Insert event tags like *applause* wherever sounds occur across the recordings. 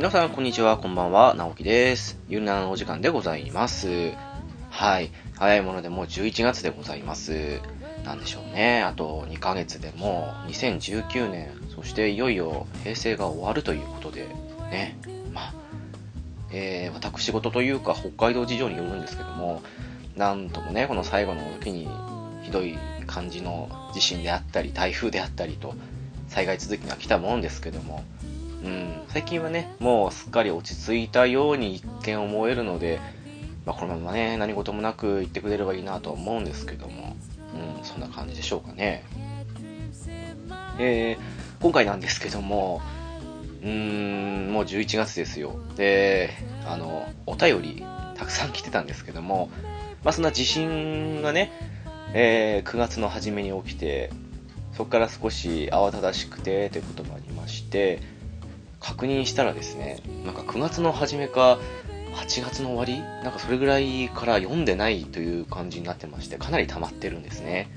皆さん、こんにちは、こんばんは、直樹です。ゆるなのお時間でございます。はい。早いものでもう11月でございます。なんでしょうね。あと2ヶ月でも2019年、そしていよいよ平成が終わるということで、ね。まあ、えー、私事というか北海道事情によるんですけども、なんともね、この最後の時にひどい感じの地震であったり、台風であったりと、災害続きが来たもんですけども、うん、最近はね、もうすっかり落ち着いたように一見思えるので、まあ、このままね、何事もなく言ってくれればいいなとは思うんですけども、うん、そんな感じでしょうかね。えー、今回なんですけども、うーん、もう11月ですよ。で、あの、お便りたくさん来てたんですけども、まあ、そんな地震がね、えー9月の初めに起きて、そこから少し慌ただしくてということもありまして、確認したらですね、なんか9月の初めか8月の終わりなんかそれぐらいから読んでないという感じになってまして、かなり溜まってるんですね。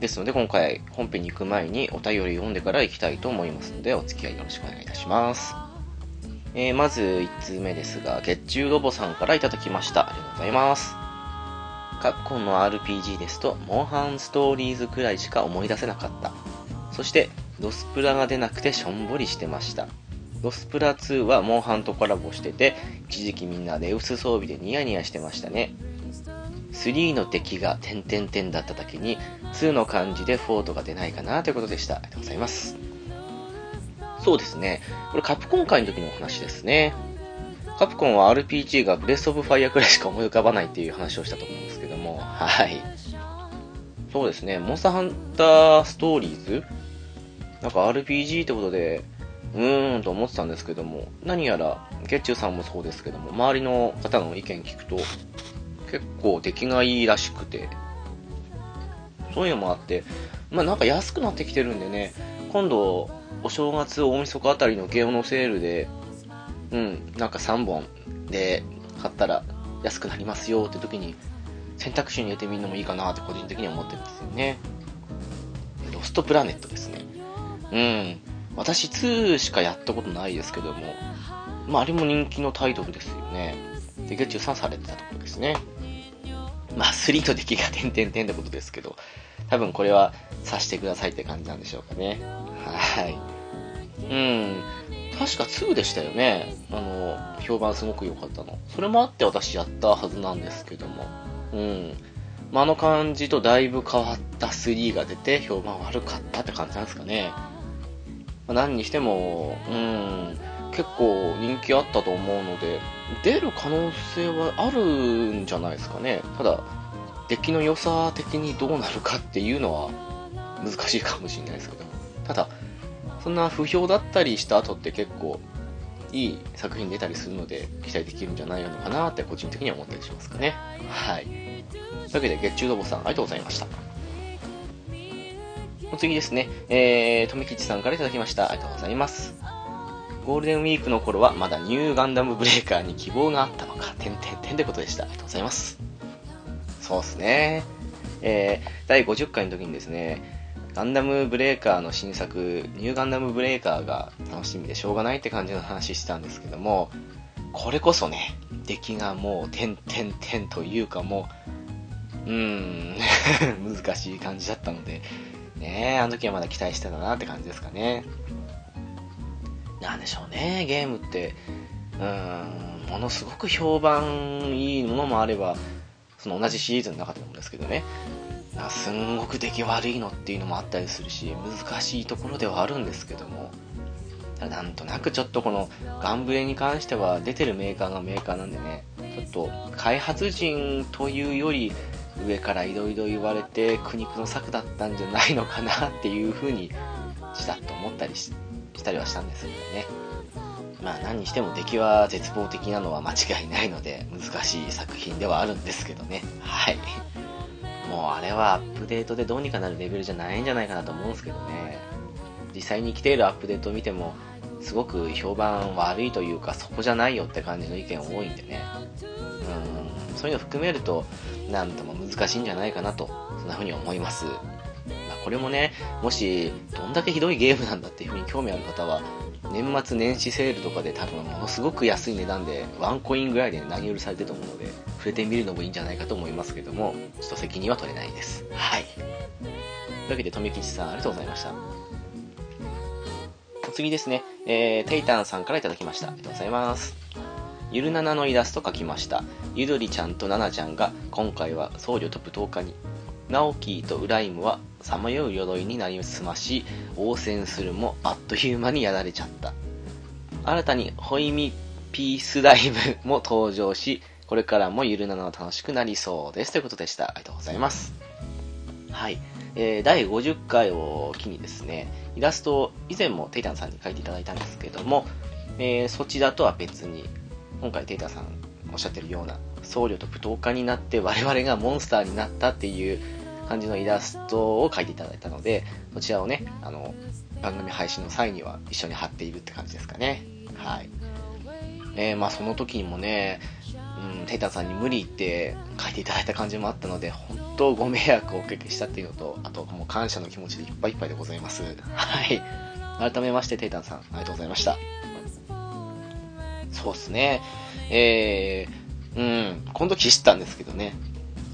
ですので今回本編に行く前にお便り読んでから行きたいと思いますのでお付き合いよろしくお願いいたします。えーまず1通目ですが、月中ロボさんからいただきました。ありがとうございます。カプコンの RPG ですと、モンハンストーリーズくらいしか思い出せなかった。そして、ロスプラが出なくてしょんぼりしてました。ロスプラ2はモンハンとコラボしてて、一時期みんなでウス装備でニヤニヤしてましたね。3の敵が点々点だっただけに、2の感じでフォートが出ないかなということでした。ありがとうございます。そうですね。これカプコン会の時のお話ですね。カプコンは RPG がブレスオブファイアくらいしか思い浮かばないっていう話をしたと思うんですけども、はい。そうですね、モンスターハンターストーリーズなんか RPG ってことで、うーんと思ってたんですけども、何やら、ゲッチュさんもそうですけども、周りの方の意見聞くと、結構出来がいいらしくて、そういうのもあって、まあなんか安くなってきてるんでね、今度、お正月大晦日あたりのゲオのセールで、うん、なんか3本で買ったら安くなりますよって時に選択肢に入れてみるのもいいかなって個人的には思ってるんですよね。ロストプラネットですね。うん。私2しかやったことないですけども、まああれも人気のタイトルですよね。で、月中3されてたところですね。まあ3の出来が点々点ってことですけど、多分これはさしてくださいって感じなんでしょうかね。はい。うん。確か2でしたよね。あの、評判すごく良かったの。それもあって私やったはずなんですけども。うん。まあ、あの感じとだいぶ変わった3が出て評判悪かったって感じなんですかね。ま、何にしても、うん、結構人気あったと思うので、出る可能性はあるんじゃないですかね。ただ、出来の良さ的にどうなるかっていうのは難しいかもしれないですけど。ただ、そんな不評だったりした後って結構いい作品出たりするので期待できるんじゃないのかなって個人的には思ったりしますかね。はい。というわけで、月中ロボさんありがとうございました。お次ですね、えー、富吉さんからいただきました。ありがとうございます。ゴールデンウィークの頃はまだニューガンダムブレーカーに希望があったのか、てんてんてんってことでした。ありがとうございます。そうですね。えー、第50回の時にですね、ガンダムブレーカーの新作、ニューガンダムブレーカーが楽しみでしょうがないって感じの話してたんですけども、これこそね、出来がもう、点々点というかもう、うーん、*laughs* 難しい感じだったので、ね、あの時はまだ期待してたなって感じですかね。なんでしょうね、ゲームって、うーん、ものすごく評判いいものもあれば、その同じシリーズの中でもですけどね、なすんごく出来悪いのっていうのもあったりするし、難しいところではあるんですけども、ただなんとなくちょっとこのガンブレに関しては出てるメーカーがメーカーなんでね、ちょっと開発陣というより上からいろいろ言われて苦肉の策だったんじゃないのかなっていうふうにちらっと思ったりしたりはしたんですけどね。まあ何にしても出来は絶望的なのは間違いないので難しい作品ではあるんですけどね。はい。もうあれはアップデートでどうにかなるレベルじゃないんじゃないかなと思うんですけどね。実際に来ているアップデートを見ても、すごく評判悪いというか、そこじゃないよって感じの意見多いんでね。うん、そういうの含めると、なんとも難しいんじゃないかなと、そんな風に思います。まあ、これもね、もし、どんだけひどいゲームなんだっていう風に興味ある方は、年末年始セールとかで多分ものすごく安い値段で、ワンコインぐらいで投げ売りされてると思うので、触れてみるのもいいんじゃないかと思いますけども、ちょっと責任は取れないです。はい。というわけで、富吉さん、ありがとうございました。お次ですね、えー、テイタンさんから頂きました。ありがとうございます。ゆるななのイラスト描きました。ゆどりちゃんとななちゃんが今回は僧侶と舞踏家に。ナオキーとウライムはさまよう鎧になりすまし、応戦するもあっという間にやられちゃった。新たにホイミピースライブも登場し、これからもゆるななは楽しくなりそうです。ということでした。ありがとうございます。はい。えー、第50回を機にですね、イラストを以前もテイタンさんに描いていただいたんですけども、えー、そちらとは別に、今回テイタさんおっしゃってるような僧侶と舞踏家になって我々がモンスターになったっていう感じのイラストを描いていただいたのでそちらをねあの番組配信の際には一緒に貼っているって感じですかねはいえー、まあその時にもねうん、テイタさんに無理言って書いていただいた感じもあったので、本当ご迷惑をおかけしたっていうのと、あともう感謝の気持ちでいっぱいいっぱいでございます。はい。改めまして、テイタンさん、ありがとうございました。そうっすね。えー、うん、今度知ったんですけどね。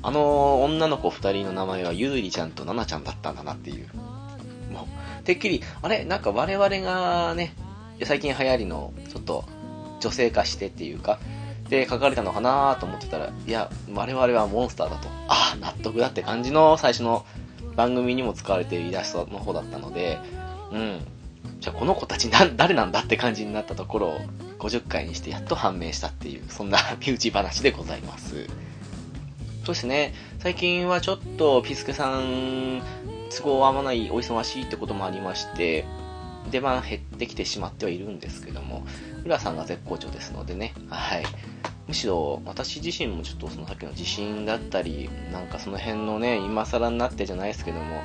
あの女の子二人の名前はゆずりちゃんとななちゃんだったんだなっていう。もう、てっきり、あれ？なんか我々がね、最近流行りの、ちょっと、女性化してっていうか、で書かれたのかなと思ってたら、いや、我々はモンスターだと。ああ、納得だって感じの最初の番組にも使われているイラストの方だったので、うん。じゃあこの子たちな、誰なんだって感じになったところを、50回にしてやっと判明したっていう、そんな *laughs* 身内話でございます。そうですね、最近はちょっとピスケさん、都合合わない、お忙しいってこともありまして、出番減ってきてしまってはいるんですけども、浦さんが絶好調ですのでね、はい。むしろ私自身もちょっとそのさっきの地震だったり、なんかその辺のね、今更になってじゃないですけども、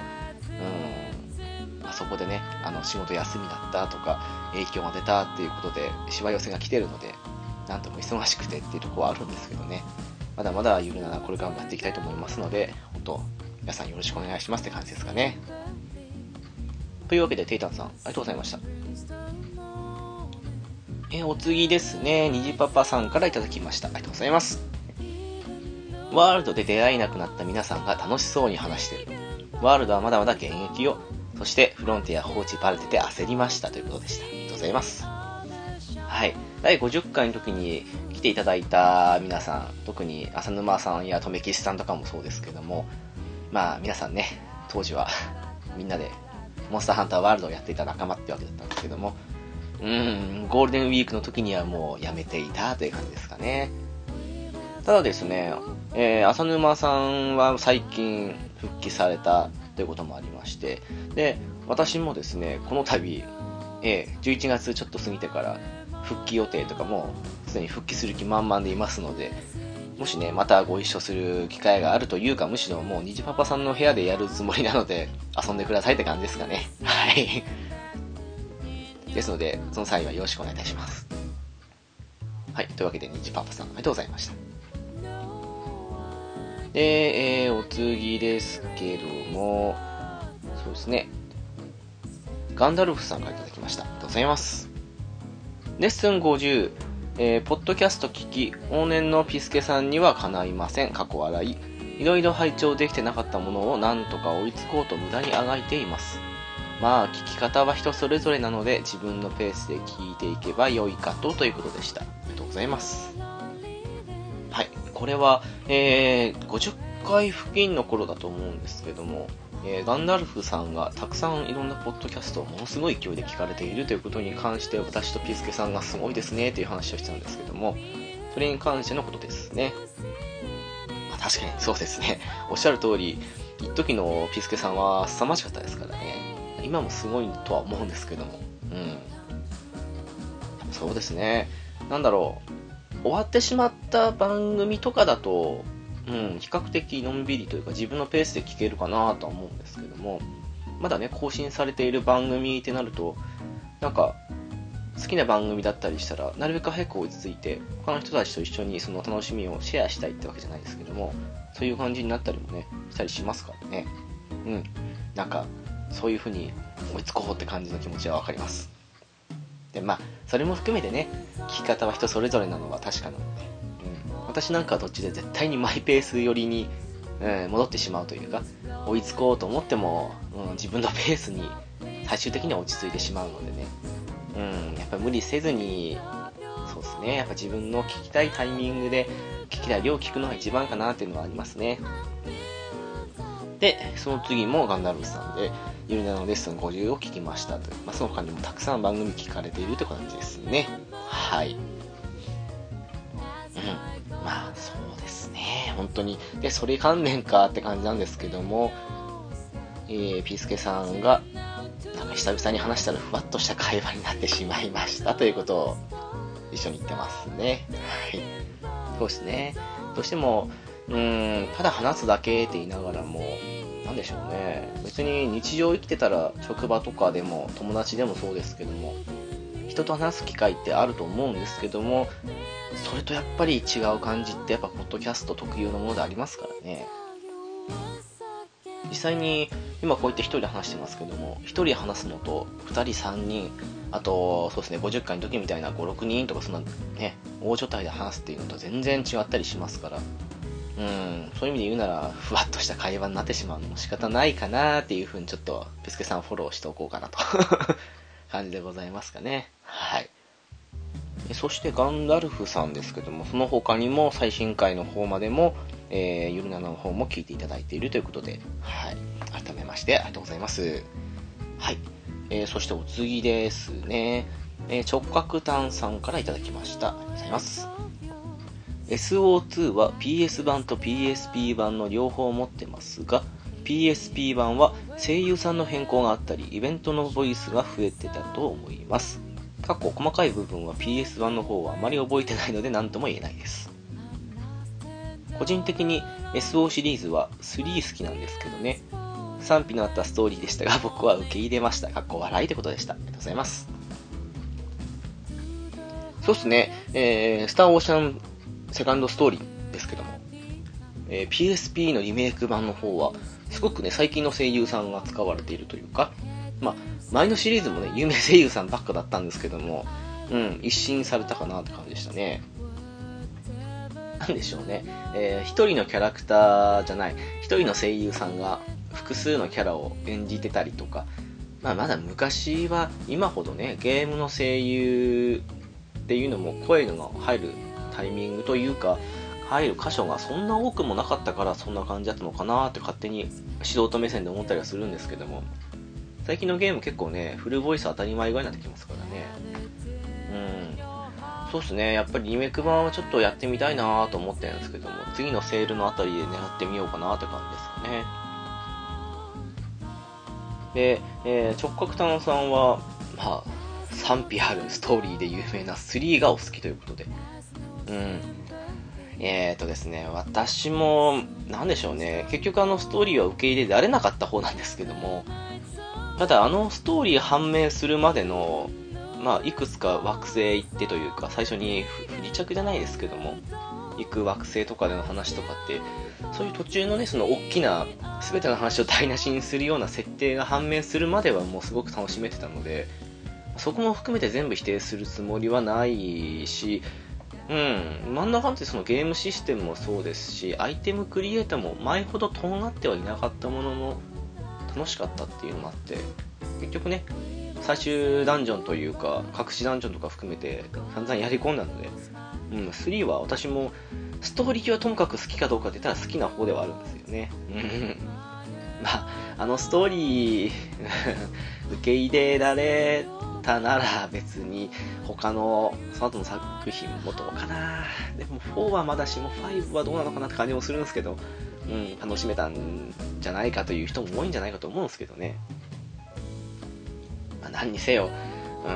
そこでね、あの仕事休みだったとか、影響が出たっていうことで、しわ寄せが来てるので、なんとも忙しくてっていうとこはあるんですけどね、まだまだゆるならこれからもやっていきたいと思いますので、本当皆さんよろしくお願いしますって感じですかね。というわけで、テイタンさん、ありがとうございました。えお次ですね、虹パパさんから頂きました。ありがとうございます。ワールドで出会えなくなった皆さんが楽しそうに話してる。ワールドはまだまだ現役よ。そしてフロンティア放置バレてて焦りましたということでした。ありがとうございます。はい。第50回の時に来ていただいた皆さん、特に浅沼さんや留吉さんとかもそうですけども、まあ皆さんね、当時は *laughs* みんなでモンスターハンターワールドをやっていた仲間ってわけだったんですけども、うん、ゴールデンウィークの時にはもうやめていたという感じですかね。ただですね、えー、浅沼さんは最近復帰されたということもありまして、で、私もですね、この度、えー、11月ちょっと過ぎてから復帰予定とかも、すでに復帰する気満々でいますので、もしね、またご一緒する機会があるというか、むしろもう虹パパさんの部屋でやるつもりなので、遊んでくださいって感じですかね。*laughs* はい。ですので、その際はよろしくお願いいたします。はい。というわけで、ニジパパさん、ありがとうございました。で、えー、お次ですけども、そうですね。ガンダルフさんからいただきました。ありがとうございます。レッスン50、えー、ポッドキャスト聞き、往年のピスケさんにはかないません。過去笑い。いろいろ拝聴できてなかったものをなんとか追いつこうと無駄にあがいています。まあ、聞き方は人それぞれなので、自分のペースで聞いていけば良いかとということでした。ありがとうございます。はい。これは、えー、50回付近の頃だと思うんですけども、えー、ガンダルフさんがたくさんいろんなポッドキャストをものすごい勢いで聞かれているということに関して私とピースケさんがすごいですねという話をしたんですけども、それに関してのことですね。まあ、確かにそうですね。おっしゃる通り、一時のピースケさんは凄まじかったですからね。今もすごいとは思うんですけども、うん。そうですね。なんだろう。終わってしまった番組とかだと、うん、比較的のんびりというか自分のペースで聞けるかなとは思うんですけども、まだね、更新されている番組ってなると、なんか、好きな番組だったりしたら、なるべく早く追いついて、他の人たちと一緒にその楽しみをシェアしたいってわけじゃないですけども、そういう感じになったりもね、したりしますからね。うん。なんか、そういう風に追いつこうって感じの気持ちはわかります。で、まあ、それも含めてね、聞き方は人それぞれなのは確かなので、うん、私なんかはどっちで絶対にマイペース寄りに、うん、戻ってしまうというか、追いつこうと思っても、うん、自分のペースに最終的には落ち着いてしまうのでね、うん、やっぱ無理せずに、そうですね、やっぱ自分の聞きたいタイミングで、聞きたい量を聞くのが一番かなっていうのはありますね。で、その次もガンダルフさんで、ゆりなのレッスン50を聞きましたと、まあ、その他にもたくさん番組聞かれているという感じですね。はい。うん。まあ、そうですね。本当に。で、それ関連かって感じなんですけども、えー、ピースケさんが、なんか久々に話したらふわっとした会話になってしまいましたということを一緒に言ってますね。はい。そうですね。どうしても、うん、ただ話すだけって言いながらも、なんでしょうね。別に日常生きてたら職場とかでも友達でもそうですけども、人と話す機会ってあると思うんですけども、それとやっぱり違う感じってやっぱポッドキャスト特有のものでありますからね。実際に今こうやって1人で話してますけども1人話すのと2人3人あとそうですね50回の時みたいな56人とかそんなね大所帯で話すっていうのと全然違ったりしますからうんそういう意味で言うならふわっとした会話になってしまうのも仕方ないかなっていうふうにちょっとペスケさんフォローしておこうかなと *laughs* 感じでございますかねはいそしてガンダルフさんですけどもその他にも最新回の方までもえー、ゆるなの方も聞いていただいているということで、はい。改めまして、ありがとうございます。はい。えー、そしてお次ですね。えー、直角炭さんからいただきました。ありがとうございます。SO2 は PS 版と PSP 版の両方を持ってますが、PSP 版は声優さんの変更があったり、イベントのボイスが増えてたと思います。過去細かい部分は PS 版の方はあまり覚えてないので何とも言えないです。個人的に SO シリーズは3好きなんですけどね。賛否のあったストーリーでしたが、僕は受け入れました。かっこ笑いってことでした。ありがとうございます。そうっすね、えー、スターオーシャンセカンドストーリーですけども、えー、PSP のリメイク版の方は、すごくね、最近の声優さんが使われているというか、まあ、前のシリーズもね、有名声優さんばっかだったんですけども、うん、一新されたかなって感じでしたね。なんでしょうね、えー、一人のキャラクターじゃない、一人の声優さんが複数のキャラを演じてたりとか、まあ、まだ昔は今ほどね、ゲームの声優っていうのも声のが入るタイミングというか、入る箇所がそんな多くもなかったからそんな感じだったのかなって勝手に素人目線で思ったりはするんですけども、最近のゲーム結構ね、フルボイス当たり前ぐらいになってきますからね。うん。そうですね、やっぱりリメイク版はちょっとやってみたいなと思ってるんですけども、次のセールのあたりで狙ってみようかなって感じですかね。で、えー、直角炭さんは、まあ、賛否あるストーリーで有名な3がお好きということで。うん。えーとですね、私も、なんでしょうね、結局あのストーリーは受け入れられなかった方なんですけども、ただあのストーリー判明するまでのまあ、いくつか惑星行ってというか、最初に不時着じゃないですけども、行く惑星とかでの話とかって、そういう途中のね、その大きな、全ての話を台無しにするような設定が判明するまではもうすごく楽しめてたので、そこも含めて全部否定するつもりはないし、うん、真ん中ってそのゲームシステムもそうですし、アイテムクリエイターも前ほどとんがってはいなかったものの、楽しかったっていうのもあって、結局ね、最終ダンジョンというか、隠しダンジョンとか含めて散々やり込んだので、うん、3は私も、ストーリーはともかく好きかどうかって言ったら好きな方ではあるんですよね。うん。まあ、あのストーリー *laughs* 受け入れられたなら別に他のその後の作品もどうかなでも4はまだしも5はどうなのかなって感じもするんですけど、うん、楽しめたんじゃないかという人も多いんじゃないかと思うんですけどね。まあ、何にせよ、うん、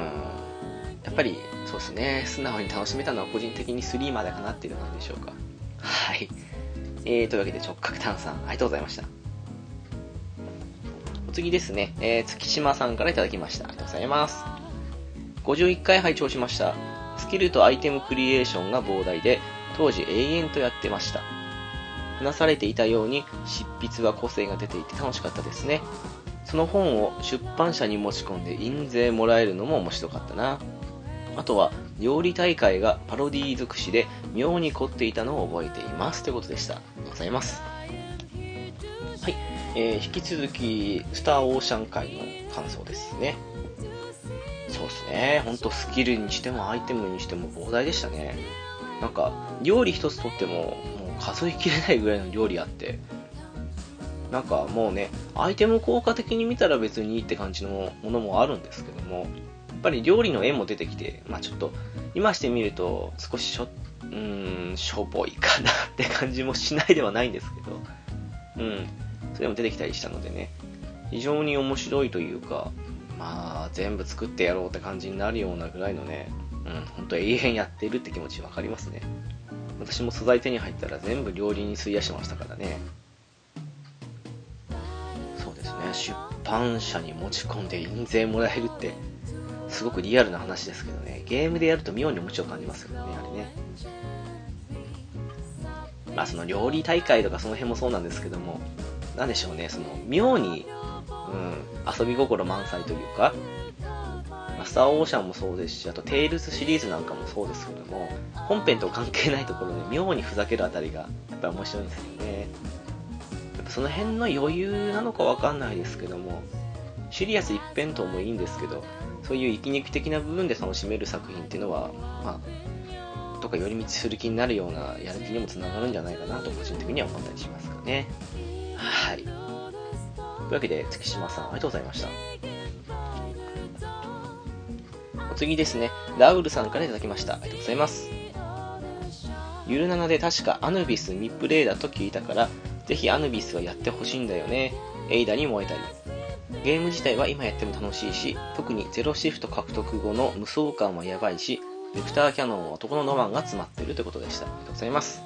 やっぱりそうですね、素直に楽しめたのは個人的に3までかなっていうのなんでしょうか。はい。えー、というわけで直角炭酸、ありがとうございました。お次ですね、えー、月島さんから頂きました。ありがとうございます。51回拝聴しました。スキルとアイテムクリエーションが膨大で、当時永遠とやってました。話されていたように、執筆は個性が出ていて楽しかったですね。その本を出版社に持ち込んで印税もらえるのも面白かったな。あとは、料理大会がパロディ尽くしで妙に凝っていたのを覚えています。ということでした。ありがとうございます。はい。えー、引き続き、スターオーシャン会の感想ですね。そうですね。ほんとスキルにしてもアイテムにしても膨大でしたね。なんか、料理一つとっても、もう数えきれないぐらいの料理あって、なんかもうね、アイテム効果的に見たら別にいいって感じのものもあるんですけども、やっぱり料理の絵も出てきて、まあちょっと、今してみると少ししょ、うん、しょぼいかなって感じもしないではないんですけど、うん、それも出てきたりしたのでね、非常に面白いというか、まあ全部作ってやろうって感じになるようなぐらいのね、うん、ほんと永遠やってるって気持ちわかりますね。私も素材手に入ったら全部料理に費やしてましたからねそうですね。出版社に持ち込んで印税もらえるって、すごくリアルな話ですけどね、ゲームでやると妙に面白く感じますよね、あれね。まあその料理大会とかその辺もそうなんですけども、なんでしょうね、その妙に、うん、遊び心満載というか、まあ、スターオーシャンもそうですし、あとテイルズシリーズなんかもそうですけども、本編と関係ないところで妙にふざけるあたりが、やっぱり面白いんですよね。やっぱその辺の余裕なのかわかんないですけども、シリアス一辺倒もいいんですけど、そういう息抜き的な部分で楽しめる作品っていうのは、まあ、とか寄り道する気になるようなやる気にもつながるんじゃないかなと個人的には思ったりしますかね。はい。というわけで、月島さん、ありがとうございました。お次ですね、ラウルさんから頂きました。ありがとうございます。ゆるななで確かアヌビス未プレイだと聞いたから、ぜひアヌビスはやってほしいんだよね。エイダに萌えたり。ゲーム自体は今やっても楽しいし、特にゼロシフト獲得後の無双感はやばいし、ベクターキャノンは男のロマンが詰まってるということでした。ありがとうございます。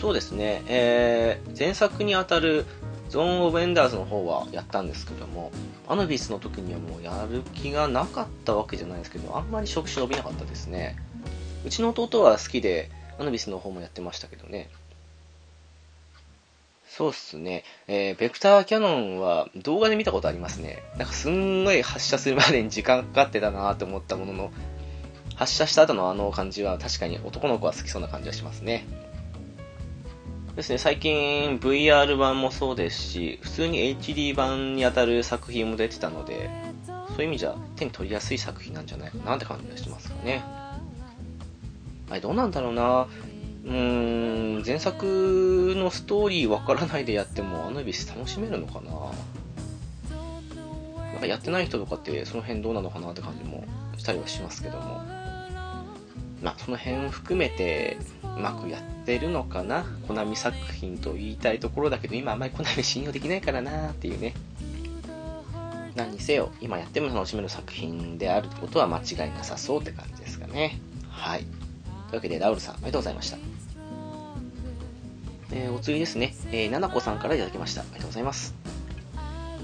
そうですね、えー、前作にあたるゾーン・オブ・エンダーズの方はやったんですけども、アヌビスの時にはもうやる気がなかったわけじゃないですけど、あんまり触手伸びなかったですね。うちの弟は好きで、アヌビスの方もやってましたけどね。そうっすね。えー、ベクターキャノンは動画で見たことありますね。なんかすんごい発射するまでに時間かかってたなと思ったものの、発射した後のあの感じは確かに男の子は好きそうな感じがしますね。ですね、最近 VR 版もそうですし、普通に HD 版に当たる作品も出てたので、そういう意味じゃ手に取りやすい作品なんじゃないかなって感じがしますかね。あれどうなんだろうなうーん、前作のストーリーわからないでやっても、アヌビス楽しめるのかななんかやってない人とかってその辺どうなのかなって感じもしたりはしますけども。まあ、その辺を含めて、うまくやってるのかなコナミ作品と言いたいところだけど、今あんまりコナミ信用できないからなっていうね。何にせよ、今やっても楽しめる作品であることは間違いなさそうって感じですかね。はい。というわけで、ラウルさん、ありがとうございました。えー、お次ですね、えー、ななこさんから頂きました。ありがとうございます。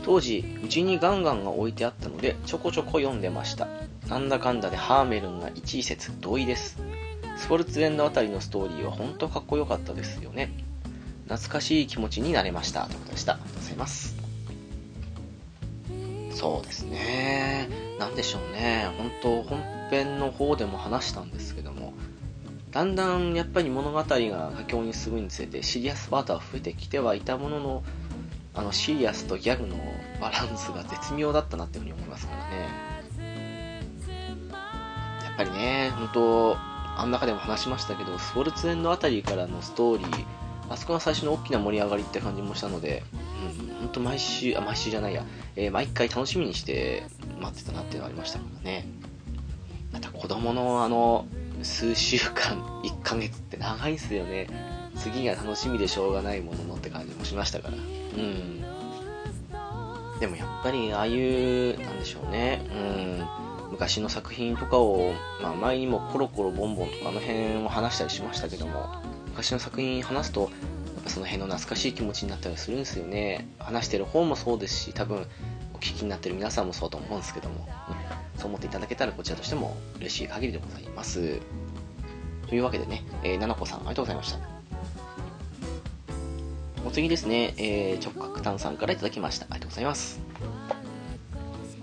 当時、うちにガンガンが置いてあったので、ちょこちょこ読んでました。なんだかんだでハーメルンが一位説同意です。スポルツエンドあたりのストーリーは本当かっこよかったですよね。懐かしい気持ちになれました。ということでした。ありがとうございます。そうですね。なんでしょうね。本当本編の方でも話したんですけども、だんだんやっぱり物語が佳境に進むにつれてシリアスパートは増えてきてはいたもののあのシリアスとギャグのバランスが絶妙だったなっていうふうに思いますからねやっぱりね本当あん中でも話しましたけどスポルツエンドあたりからのストーリーあそこが最初の大きな盛り上がりって感じもしたので、うん、本当毎週、あ、毎週じゃないや、えー、毎回楽しみにして待ってたなっていうのがありましたからね。また子供のあの、数週間、1ヶ月って長いっすよね。次が楽しみでしょうがないもののって感じもしましたから。うん。でもやっぱり、ああいう、なんでしょうね。うん。昔の作品とかを、まあ前にもコロコロボンボンとかあの辺を話したりしましたけども、昔の作品話すと、その辺の懐かしい気持ちになったりするんですよね。話してる方もそうですし、多分、お聞きになってる皆さんもそうと思うんですけども。そう思っていただけたらこちらとしても嬉しい限りでございます。というわけでね、えー、ななこさんありがとうございました。お次ですね、えー、直角炭さんから頂きました。ありがとうございます。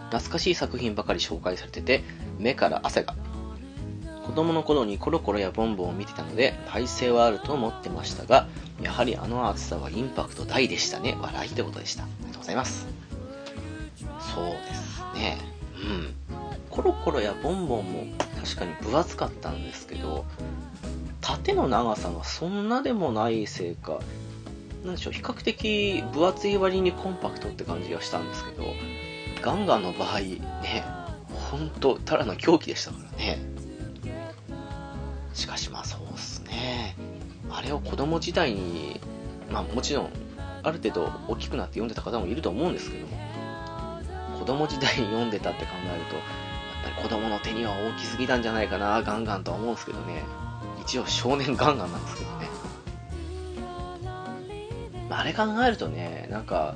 懐かしい作品ばかり紹介されてて、目から汗が。子供の頃にコロコロやボンボンを見てたので、耐性はあると思ってましたが、やはりあの暑さはインパクト大でしたね。笑いってことでした。ありがとうございます。そうですね。うん。コロコロやボンボンも確かに分厚かったんですけど、縦の長さがそんなでもないせいか、なんでしょう、比較的分厚い割にコンパクトって感じがしたんですけど、ガンガンの場合、ね、ほんと、ただの狂気でしたからね。しかしまあそうっすね。あれを子供時代に、まあもちろん、ある程度大きくなって読んでた方もいると思うんですけども、子供時代に読んでたって考えると、やっぱり子供の手には大きすぎたんじゃないかな、ガンガンとは思うんですけどね。一応少年ガンガンなんですけど。あれ考えるとね、なんか、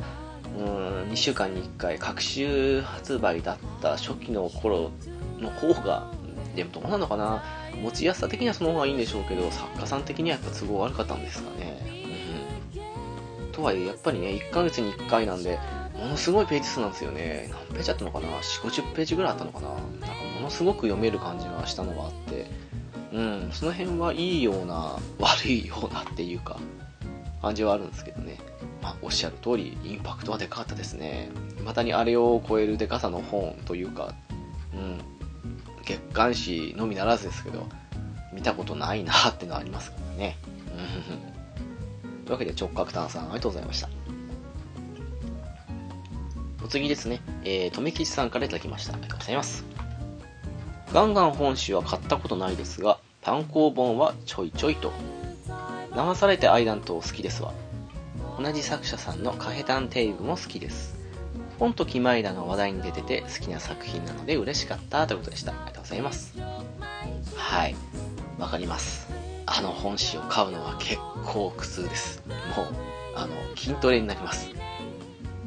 うん2週間に1回各週発売だった初期の頃の方がでもどうなのかな？持ちやすさ的にはその方がいいんでしょうけど作家さん的にはやっぱ都合悪かったんですかね、うん、とはいえやっぱりね1ヶ月に1回なんでものすごいページ数なんですよね。何ページあったのかな？450ページぐらいあったのかな？なんかものすごく読める感じがしたのがあって。うんその辺はいいような悪いようなっていうか。感じはあるんですけどねまあ、おっしゃる通り、インパクトはでかかったですね。またにあれを超えるでかさの本というか、うん、月刊誌のみならずですけど、見たことないなってのはありますからね。というわけで直角炭さん、ありがとうございました。お次ですね、えー、とめきちさんから頂きました。ありがとうございます。ガンガン本誌は買ったことないですが、単行本はちょいちょいと。流されてアイラント好きですわ。同じ作者さんのカヘタンテイブも好きです。本とキマイラが話題に出てて好きな作品なので嬉しかったということでした。ありがとうございます。はい。わかります。あの本誌を買うのは結構苦痛です。もう、あの、筋トレになります。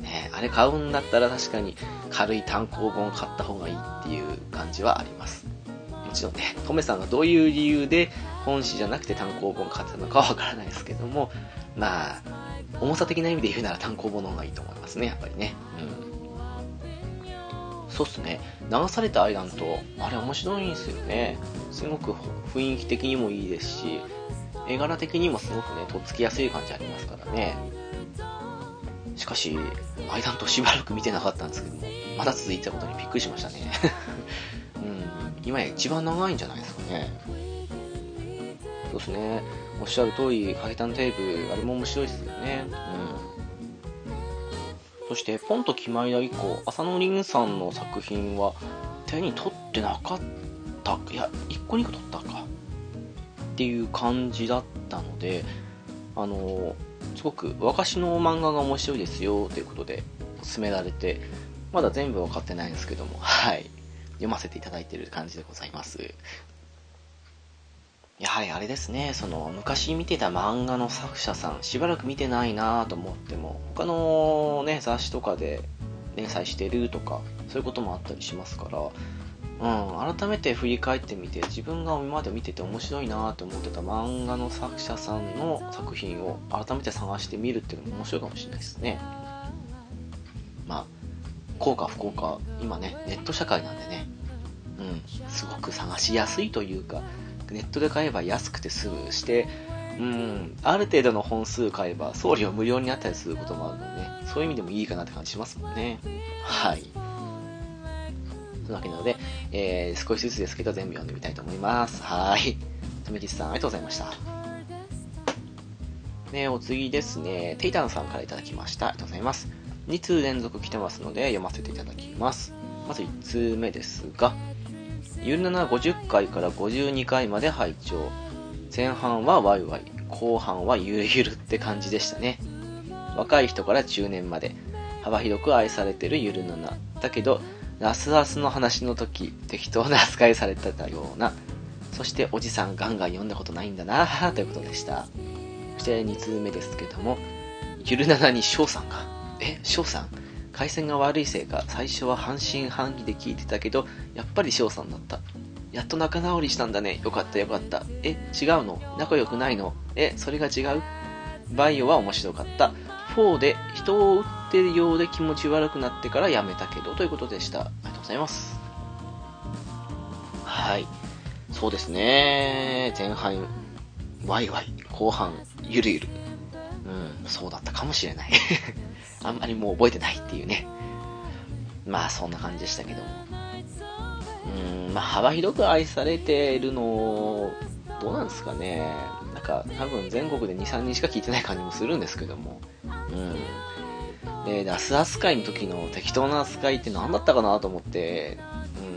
ねあれ買うんだったら確かに軽い単行本買った方がいいっていう感じはあります。もちろんね、トメさんがどういう理由で本誌じゃなくて単行本買ってたのかはわからないですけども、まあ、重さ的な意味で言うなら単行本の方がいいと思いますね、やっぱりね。うん。そうっすね。流されたアイランド、あれ面白いんですよね。すごく雰囲気的にもいいですし、絵柄的にもすごくね、とっつきやすい感じありますからね。しかし、アイランドしばらく見てなかったんですけども、まだ続いてたことにびっくりしましたね。*laughs* うん、今や一番長いんじゃないですかね。そうですね。おっしゃる通り、階段テープ、あれも面白いですよね。うん。そして、ポンと決まりだ以降、浅野凛さんの作品は手に取ってなかった。いや、1個2個取ったか。っていう感じだったので、あの、すごく私の漫画が面白いですよということで勧められて、まだ全部分かってないんですけども、はい。読ませていただいてる感じでございます。やはりあれですね、その昔見てた漫画の作者さん、しばらく見てないなと思っても、他のね、雑誌とかで連載してるとか、そういうこともあったりしますから、うん、改めて振り返ってみて、自分が今まで見てて面白いなと思ってた漫画の作者さんの作品を改めて探してみるっていうのも面白いかもしれないですね。まあ、効か不幸か、今ね、ネット社会なんでね、うん、すごく探しやすいというか、ネットで買えば安くてすぐして、うん、ある程度の本数買えば送料無料になったりすることもあるので、ね、そういう意味でもいいかなって感じしますもんね。はい。というわけなので、えー、少しずつですけど全部読んでみたいと思います。はい。とめきちさん、ありがとうございました。ね、お次ですね、テイタンさんから頂きました。ありがとうございます。2通連続来てますので読ませていただきます。まず1通目ですが、ゆるなな50回から52回まで拝聴。前半はワイワイ。後半はゆるゆるって感じでしたね。若い人から中年まで。幅広く愛されてるゆるななだけどラスラスの話の時適当な扱いされてたような。そしておじさんガンガン読んだことないんだなということでした。そして2通目ですけどもゆるななに翔さんがえ翔さん？回線が悪いせいか、最初は半信半疑で聞いてたけど、やっぱり翔さんだった。やっと仲直りしたんだね。よかったよかった。え、違うの？仲良くないの？え、それが違う？バイオは面白かった。4で人を撃ってるようで気持ち悪くなってからやめたけどということでした。ありがとうございます。はい。そうですね。前半、ワイワイ。後半、ゆるゆる。うん、そうだったかもしれない。あんまりもう覚えてないっていうね。まあ、そんな感じでしたけども。うん、まあ、幅広く愛されているの、どうなんですかね。なんか、多分全国で2、3人しか聞いてない感じもするんですけども。うん。で、ラス扱いの時の適当な扱いって何だったかなと思って、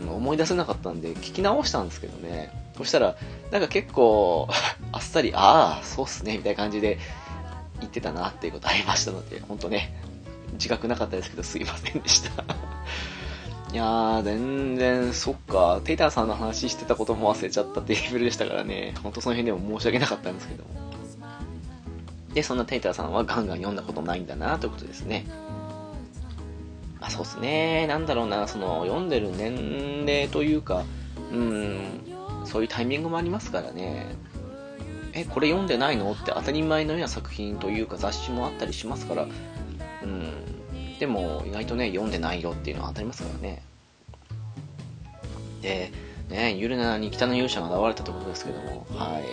うん、思い出せなかったんで、聞き直したんですけどね。そしたら、なんか結構 *laughs* あっさり、ああ、そうっすね、みたいな感じで言ってたなっていうことありましたので、本当ね、自覚なかったですけど、すいませんでした *laughs* いやー、全然、そっか、テイターさんの話してたことも忘れちゃったっていうレベルでしたからね、ほんとその辺でも申し訳なかったんですけども。で、そんなテイターさんはガンガン読んだことないんだなということですね。まあそうっすね、なんだろうな、その、読んでる年齢というか、うん、そういうタイミングもありますからね。え、これ読んでないの？って当たり前のような作品というか雑誌もあったりしますから、うん。でも、意外とね、読んでないよっていうのは当たりますからね。で、ね、ゆるなに北の勇者が現れたということですけども、はい。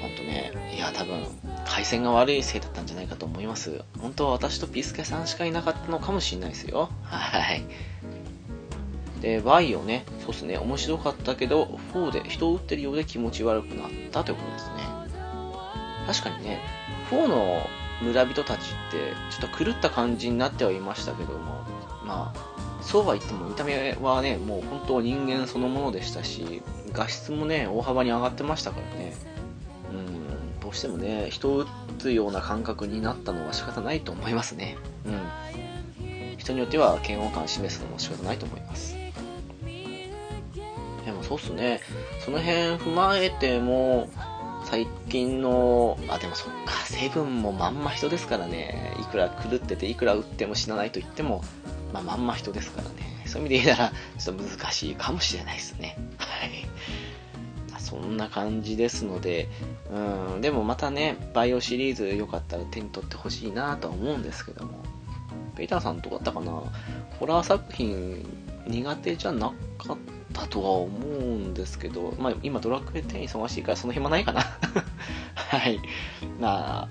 ほんとね、いや、多分、回線が悪いせいだったんじゃないかと思います。本当は私とピスケさんしかいなかったのかもしれないですよ。はい。で、Y をね、そうっすね、面白かったけど、4で人を撃ってるようで気持ち悪くなったということですね。確かにね、4の村人たちって、ちょっと狂った感じになってはいましたけども、まあ、そうは言っても見た目はね、もう本当人間そのものでしたし、画質もね、大幅に上がってましたからね。うん、どうしてもね、人を撃つような感覚になったのは仕方ないと思いますね。うん。人によっては嫌悪感示すのも仕方ないと思います。でもそうっすね。その辺踏まえても、最近の、あ、でもそっか、セブンもまんま人ですからね。いくら狂ってて、いくら撃っても死なないと言っても、まあ、まんま人ですからね。そういう意味で言うなら、ちょっと難しいかもしれないですね。はい。そんな感じですので、うん、でもまたね、バイオシリーズよかったら手に取ってほしいなとは思うんですけども。ペーターさんどうだったかな？ホラー作品苦手じゃなかったとは思うんですけど、まあ、今ドラクエ10忙しいからその暇ないかな *laughs* はい。まあ、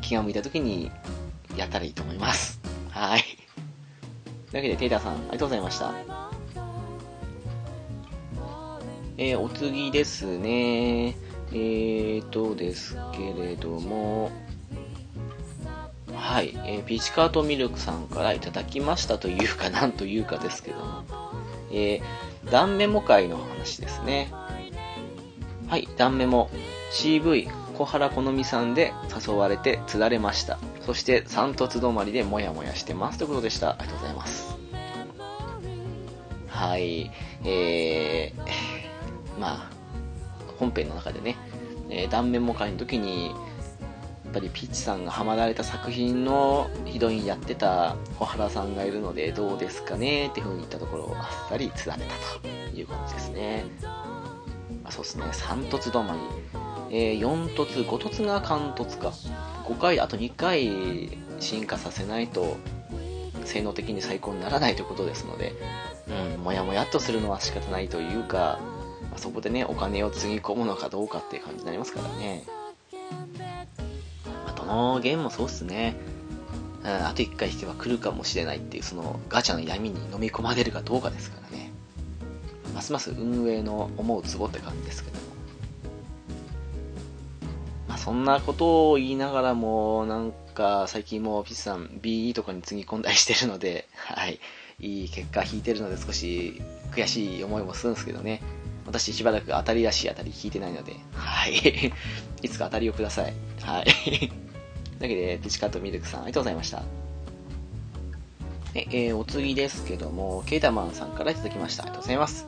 気が向いた時にやったらいいと思います。はい。というわけで、テイターさん、ありがとうございました。えー、お次ですね。えーとですけれども、はい、えー、ピチカートミルクさんからいただきましたというか、なんというかですけども、えー、断メモ会の話ですね。はい、断メモ。CV、小原好美さんで誘われて釣られました。そして、三突止まりでモヤモヤしてますということでした。ありがとうございます。はい、えー、まあ、本編の中でね、えー、断面模会の時に、ぱりピッチさんがハマられた作品のヒロインやってた小原さんがいるのでどうですかねっていう風に言ったところあっさり釣られたという感じですね。あそうですね、3突止まり、えー、4突、5突が貫突か。5回、あと2回進化させないと性能的に最高にならないということですので、うん、もやもやっとするのは仕方ないというか、ま、そこでね、お金をつぎ込むのかどうかっていう感じになりますからね。のゲームもそうっすね。あと1回引けば来るかもしれないっていう、そのガチャの闇に飲み込まれるかどうかですからね。ますます運営の思うツボって感じですけども。まあ、そんなことを言いながらも、なんか最近もピッさん BE とかにつぎ込んだりしてるので、*laughs* はい。いい結果引いてるので少し悔しい思いもするんですけどね。私しばらく当たりらしい当たり引いてないので、はい。*laughs* いつか当たりをください。はい。というわけで、ピチカートミルクさん、ありがとうございました。えー、お次ですけども、ケータマンさんからいただきました。ありがとうございます。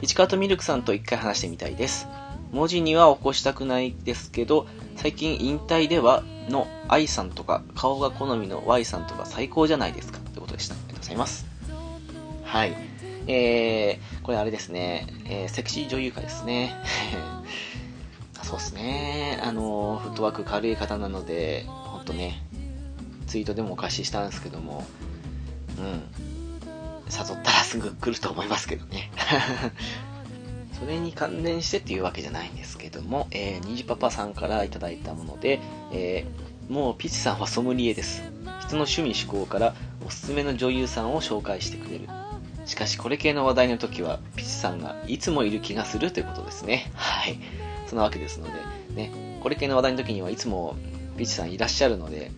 ピチカートミルクさんと一回話してみたいです。文字には起こしたくないですけど、最近引退ではの I さんとか、顔が好みの Y さんとか最高じゃないですかってことでした。ありがとうございます。はい。えー、これあれですね、えー、セクシー女優化ですね。*laughs* そうですね。あの、フットワーク軽い方なので、ほんとね、ツイートでもお貸ししたんですけども、うん。誘ったらすぐ来ると思いますけどね。*laughs* それに関連してっていうわけじゃないんですけども、えー、ニジパパさんからいただいたもので、えー、もうピチさんはソムリエです。人の趣味思考からおすすめの女優さんを紹介してくれる。しかしこれ系の話題の時は、ピチさんがいつもいる気がするということですね。はい。そんなわけですので、ね、これ系の話題の時にはいつもピチさんいらっしゃるので、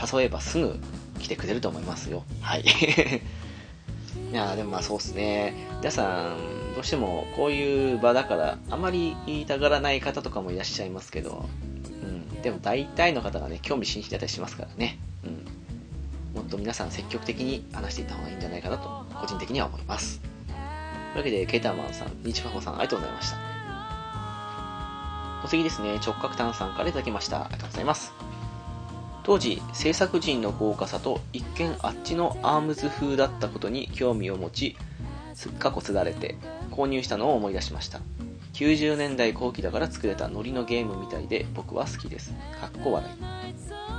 誘えばすぐ来てくれると思いますよ。はい。*laughs* いやでもまあそうっすね。皆さん、どうしてもこういう場だからあまり言いたがらない方とかもいらっしゃいますけど、うん、でも大体の方がね興味津々だったりしますからね、うん、もっと皆さん積極的に話していった方がいいんじゃないかなと個人的には思いますというわけでケーターマンさんニチファホさんありがとうございましたお次ですね直角炭さんからいただきました。ありがとうございます。当時制作陣の豪華さと一見あっちのアームズ風だったことに興味を持ちすっかこすだれて購入したのを思い出しました。90年代後期だから作れたノリのゲームみたいで僕は好きです。かっこ笑い。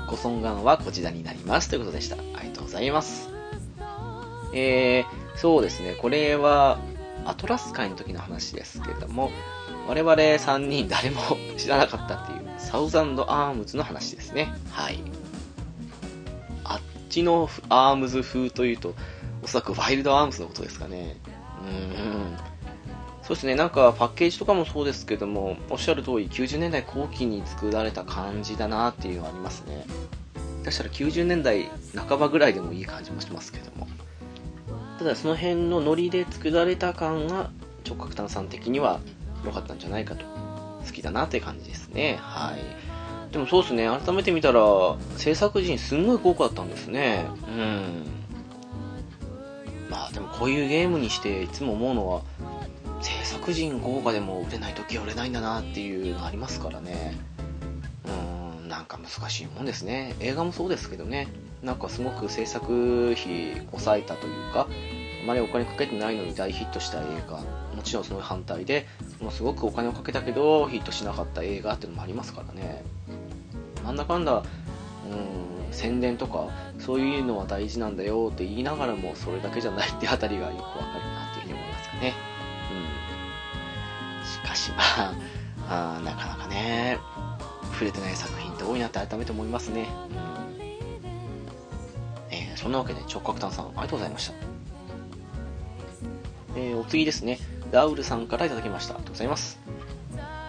ご尊願はこちらになります。ということでした。ありがとうございます。えー、そうですね。これはアトラス会の時の話ですけれども我々3人誰も知らなかったっていうサウザンドアームズの話ですね。はい。あっちのアームズ風というとおそらくワイルドアームズのことですかね。うん。そうですね、なんかパッケージとかもそうですけども、おっしゃる通り90年代後期に作られた感じだなっていうのはありますね。下したら90年代半ばぐらいでもいい感じもしますけども。ただその辺のノリで作られた感が直角炭酸的には良かったんじゃないかと。好きだなって感じですね。はい。でもそうですね、改めて見たら制作陣すんごい豪華だったんですね。うん。まあでもこういうゲームにしていつも思うのは、制作陣豪華でも売れない時は売れないんだなっていうのありますからね。うん、なんか難しいもんですね。映画もそうですけどね。なんかすごく制作費抑えたというか、まりお金かけてないのに大ヒットした映画、もちろんその反対で、もうすごくお金をかけたけどヒットしなかった映画っていうのもありますからね。なんだかんだ、うん、宣伝とか、そういうのは大事なんだよって言いながらも、それだけじゃないってあたりがよくわかるなっていうふうに思いますかね。うんしまあ、あなかなかね、触れてない作品って多いなって改めて思いますね。うんえー、そんなわけで直角炭さん、ありがとうございました。えー、お次ですね、ラウルさんから頂きました。ありがとうございます。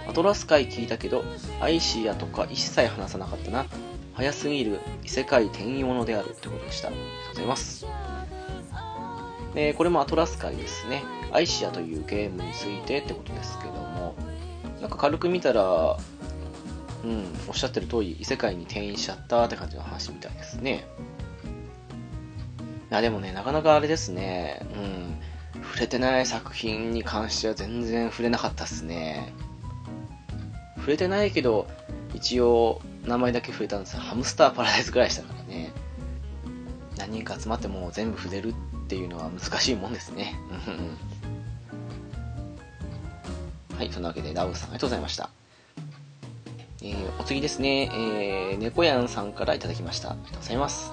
アトラス界聞いたけど、アイシアとか一切話さなかったな。早すぎる異世界転移物であるってことでした。ありがとうございます。えー、これもアトラス界ですね。アイシアというゲームについてってことですけども、なんか軽く見たら、うん、おっしゃってる通り、異世界に転移しちゃったって感じの話みたいですね。いや、でもね、なかなかあれですね、うん、触れてない作品に関しては全然触れなかったっすね。触れてないけど、一応、名前だけ触れたんですハムスターパラダイスぐらいしたからね。何人か集まっても全部触れるっていうのは難しいもんですね。*laughs* はい、そんなわけで、ダウさんありがとうございました。えー、お次ですね、えー、猫やんさんからいただきました。ありがとうございます。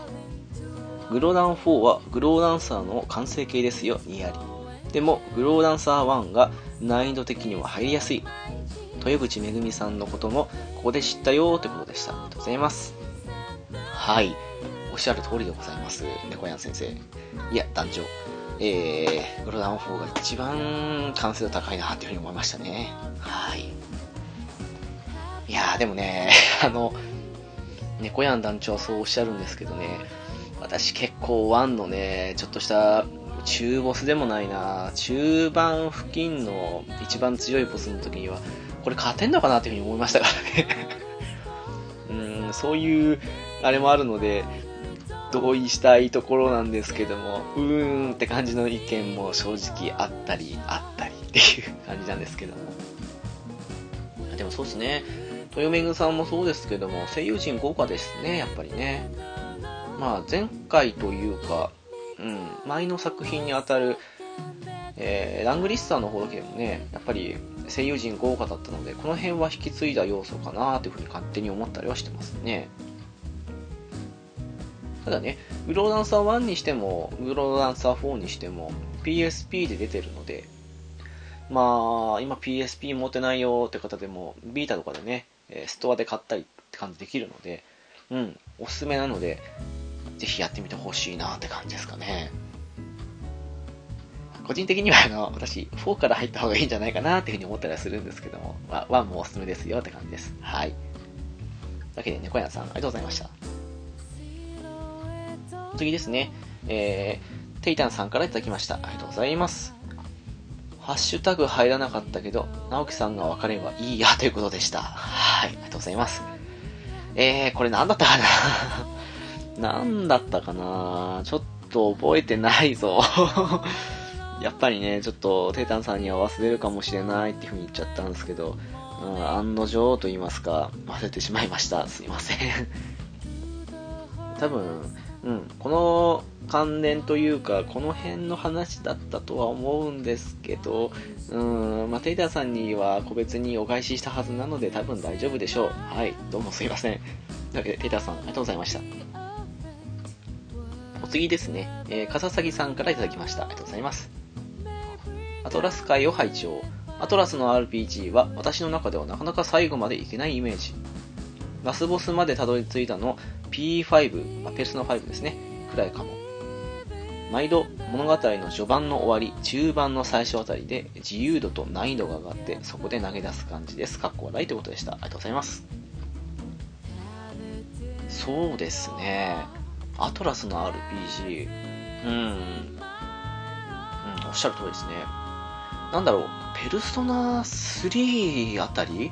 グローダン4はグローダンサーの完成形ですよ、にやり。でも、グローダンサー1が難易度的には入りやすい。豊口めぐみさんのこともここで知ったよーってことでした。ありがとうございます。はい。おっしゃる通りでございます。猫やん先生。いや、団長。えー、グローダン4が一番完成度高いなっていうふうに思いましたね。はい。いやー、でもね、*laughs* あの、猫やん団長はそうおっしゃるんですけどね、私結構1のね、ちょっとした中ボスでもないな、中盤付近の一番強いボスの時には、これ勝てんのかなっていうふうに思いましたからね。*laughs* うん、そういう、あれもあるので、同意したいところなんですけども、うーんって感じの意見も正直あったり、あったりっていう感じなんですけども。でもそうですね。豊めぐさんもそうですけども、声優陣豪華ですね、やっぱりね。まあ、前回というか、うん、前の作品にあたる、えー、ラングリッサーの方だけでもね、やっぱり声優陣豪華だったので、この辺は引き継いだ要素かなというふうに勝手に思ったりはしてますね。ただね、グローダンサー1にしても、グローダンサー4にしても、PSP で出てるので、まあ、今 PSP 持てないよって方でも、ビータとかでね、ストアで買ったりって感じできるので、うん、おすすめなので、ぜひやってみてほしいなって感じですかね。個人的にはあの、私、4から入った方がいいんじゃないかなっていうふうに思ったりはするんですけども、まあ、1もおすすめですよって感じです。はい。というわけで、猫屋さん、ありがとうございました。次ですね、えー、テイタンさんから頂きました。ありがとうございます。ハッシュタグ入らなかったけど、直樹さんが分かればいいやということでした。はい、ありがとうございます。えー、これ何だったかな？何だったかな？ちょっと覚えてないぞ。*laughs* やっぱりね、ちょっと、テイタンさんには忘れるかもしれないっていう風に言っちゃったんですけど、うん、案の定と言いますか、忘れてしまいました。すいません。*laughs* 多分、うん、この関連というか、この辺の話だったとは思うんですけど、うん、まあ、テイターさんには個別にお返ししたはずなので多分大丈夫でしょう。はい、どうもすいません。というわけで、テイターさん、ありがとうございました。お次ですね、えー、笠崎さんからいただきました。ありがとうございます。アトラス界を配置を。アトラスの RPG は私の中ではなかなか最後までいけないイメージ。ラスボスまでたどり着いたの P5、まあ、ペルソナ5ですね、くらいかも。毎度物語の序盤の終わり、中盤の最初あたりで自由度と難易度が上がってそこで投げ出す感じです。かっこ笑いということでした。ありがとうございます。そうですね。アトラスの RPG、うん、うん、おっしゃる通りですね。なんだろう、ペルソナ3あたり？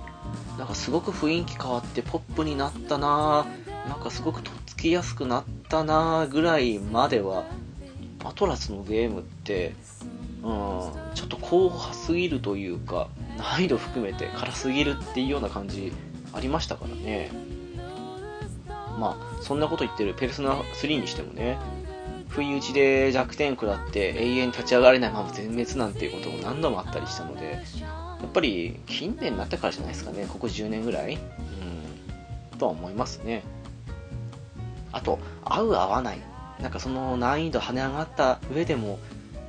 なんかすごく雰囲気変わってポップになったな。なんかすごくとっつきやすくなったな。ぐらいまでは、アトラスのゲームって、うん、ちょっと硬派すぎるというか、難易度含めて辛すぎるっていうような感じありましたからね。まあ、そんなこと言ってるペルソナ3にしてもね、不意打ちで弱点食らって永遠立ち上がれないまま全滅なんていうことも何度もあったりしたので、やっぱり近年になったからじゃないですかね、ここ10年ぐらい。うん、とは思いますね。あと、合う合わない。なんかその難易度跳ね上がった上でも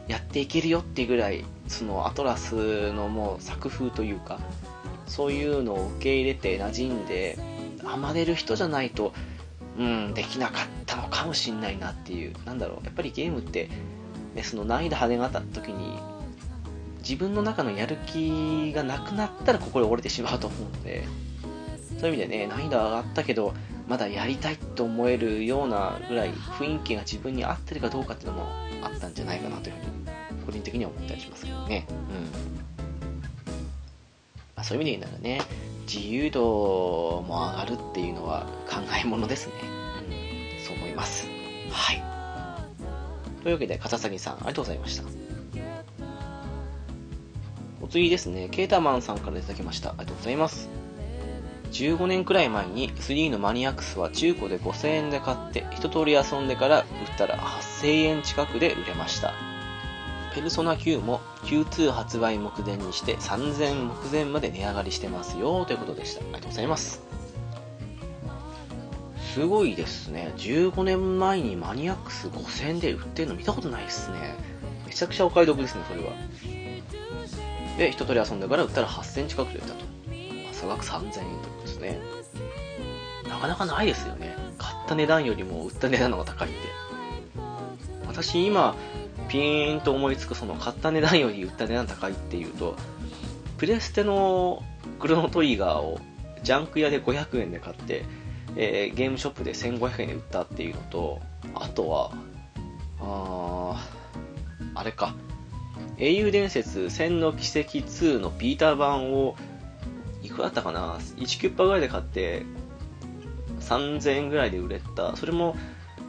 やっていけるよっていうぐらい、そのアトラスのもう作風というか、そういうのを受け入れて馴染んで、ハマれる人じゃないとうん、できなかったのかもしんないなっていう、なんだろう、やっぱりゲームって、ね、その難易度跳ねがった時に、自分の中のやる気がなくなったら心折れてしまうと思うので、そういう意味でね、難易度上がったけど、まだやりたいと思えるようなぐらい雰囲気が自分に合ってるかどうかっていうのもあったんじゃないかなというふうに、個人的には思ったりしますけどね。うん。そういう意味で言うならね、自由度も上がるっていうのは考えものですね。うん、そう思います。はい。というわけで、笠崎さん、ありがとうございました。お次ですね、ケータマンさんからいただきました。ありがとうございます。15年くらい前に3のマニアックスは中古で5000円で買って一通り遊んでから売ったら8000円近くで売れました。ペルソナ9も Q2 発売目前にして3000目前まで値上がりしてますよということでした。ありがとうございます。すごいですね。15年前にマニアックス5000で売ってるの見たことないですね。めちゃくちゃお買い得ですね、それは。で、一通り遊んでから売ったら8000近くで売ったと。差額3000円ということですね。なかなかないですよね。買った値段よりも売った値段の方が高いって。私今、ピーンと思いつくその買った値段より売った値段高いっていうと、プレステのクロノトリガーをジャンク屋で500円で買って、えー、ゲームショップで1500円で売ったっていうのと、あとは、ああれか、英雄伝説千の奇跡2のビーター版を、いくらだったかな ?1 キュッパぐらいで買って、3000円ぐらいで売れた。それも、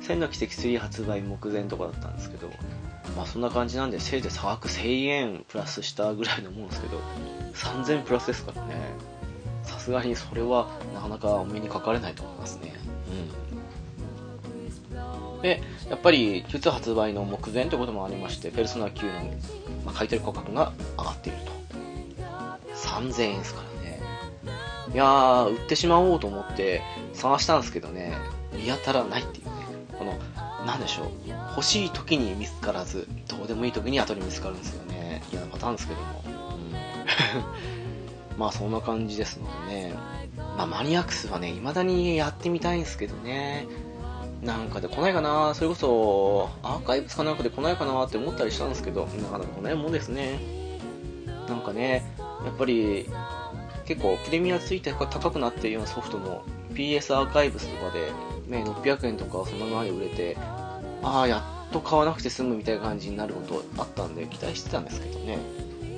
千の奇跡3発売目前とかだったんですけど、まあそんな感じなんで、せいぜい差額1000円プラスしたぐらいのもんですけど、3000プラスですからね。さすがにそれはなかなかお目にかかれないと思いますね。うん。で、やっぱり、Q2 発売の目前ということもありまして、ペルソナ9のま、買い取り価格が上がっていると。3000円ですからね。いやー、売ってしまおうと思って探したんですけどね、見当たらないっていうね。この、なんでしょう。欲しい時に見つからず、どうでもいい時に後に見つかるんですよね。嫌なパターンですけども。うん、*laughs* まあそんな感じですのでね。まあマニアックスはね、未だにやってみたいんですけどね。なんかで来ないかなそれこそ、アーカイブスかなんかで来ないかなって思ったりしたんですけど、なかなか来ないもんですね。なんかね、やっぱり、結構プレミアついて高くなってるようなソフトも PS アーカイブスとかで、ね、600円とかそのままで売れて、ああ、やっと買わなくて済むみたいな感じになることあったんで期待してたんですけどね。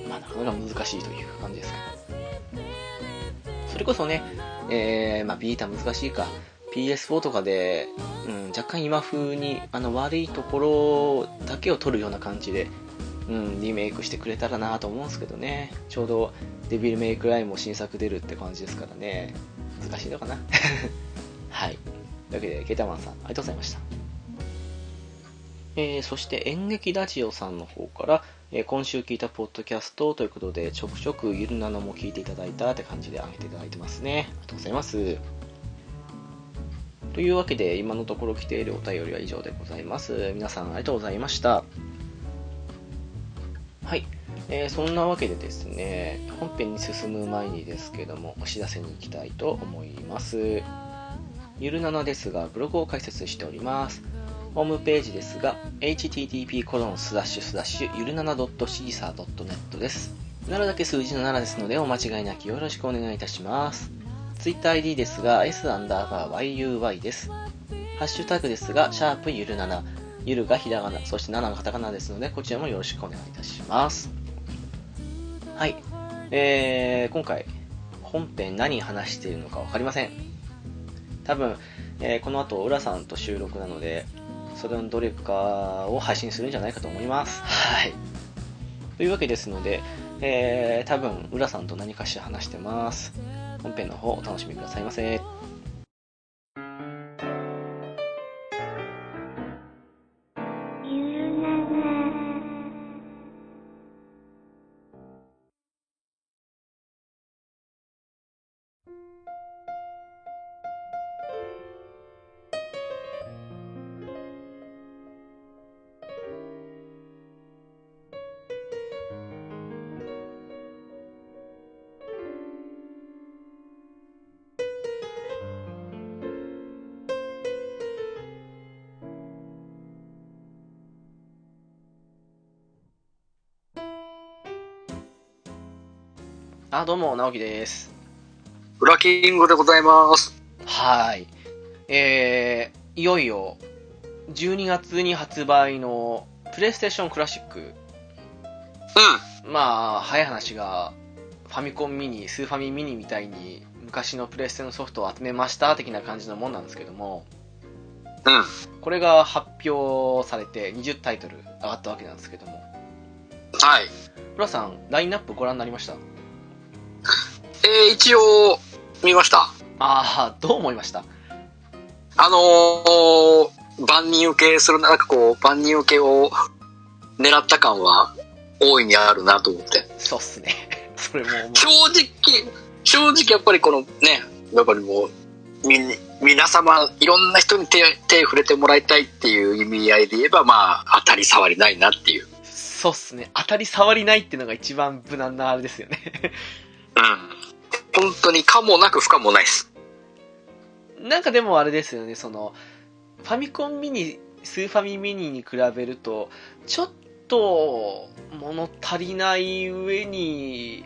まあなかなか難しいという感じですけど。それこそね、えー、まあビータ難しいか。PS4 とかで、うん、若干今風にあの悪いところだけを取るような感じで、うん、リメイクしてくれたらなと思うんですけどね。ちょうどデビルメイクラインも新作出るって感じですからね。難しいのかな *laughs* はい。というわけで、ケータマンさん、ありがとうございました。えー、そして演劇ラジオさんの方から、えー、今週聞いたポッドキャストということで、ちょくちょくゆるなのも聞いていただいたって感じであげていただいてますね。ありがとうございます。というわけで、今のところ来ているお便りは以上でございます。皆さんありがとうございました。はい。えー、そんなわけでですね、本編に進む前にですけども、お知らせに行きたいと思います。ゆるななですが、ブログを開設しております。ホームページですが、http コロンスラッシュスラッシュゆるなな .caesar.net です。7だけ数字の7ですので、お間違いなきよろしくお願いいたします。TwitterID ですが、s アンダーバー yuy です。ハッシュタグですが、シャープゆるなな、ゆるがひらがな、そして7がカタカナですので、こちらもよろしくお願いいたします。はい。えー、今回、本編何話しているのか分かりません。多分、えー、この後、浦さんと収録なので、それのどれかを配信するんじゃないかと思います。はい。というわけですので、えー、多分、浦さんと何かしら話してます。本編の方お楽しみくださいませ。あ、どうも、直樹です。ブラキングでございます。はい。えー、いよいよ、12月に発売のプレイステーションクラシック。うん。まあ、早い話が、ファミコンミニ、スーファミミニみたいに、昔のプレステのソフトを集めました、的な感じのもんなんですけども、うん。これが発表されて20タイトル上がったわけなんですけども。はい。フラさん、ラインナップご覧になりました？えー、一応、見ました。ああ、どう思いました？あのー、万人受けする、なんかこう、万人受けを狙った感は大いにあるなと思って。そうっすね。*laughs* それも正直、正直やっぱりこのね、やっぱりもう、み、皆様、いろんな人に手、手触れてもらいたいっていう意味合いで言えば、まあ、当たり障りないなっていう。そうっすね。当たり障りないっていうのが一番無難なあれですよね。うん。本当に可もなく不可もないです。なんかでもあれですよね、その、ファミコンミニ、スーファミミニに比べると、ちょっと、物足りない上に、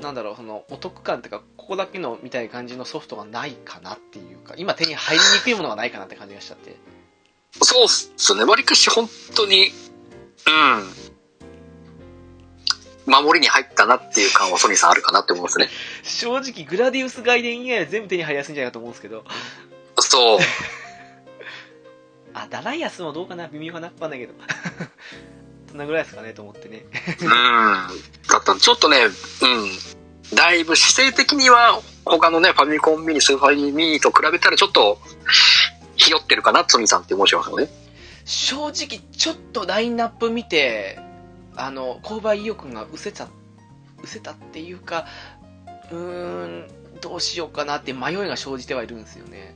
なんだろう、その、お得感っていうか、ここだけのみたいな感じのソフトがないかなっていうか、今手に入りにくいものがないかなって感じがしちゃって。そうっすね、わりかし本当に、うん、守りに入ったなっていう感はソニーさんあるかなって思いますね。正直、グラディウス外伝以外は全部手に入りやすいんじゃないかと思うんですけど。そう。*laughs* あ、ダライアスもどうかな？微妙かなわかんないけど。*laughs* そんなぐらいですかねと思ってね。うん。だったちょっとね、うん。だいぶ姿勢的には他のね、ファミコンミニ、スーファミミニと比べたらちょっと、ひよってるかな、ソニーさんって思いますよね。正直、ちょっとラインナップ見て、あの購買意欲が失せた失せたっていうかうーんどうしようかなって迷いが生じてはいるんですよね。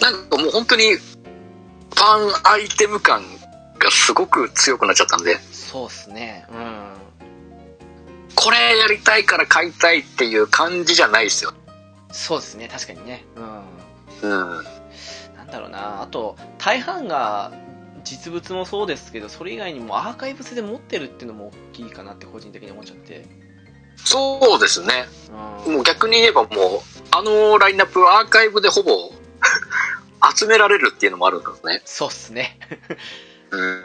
なんかもう本当に、ファンアイテム感がすごく強くなっちゃったんで、そうっすね。うん。これやりたいから買いたいっていう感じじゃないですよ。そうですね。確かにね。うん。うん。なんだろうな。あと大半が実物もそうですけどそれ以外にもアーカイブスで持ってるっていうのも大きいかなって個人的に思っちゃってそうですね。うんもう逆に言えばもう、あのラインナップはアーカイブでほぼ *laughs* 集められるっていうのもあるんですね。そうっすねうん。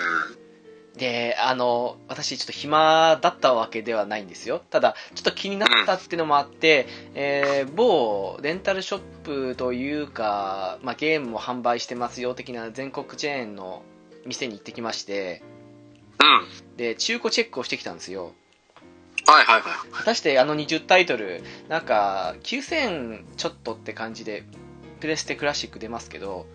であの私ちょっと暇だったわけではないんですよただちょっと気になったっていうのもあって、えー某レンタルショップというか、まあ、ゲームも販売してますよ的な全国チェーンの店に行ってきましてうん。で中古チェックをしてきたんですよはいはいはい。果たしてあの20タイトルなんか9000ちょっとって感じでプレステクラシック出ますけど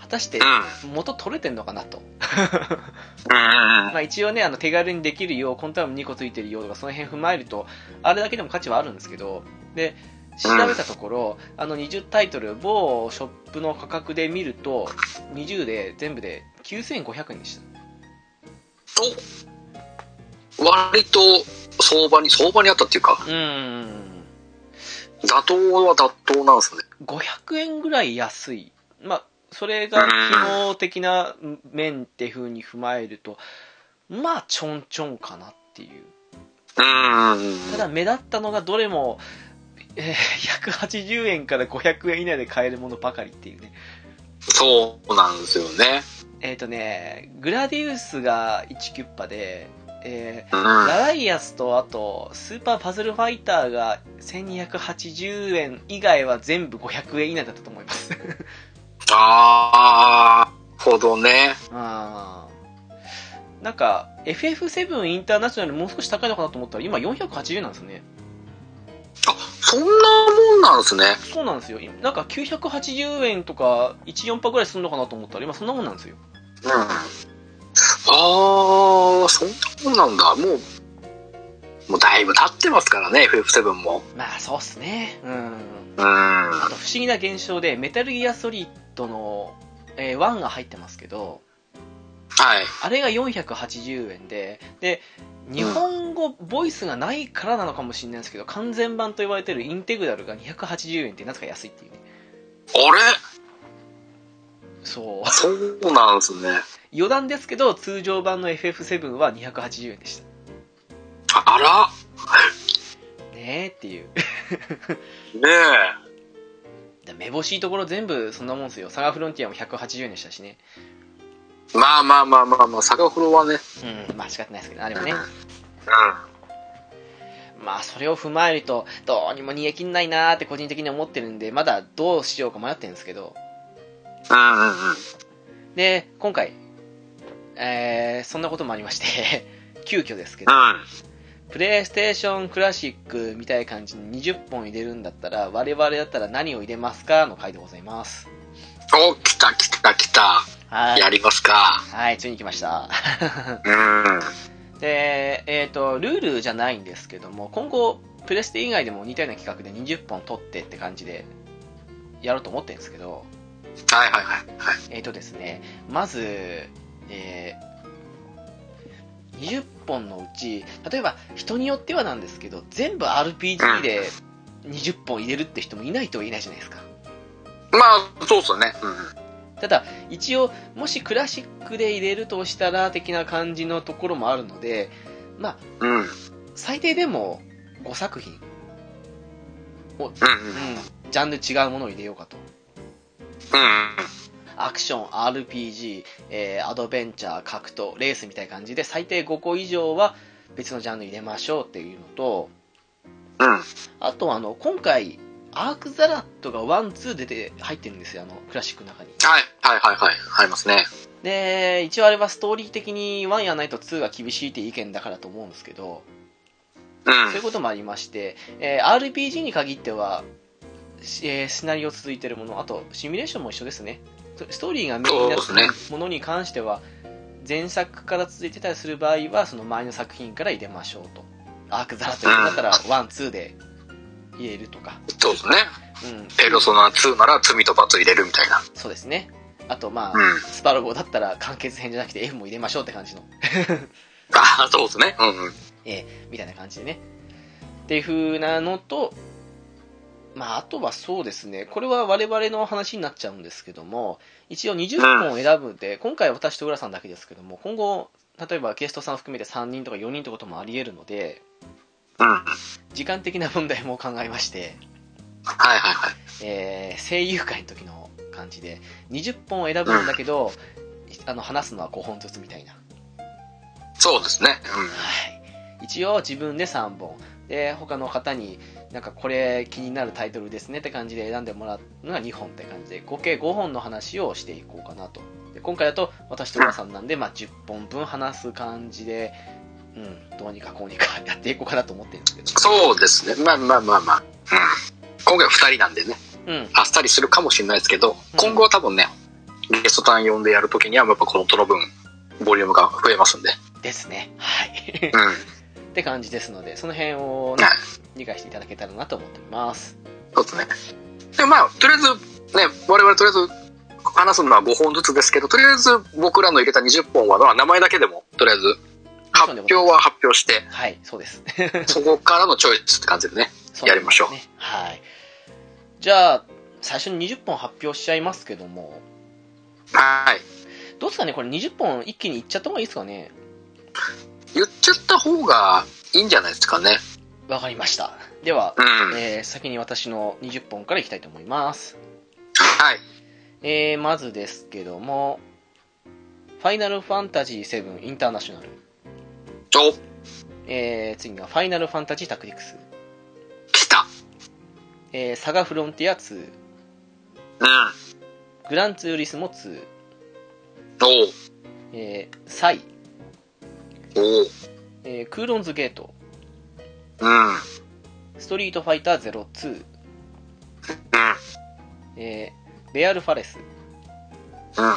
果たしてうん。元取れてんのかなと、うん。*laughs* まあ、一応ねあの手軽にできるようコントロール2個ついてるよとかその辺踏まえるとあれだけでも価値はあるんですけどで調べたところ、あの20タイトル某ショップの価格で見ると20で全部で9500円でしたお割と相場に、相場にあったっていうか、うーん妥当は妥当なんですね。500円ぐらい安い。まあ、それが機能的な面って風に踏まえると、まあ、ちょんちょんかなっていう。うん。ただ、目立ったのがどれも、えー180円から500円以内で買えるものばかりっていうね。そうなんですよね。えっ、とね、グラディウスが1キュッパで、えーうん。ラライアスとあと、スーパーパズルファイターが1280円以外は全部500円以内だったと思います。*laughs* あー、ほどね。あーなんか FF7 インターナショナルもう少し高いのかなと思ったら今480円なんですねあ、そんなもんなんですね。そうなんですよなんか980円とか14パーぐらいするのかなと思ったら今そんなもんなんですようん。あー、そんなもんなんだ。もう、もうだいぶ経ってますからね、FF7 も。まあそうっすねうんうん。あと不思議な現象でメタルギアソリッドの、えー1が入ってますけどはい。あれが480円でで日本語ボイスがないからなのかもしれないですけど完全版と言われてるインテグラルが280円ってなぜか安いっていうねあれ？そう。そうなんですね。余談ですけど通常版の FF7 は280円でした。あら。ねえっていう。ねでめぼしいところ全部そんなもんですよ。サガフロンティアも180円でしたしね。え。まあまあまあまあまあ、サガフロはね。うんまあ仕方ないですけどあでもね。うまあそれを踏まえるとどうにも逃げきんないなーって個人的に思ってるんでまだどうしようか迷ってるんですけど。で今回えー、そんなこともありまして *laughs* 急遽ですけどうん。プレイステーションクラシックみたいな感じに20本入れるんだったら我々だったら何を入れますかの回でございますお、来た来た来た。はいやりますか。はいついに来ました *laughs* うん。でえっ、とルールじゃないんですけども今後プレステ以外でも似たような企画で20本取ってって感じでやろうと思ってるんですけどはいはいはい。はい。えっ、とですねまずえー20本のうち例えば人によってはなんですけど全部 RPG で20本入れるって人もいないとは言えないじゃないですかまあ、そうっすよね。うん。ただ一応もしクラシックで入れるとしたら的な感じのところもあるのでまあうん。うん。最低でも5作品を、うん、うん。ジャンル違うものを入れようかとうん。アクション RPG、えーアドベンチャー格闘レースみたいな感じで最低5個以上は別のジャンル入れましょうっていうのとうん。あとあの今回アークザラットがワンツー出て入ってるんですよあのクラシックの中にはい。はいはいはい。ありますね。で一応あれはストーリー的に1やないと2が厳しいって意見だからと思うんですけどうん。そういうこともありまして、えー RPG に限っては、しえーシナリオ続いてるもの、あとシミュレーションも一緒ですね。ストーリーがメインになってるものに関しては、前作から続いてたりする場合は、その前の作品から入れましょうと。アークザラッドツーだったら、ワン、ツーで入れるとか。そうですね。うん。ペルソナ2なら罪と罰入れるみたいな。そうですね。あと、まあ、うんスパロボだったら完結編じゃなくて F も入れましょうって感じの、あ *laughs* あ、そうですね。うんうん。えーみたいな感じでね。っていう風なのと、まあ、あとはそうですね、これは我々の話になっちゃうんですけども、一応20本を選ぶんで、今回は私と浦さんだけですけども、今後、例えばゲストさん含めて3人とか4人ってこともあり得るので、うん。時間的な問題も考えまして、はいはいはい。えー声優会の時の感じで、20本を選ぶんだけど、あの話すのは5本ずつみたいな。そうですね。はい。一応自分で3本。で、他の方に、なんかこれ気になるタイトルですねって感じで選んでもらうのが2本って感じで、合計5本の話をしていこうかなと。で今回だと私と浦さんなんで、まあ10本分話す感じで、うん、どうにかこうにかやっていこうかなと思ってるんですけど。そうですね。まあまあまあまあ。うん。今回は2人なんでね、うん。あっさりするかもしれないですけど、今後は多分ね、ゲスト単呼んでやるときには、やっぱこの音の分、ボリュームが増えますんで。ですね。はい。うん。って感じですので、その辺を、ねはい、理解していただけたらなと思っております。そうですね。でまあ、とりあえず、ね、我々とりあえず、話すのは5本ずつですけど、とりあえず僕らの入れた20本は、まあ名前だけでも、とりあえず、発表は発表して、はい、そうです。*laughs* そこからのチョイスって感じでね。やりましょう。はい。じゃあ、最初に20本発表しちゃいますけども、はい。どうですかねこれ20本一気にいっちゃった方がいいですかね言っちゃった方がいいんじゃないですかね。わかりました。では、うん。えー先に私の20本からいきたいと思います。はい。えー、まずですけども、ファイナルファンタジー7インターナショナル。お、えー、次がファイナルファンタジータクティクス。来た。えー、サガフロンティア2。うん。グランツーリスモ2。おうえー、サイ。えー、クーロンズゲート。うん。うん。ストリートファイター02。えー、ベアルファレス。うん。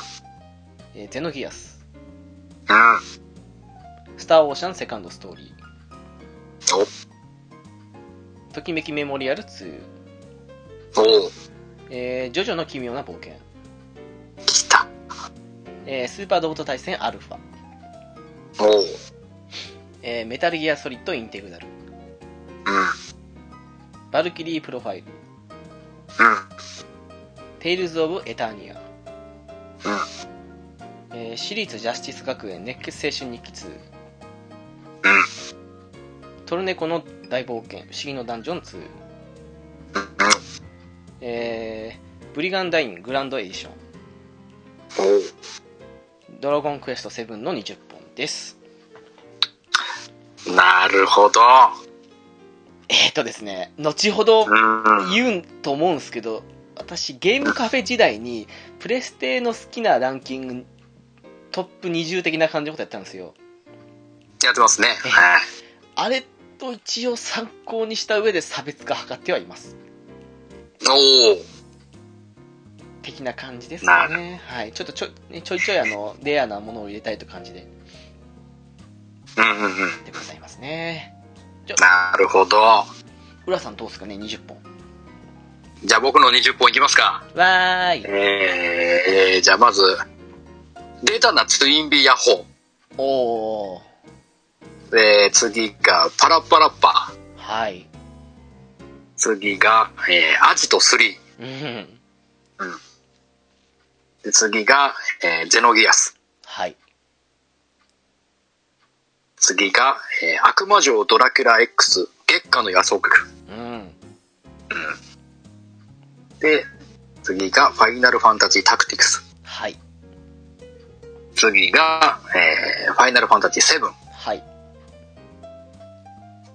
えー、ゼノギアス。うん。スターオーシャンセカンドストーリー。お、ときめきメモリアル2。おうえー、ジョジョの奇妙な冒険。来た。えー、スーパーロボット大戦アルファ。えー、メタルギアソリッドインテグラル。うん。バルキリープロファイル。うん。テイルズ・オブ・エターニア。うん。えー、私立ジャスティス学園熱血青春日記2。うん。トルネコの大冒険不思議のダンジョン2。うん。えー、ブリガンダイングランドエディション。ドラゴンクエスト7の20本です。なるほど。えーとですね、後ほどうん。言うと思うんですけど、私ゲームカフェ時代にプレステの好きなランキングトップ20的な感じのことやったんですよ。やってますね。えはい。あれと一応参考にした上で差別化図ってはいます。おお。的な感じですかね。はい。ちょっとちょねちょいちょいあの、レアなものを入れたいという感じで。でございますね。なるほど。浦さんどうですかね、20本。じゃあ僕の20本いきますか。わーい。えー、じゃあまず、データなツインビーヤッホおー。ー。えー、次がパラッパラッパー。はい。次が、えー、アジト3。うん。で次が、えー、ゼノギアス。はい。次が、えー、悪魔城ドラキュラ X 月下の夜足。うん。で、次がファイナルファンタジータクティクス。はい。次が、えー、ファイナルファンタジー7。はい。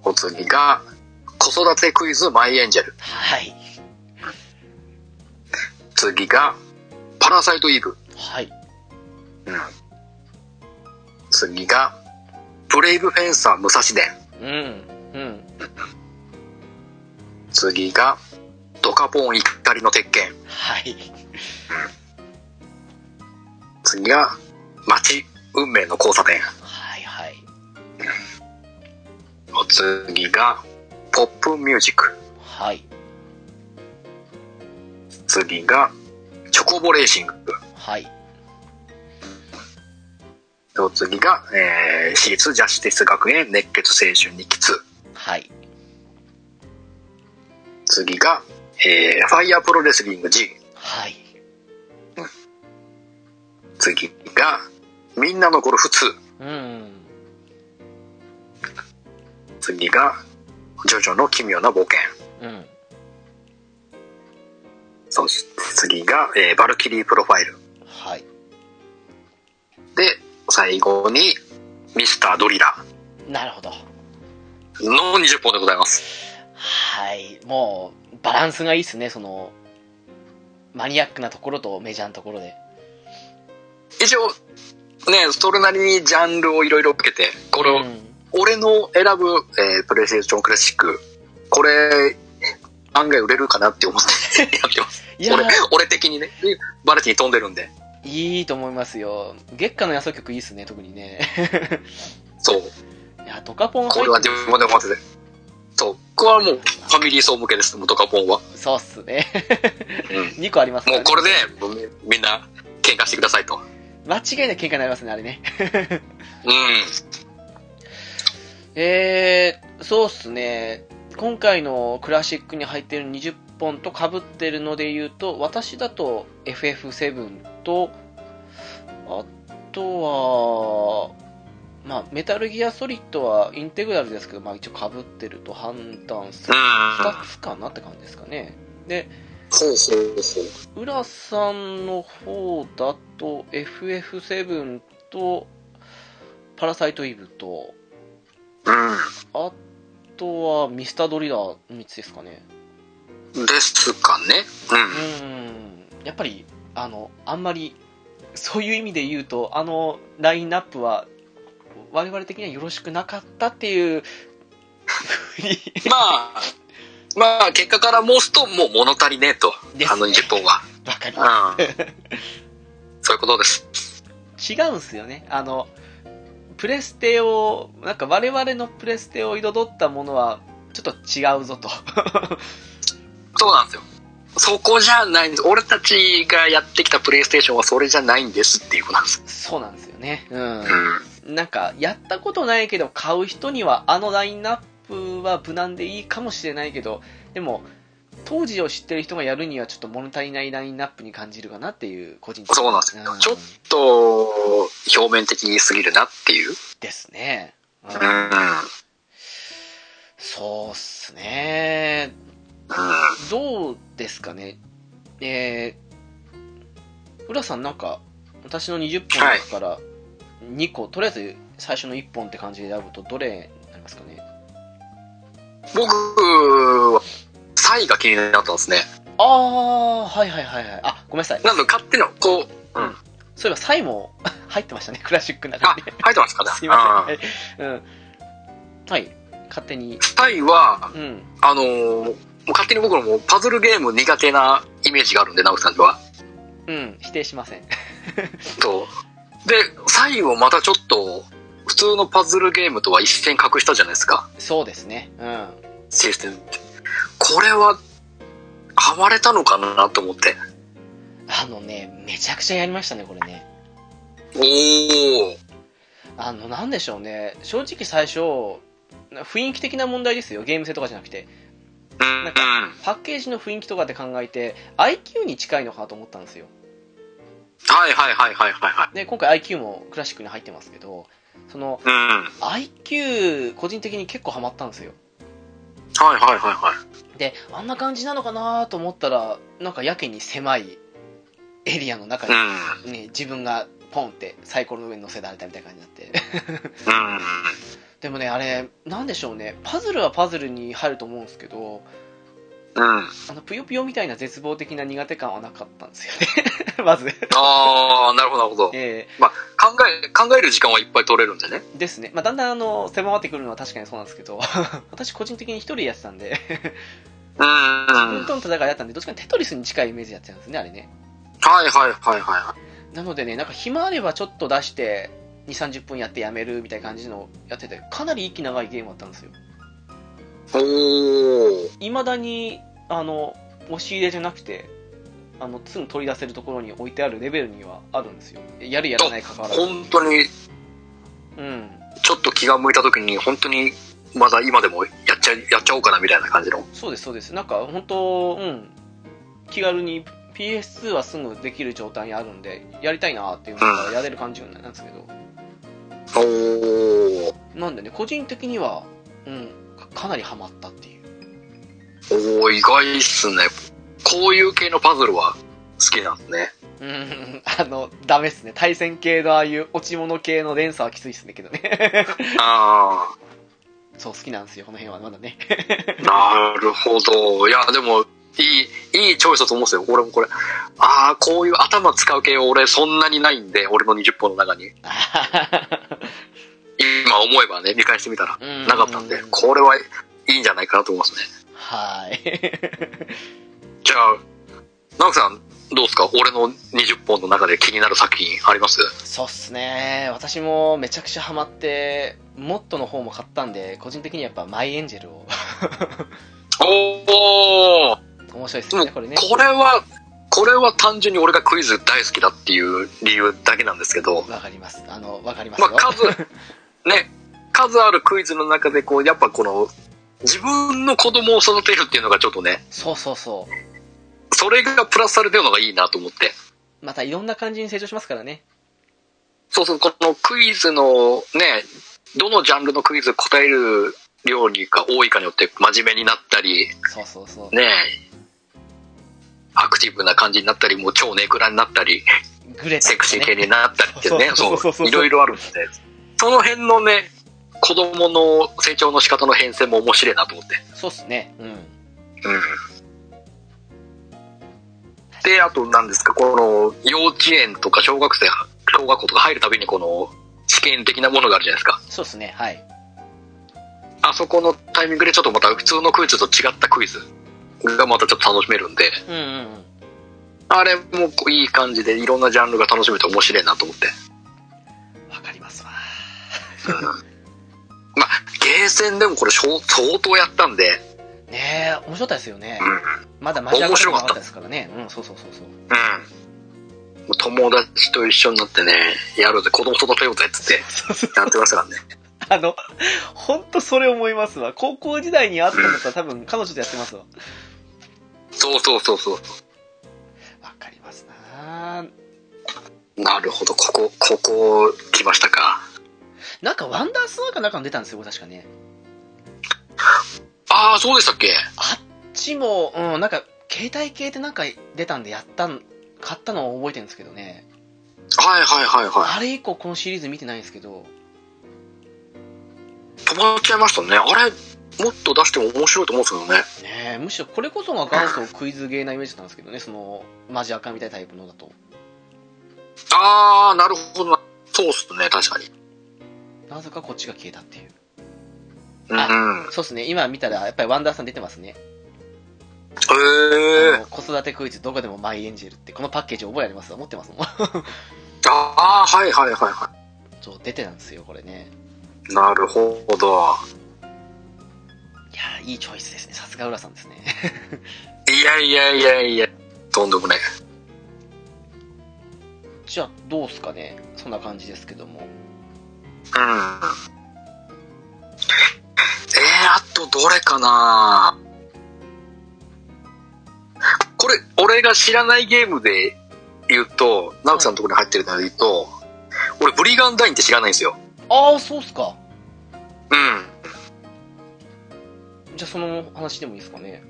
お次が、子育てクイズマイエンジェル。はい。次が、パラサイトイーブ。はい。うん。次が、ブレイブフェンサー武蔵伝。うん。うん。次が、ドカポン怒りの鉄拳。はい。次が、街。運命の交差点。はいはい。お次が、ポップミュージック。はい。次が、チョコボレーシング。はい。お次が、えー、私立ジャスティス学園熱血青春日記2。はい。次が、えー、ファイヤープロレスリング G。はい。次が、みんなのゴルフ2。うん。次が、ジョジョの奇妙な冒険。うん。そして次が、えーバルキリープロファイル。はい。で、最後に、ミスタードリラなるほど。ーの20本でございます。はい。もう、バランスがいいっすね、その、マニアックなところとメジャーなところで。一応、ね、それなりにジャンルをいろいろ受けて、これを、うん俺の選ぶ、えープレイステーションクラシック、これ、案外売れるかなって思ってやってます。俺、俺的にね、でバラエティに飛んでるんで。いいと思いますよ。月下の野草曲いいっすね、特にね。*laughs* そう。いや、ドカポンこれは自分で思ってて。そう。これはもう、ファミリー層向けです、元カポンは。そうっすね。うん。*laughs* 2個ありますから、ね。もうこれで、みみんな、喧嘩してくださいと。間違いなく喧嘩になりますね、あれね。うん。*laughs* えー、そうっすね。今回のクラシックに入ってる20本と被ってるので言うと、私だと FF7 と、あとは、まあ、メタルギアソリッドはインテグラルですけど、まあ一応被ってると判断する。うん。2つかなって感じですかね。で、ほうほうほう。浦さんの方だと FF7 とパラサイトイブとあとはミスタードリラー3つですかねうん。ですかね。うーんやっぱりあのあんまりそういう意味で言うとあのラインナップは我々的にはよろしくなかったっていうふうにうん。*laughs* まあ、まあ、結果から申すと、もう物足りねえと。ねあの20本は。わかりうんま。そういうことです。す違うんすよねあのプレステをなんか我々のプレステを彩ったものはちょっと違うぞとそうなんですよ。そこじゃないんです。俺たちがやってきたプレイステーションはそれじゃないんですっていうことなんです。そうなんですよねううん。んなんかやったことないけど買う人にはあのラインナップは無難でいいかもしれないけどでも当時を知ってる人がやるにはちょっと物足りないラインナップに感じるかなっていう個人的そうなんですよ。うんちょっと表面的すぎるなっていう。ですね、うんうん。そうっすねうん。どうですかね？えー、浦さんなんか私の20本の中から2個、とりあえず最初の1本って感じで選ぶとどれになりますかね？僕は、サイが気になったんですね。ああはいはいはいはい。あごめんなさい。なんだ、勝手な、こう、うん。そういえばサイも *laughs* 入ってましたねクラシックのあ中で、入ってますか？ね。*laughs* すいません、うん。はい。勝手に。サイは、うん。あのーもう勝手に僕のもうパズルゲーム苦手なイメージがあるんで、直樹さんには。うん否定しません *laughs* そう。で、サイをまたちょっと、普通のパズルゲームとは一線隠したじゃないですか。そうですねうんシステムって。これは、ハマれたのかなと思って。あのねめちゃくちゃやりましたねこれねおー。あのなんでしょうね正直最初雰囲気的な問題ですよゲーム性とかじゃなくてうん。なんかパッケージの雰囲気とかで考えて IQ に近いのかなと思ったんですよはいはいはいはいはいはい。で今回 IQ もクラシックに入ってますけどそのうん。はい IQ 個人的に結構ハマったんですよはいはいはい。であんな感じなのかなと思ったらなんかやけに狭いエリアの中に、うん。ね、自分がポンってサイコロの上に乗せられたみたいな感じになってうん。でもねあれなんでしょうね。パズルはパズルに入ると思うんですけどうん。あのぷよぷよみたいな絶望的な苦手感はなかったんですよね。*laughs* まず。あー、なるほどなるほど。え考え、考える時間はいっぱい取れるんでね。ーですね、まあ、だんだんあの狭まってくるのは確かにそうなんですけど。*laughs* 私個人的に一人でやってたんで。うん。自はい分との戦いだったんでどっちかテトリスに近いイメージでやってたんですねあれね。はいはいはいはなのでねなんか暇あればちょっと出して2、30分やってやめるみたいな感じのやってて、かなり息長いゲームだったんですよ。おー。未だに、あの、押し入れじゃなくて、あの、すぐ取り出せるところに置いてあるレベルにはあるんですよ。やるやらない関わらず。本当に、うん。ちょっと気が向いた時に、本当に、まだ今でもやっちゃ、やっちゃおうかなみたいな感じの。そうです、そうです。なんか、本当うん。気軽に PS2 はすぐできる状態にあるんで、やりたいなっていうのがやれる感じなんですけど。おー。なんでね、個人的には、うん、かかなりハマったっていう。おー、意外っすね。こういう系のパズルは好きなんですね。うん、*laughs* あの、ダメっすね。対戦系のああいう落ち物系の連鎖はきついっすねけどね。*laughs* あそう、好きなんですよ、この辺はまだね。ー、なるほど。いや、でも、いい、いいチョイスだと思うんですよ。俺もこれ。ああ、こういう頭使う系俺そんなにないんで、俺の20本の中に。*laughs* 今思えばね、見返してみたらうんなかったんで、これはいいんじゃないかなと思いますね。はい。*laughs* じゃあ、直樹さん、どうですか？俺の20本の中で気になる作品あります？そうっすね。私もめちゃくちゃハマって、モットの方も買ったんで、個人的にやっぱマイエンジェルを。おー面白いでも、よね、これね。これは、これは単純に俺がクイズ大好きだっていう理由だけなんですけど、わかります。あの、わかりますよ。まあ、数、ね、数あるクイズの中で、こう、やっぱこの、自分の子供を育てるっていうのがちょっとね、そうそうそう。それがプラスされてるのがいいなと思って。またいろんな感じに成長しますからね。そうそう、このクイズのね、どのジャンルのクイズ答える量が多いかによって真面目になったり、そうそうそう。ねアクティブな感じになったり、もう超ネクラになったり、グレタセクシー系になったりってね、そう、いろいろあるんで、その辺のね、子供の成長の仕方の変遷も面白いなと思って。そうっすね。うん。うん。で、あと何ですか、この幼稚園とか小学生、小学校とか入るたびにこの試験的なものがあるじゃないですか。そうっすね。はい。あそこのタイミングでちょっとまた普通のクイズと違ったクイズがまたちょっと楽しめるんで、うんうんうん。あれもいい感じでいろんなジャンルが楽しめて面白いなと思って。わかりますわ。まあ、ゲーセンでもこれ相相当やったんで、ねえ、面白かったですよね。うん。まだマジアカ面白かったなかったですからね。うん、そうそうそうそう。うん。友達と一緒になってね、やるぜ、子供育てようぜっつってやってましたからね。あの、本当それ思いますわ。高校時代にあったんだったら多分彼女とやってますわ。そうそうそうそう。わかりますななるほど、ここ、ここ来ましたか。なんかワンダースワーかなんかの出たんですよ、確かね。ああ、そうでしたっけあっちも、うん、なんか、携帯系ってなんか出たんでやったん、買ったのを覚えてるんですけどね。はいはいはいはあれ以降このシリーズ見てないんですけど、い。止まっちゃいましたね。あれ、もっと出しても面白いと思うんですけどね。ねえむしろこれこそが元祖クイズゲーなイメージなんですけどね、その、マジアカみたいなタイプのだと。ああ、なるほどな。そうっすね、確かに。なぜかこっちが消えたっていう。うん。あそうですね、今見たらやっぱりワンダーさん出てますね。へえ子育てクイズどこでもマイエンジェルって、このパッケージ覚えあります持ってますもん。*laughs* ああ、はいはいはいはそう、出てたんですよ、これね。い。なるほど。いやーいいチョイスですね。さすが浦さんですね。*laughs* いやいやいやいや、とんでもない。じゃあ、どうすかね。そんな感じですけども。うん。えー、あとどれかなこれ、俺が知らないゲームで言うと、直樹さんのところに入ってるので言うと、俺、ブリガンダインって知らないんですよ。ああ、そうっすか。うん。じゃあ、その話でもいいですかね？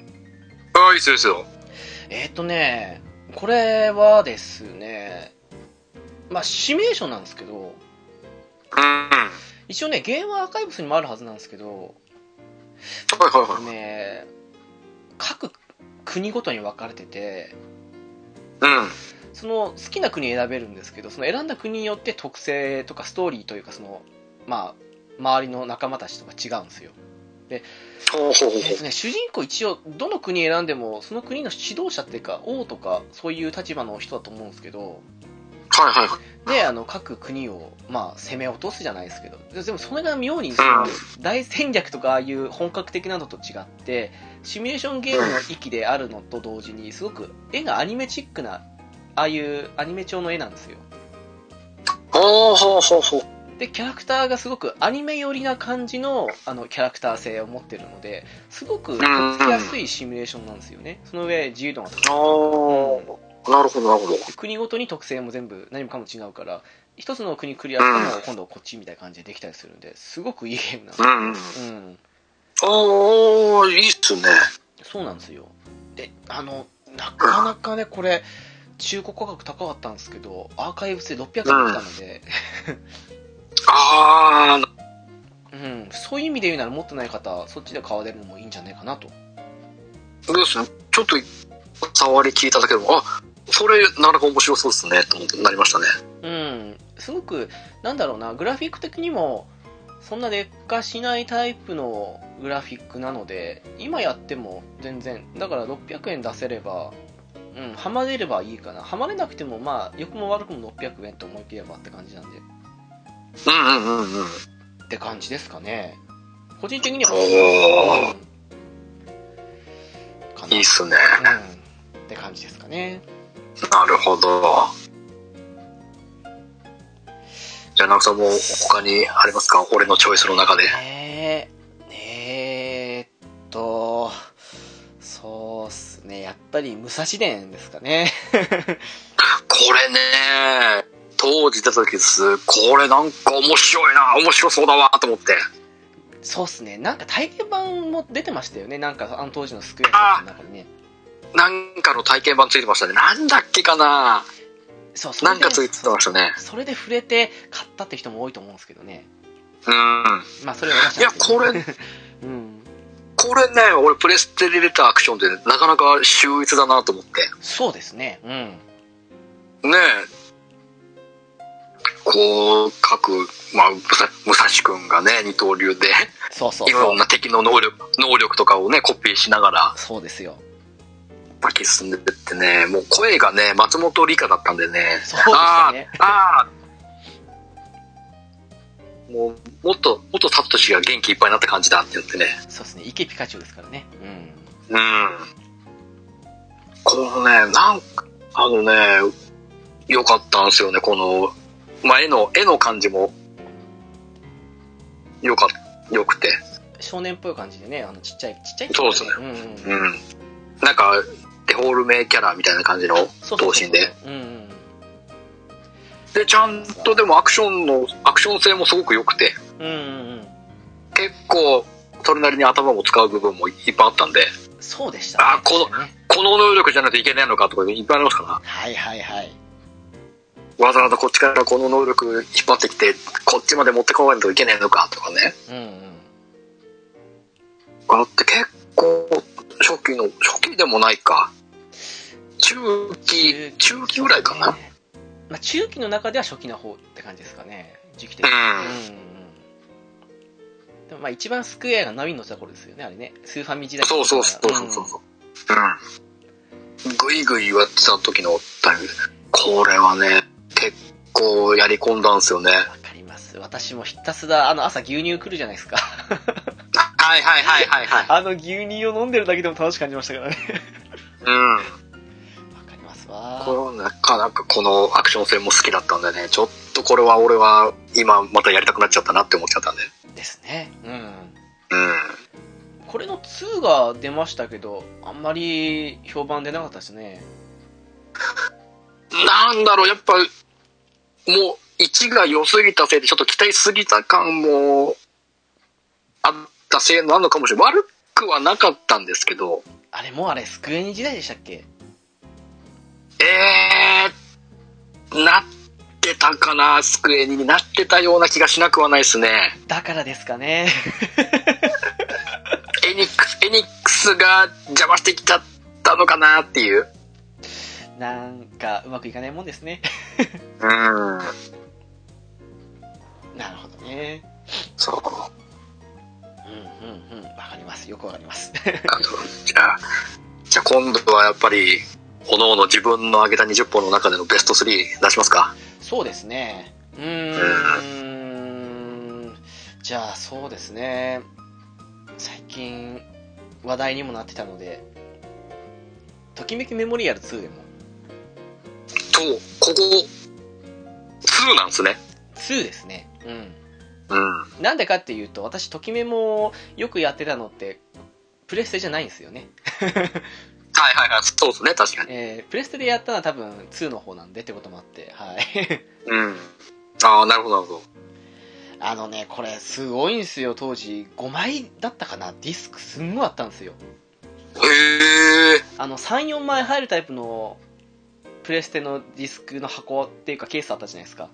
ああ、いいですよ、いいですよ。えっ、ー、とね、これはですね、まあ、シミュレーションなんですけど、うん。はい一応ね、ゲームアーカイブスにもあるはずなんですけど、はいはい。ね、各国ごとに分かれてて、うん。その好きな国選べるんですけど、その選んだ国によって特性とかストーリーというか、その、まあ、周りの仲間たちとか違うんですよ。ほうほうほうほえっとね、主人公一応、どの国選んでも、その国の指導者っていうか、王とか、そういう立場の人だと思うんですけど、う。はいはい。で、あの、各国を、まあ、攻め落とすじゃないですけど、ででもそれが妙に、大戦略とかああいう本格的なのと違って、シミュレーションゲームの域であるのと同時に、すごく絵がアニメチックな、ああいうアニメ調の絵なんですよ。ほうほうほうほう。で、キャラクターがすごくくアニメ寄りな感じの、あの、キャラクター性を持ってるので、すごくとっつきやすいシミュレーションなんですよね。その上、自由度が高い。ああ、なるほど、なるほど。国ごとに特性も全部何もかも違うから一つの国クリアしても今度こっちみたいな感じでできたりするんですごくいいゲームなんですうんうん。うんああ、いいっすね。そうなんですよであのなかなかねこれ中古価格高かったんですけどアーカイブスで600円来たので、ああ、うん、そういう意味で言うなら持ってない方そっちで買われるのもいいんじゃないかなと。そうですね。ちょっと、触り聞いただけでも、あ、それ、なかなか面白そうですね、と思ってなりましたね。うん。すごくなんだろうなグラフィック的にもそんな劣化しないタイプのグラフィックなので今やっても全然だから600円出せればうんハマれればいいかな。ハマれなくてもまあ良くも悪くも600円と思い切ればって感じなんでうんうんうんうん。って感じですかね。個人的には。おーうん。かな。いいっすね。うん。って感じですかね。なるほど。じゃあ、直さんも他にありますか？俺のチョイスの中で。え。ー、えー、っと。そうっすね。やっぱり武蔵伝ですかね。これね、当時出た時です。これなんか面白いな、面白そうだわ、と思って。そうっすねなんか体験版も出てましたよねなんかあの当時のスクエアの中にねなんかの体験版ついてましたね。なんだっけかなそうそれでなんかついてましたね。それで触れて買ったって人も多いと思うんですけどねうん。まあそれは私いや、これ、*laughs* うんこれね、俺プレステで出たアクションで、なかなか秀逸だなと思って。そうですねうんねえ。こう、各、まあ、武蔵武蔵くんがね、二刀流で、そうそう。いろんな敵の能力、能力とかをね、コピーしながら、そうですよ。バキ進んでってね、もう声がね、松本里香だったんでね。そうでね。あーあー。もう、もっと、もっとサトシが元気いっぱいになった感じだって言ってね。そうですね。イケピカチュウですからね。うん。うん。このね、なんか、あのね、良かったんですよね、この、まあ、絵の、絵の感じも、良かっ、良くて。少年っぽい感じでねあのちっちゃいちっちゃいそうですね。うんうんうん。なんか、デフォルメキャラみたいな感じの頭身で。うんうんで、ちゃんとでもアクションの、アクション性もすごく良くて、うんうんうん。結構、それなりに頭も使う部分もいっぱいあったんで、そうでしたね。あこのこの能力じゃないといけないのかとかいっぱいありますから。はいはいはいわざわざこっちからこの能力引っ張ってきて、こっちまで持ってこないといけないのかとかね。うんうんあって結構、初期の、初期でもないか。中期、中期ぐらいかな。まあ、中期の中では初期の方って感じですかね時期的にうんうんうんでもまあ一番スクエアが波に乗ってた頃ですよねあれねスーファミ時代そうそうそうそうそうそう。うん。ぐいぐいやってた時のタイミングで。これはね、結構やり込んだんですよね。わかります私もひたすらあの朝牛乳来るじゃないですかはいはいはいはいはい。あの牛乳を飲んでるだけでも楽しく感じましたからねうん。わかりますわこれなかなかこのアクション性も好きだったんでね、ちょっとこれは俺は今またやりたくなっちゃったなって思っちゃったんで。ですねうんうん。これの2が出ましたけどあんまり評判出なかったですね *laughs* なんだろう、やっぱ、もう、1が良すぎたせいで、ちょっと期待しすぎた感も、あったせいなのかもしれない。悪くはなかったんですけど、あれもうあれスクエニ時代でしたっけ？えー、なってたかな、スクエニになってたような気がしなくはないですね。だからですかね *laughs* エニックス、エニックスが邪魔してきちゃったのかなっていう。なんかうまくいかないもんですねうん。なるほどねそう。うんうんうんわかりますよくわかりますじゃあ、じゃあ今度はやっぱり、おのおの自分の上げた20本の中でのベスト3出しますか？そうですね。うーん。じゃあ、そうですね。最近、話題にもなってたので、ときめきメモリアル2でも。と、ここ、2なんですね。2ですね。うん。うん。なんでかっていうと、私、ときメモをよくやってたのって、プレステじゃないんですよね。*laughs* はいはいはい。そうですね、確かに。えー、プレステでやったのは多分2の方なんでってこともあって、はい。うん。ああ、なるほど、なるほど。あのね、これすごいんですよ、当時。5枚だったかな？ディスクすんごいあったんですよ。へえ。あの、3、4枚入るタイプのプレステのディスクの箱っていうかケースあったじゃないですか。は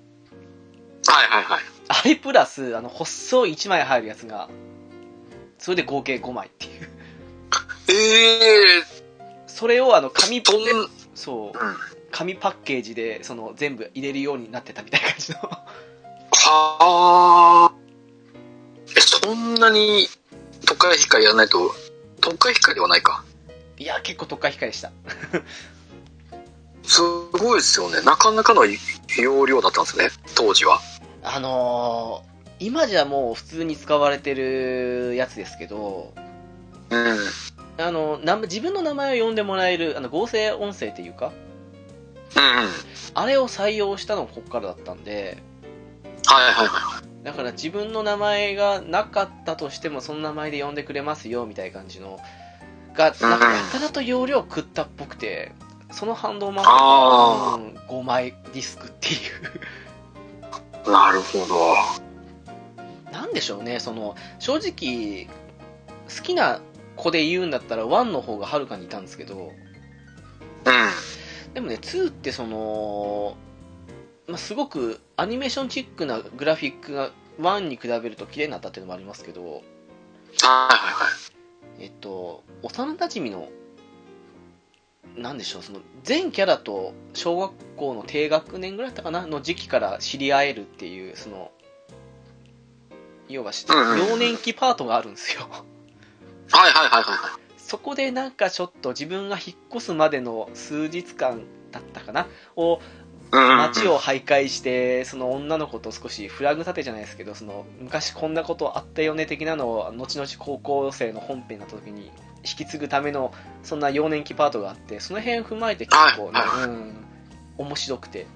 いはいはい。あれプラス、あの、細い1枚入るやつが、それで合計5枚っていう。ええそれをあの、紙そん、うん。そう、紙パッケージで、その、全部入れるようになってたみたいな感じの。はあ。え、そんなに、都会控えやらないと、都会控えではないか。いや、結構特化控えでした。すごいですよね。なかなかの容量だったんですね、当時は。あのー今じゃもう普通に使われてるやつですけど、うん。あの、な自分の名前を呼んでもらえる、あの、合成音声っていうか、うんうん。あれを採用したのがここからだったんで、はいはいはだから自分の名前がなかったとしても、その名前で呼んでくれますよ、みたいな感じの、が、なんかやたらと容量食ったっぽくて、その反動もああって、うん、5枚ディスクっていう。い。なるほど。なんでしょうね、その、正直、好きな子で言うんだったら1の方がはるかにいたんですけど、うん。でもね、2ってその、まあ、すごくアニメーションチックなグラフィックが1に比べると綺麗になったっていうのもありますけど、はいはいはい。えっと、幼馴染の、なんでしょう、その、全キャラと小学校の低学年ぐらいだったかなの時期から知り合えるっていう、その、要は、幼年期パートがあるんですよ。はいはいはいはい。そこでなんかちょっと自分が引っ越すまでの数日間だったかなを街を徘徊してその女の子と少しフラグ立てじゃないですけどその昔こんなことあったよね的なのを後々高校生の本編になった時に引き継ぐためのそんな幼年期パートがあってその辺踏まえて結構ね、はい。うん、面白くて。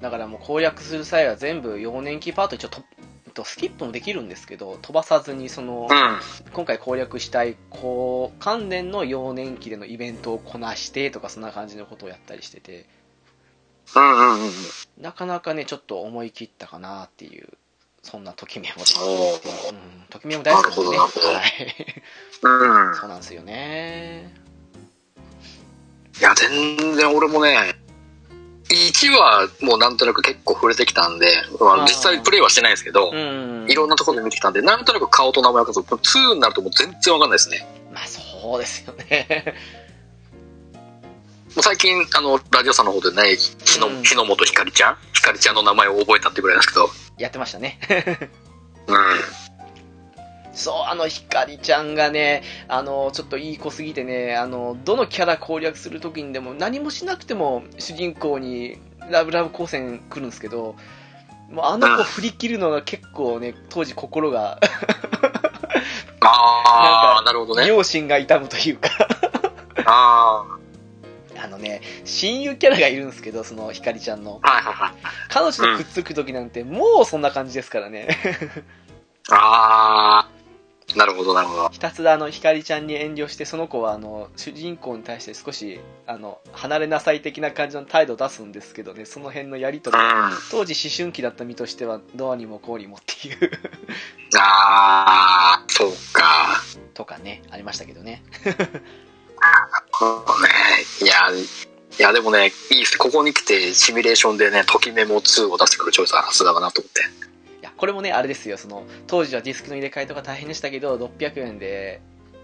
だからもう攻略する際は全部幼年期パート一応ととスキップもできるんですけど飛ばさずにその、うん。今回攻略したいこう関連の幼年期でのイベントをこなしてとかそんな感じのことをやったりしてて。うんうんうん。なかなかねちょっと思い切ったかなっていうそんなときメモですうん、ときメモ大好きでねなるほどなるはい。うん。そうなんですよね。いや、全然俺もね、1はもうなんとなく結構触れてきたんで、実際プレイはしてないですけど、うん。いろんなところで見てきたんで、なんとなく顔と名前わかると、2になるともう全然わかんないですね。まあそうですよね。*laughs* もう最近、あの、ラジオさんの方でね、日の、うん。日の本ひかりちゃん？ひかりちゃんの名前を覚えたってぐらいなんですけど、やってましたね。うん。そうあのひかりちゃんがねあのちょっといい子すぎてねあのどのキャラ攻略するときにでも何もしなくても主人公にラブラブ光線来るんですけどもうあの子振り切るのが結構ね当時心が。あー、なるほどね。両親が痛むというか。ああのね親友キャラがいるんですけどそのひかりちゃんのー、はいはいはい。彼女とくっつくときなんてもうそんな感じですからねあー、なるほどなるほど。ひたすらあのひかりちゃんに遠慮してその子はあの主人公に対して少しあの離れなさい的な感じの態度を出すんですけどねその辺のやりとりうん。当時思春期だった身としてはどうにもこうにもっていうあー、そうか。とかねありましたけどね。いや、いやでもね、いいですね。ここに来てシミュレーションでね、ときメモ2を出してくるチョイスはさすがだなと思って。いやこれもねあれですよその当時はディスクの入れ替えとか大変でしたけど600円で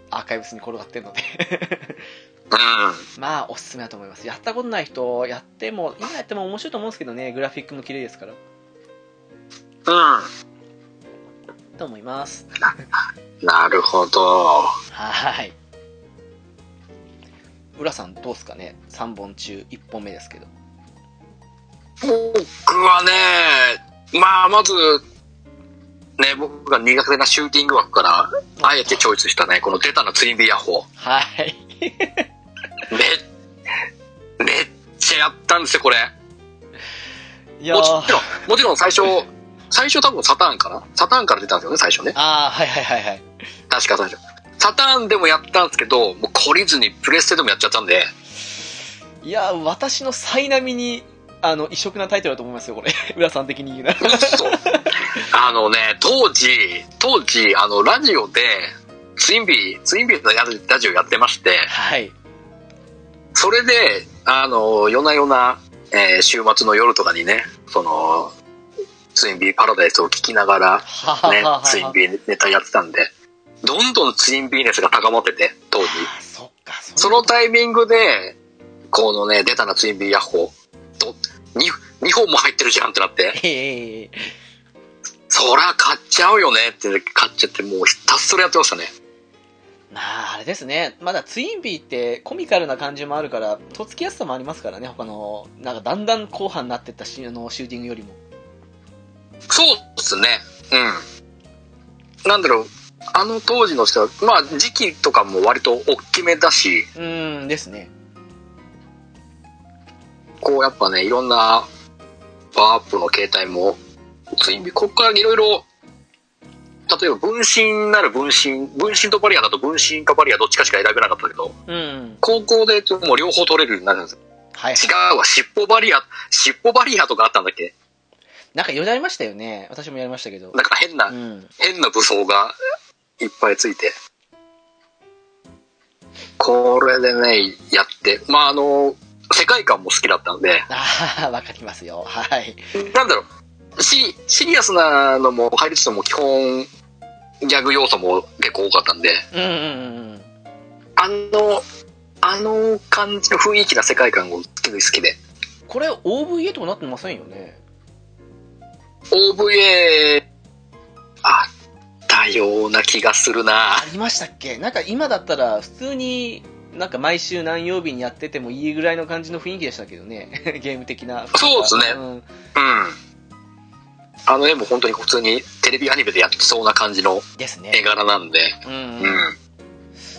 アーカイブスに転がってるのでうん。まあおすすめだと思いますやったことない人やっても今やっても面白いと思うんですけどねグラフィックも綺麗ですからうん。と思います *laughs* なるほど。はい浦さんどうですかね？3本中1本目ですけど僕はね、まあ、まず、ね、僕が苦手なシューティング枠から、あえてチョイスしたね、この出たのツインビーヤッホはい。ー。め、めっちゃやったんですよ、これ。いやもちろんー、、もちろん最初、最初多分サターンかな？サターンから出たんですよね、最初ね。ああ、はいはいはいはい。確か最初。サターンでもやったんですけど、もう懲りずにプレステでもやっちゃったんで、いやー、私の最並みに、あの、異色なタイトルだと思いますよ、これ。*laughs* 浦さん的に言うなら。そう。あのね、当時、当時、あの、ラジオで、ツインビー、ツインビーのやラジオやってまして、はい。それで、あの、夜な夜な、えー週末の夜とかにね、その、ツインビーパラダイスを聞きながら、ねツインビーネタやってたんで、どんどんツインビーネスが高まってて、当時。あそっか、そのタイミングで、このね、出たなツインビーヤッホー、と、2, 2本も入ってるじゃんってなって、*laughs* ええそら買っちゃうよねって買っちゃって、もうひたすらやってましたね。まあ、あれですね。まだツインビーってコミカルな感じもあるから、とっつきやすさもありますからね、他の、なんかだんだん後半になってったしあのシューティングよりも。そうですね。うん。なんだろう、あの当時の人は、まあ時期とかも割と大きめだし、うーんですね。こうやっぱね、いろんなパワーアップの形態も、ツインビー、ここからいろいろ、例えば分身なる分身、分身とバリアだと分身かバリアどっちかしか選べなかったけど、うん。高校でもう両方取れるようになるんですよ。はい。違うわ、尻尾バリア、尻尾バリアとかあったんだっけ？なんかよだりましたよね。私もやりましたけど。なんか変な、うん。変な武装がいっぱいついて。これでね、やって、まああの、世界観も好きだったんで、ああ、わかりますよ。はい。なんだろう、シシリアスなのも入りつつも基本、ギャグ要素も結構多かったんで、うんうんうんうん。あの、あの感じの雰囲気な世界観を好きで好きで。これ OVA とかなってませんよね。OVA、あったような気がするなありましたっけ？なんか今だったら普通になんか毎週何曜日にやっててもいいぐらいの感じの雰囲気でしたけどね。*laughs* ゲーム的な。そうですねんうん。あの絵も本当に普通にテレビアニメでやってそうな感じの絵ね。柄なんで、うん、ううん。ん。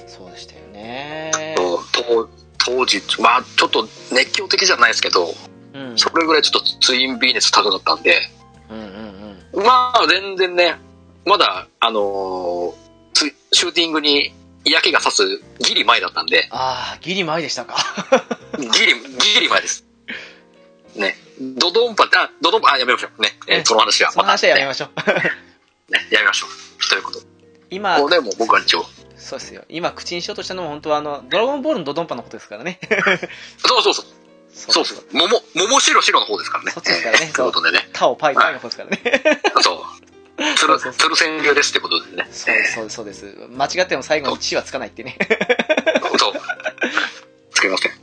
そうでしたよね。と当当時、まあちょっと熱狂的じゃないですけど、うん。それぐらいちょっとツインビー熱高かったんで、うんうんうん。まあ全然ね、まだ、あのーつシューティングに嫌気がさすギリ前だったんで、ああ、ギリ前でしたか。*laughs* ギリ、ギリ前です。ね。ドドンパ、あ、ドドンパ、あ、やめましょう。ね。えうんその話は。その話はやめまましょう。たね。ねやめましょう。ということで。今、これも僕は一応。そうですよ。今口にしようとしたのも本当はあの、ドラゴンボールのドドンパのことですからね。*laughs* そうそうそう。そそうそう。桃、桃白白の方ですからね。そっちですからねえーということでね。タオパイパイの方ですからね。そうそうそうつる川流ですってことでね。そうです、そうです、そうです。間違っても最後に1はつかないってね。えーそう。つけません。ね。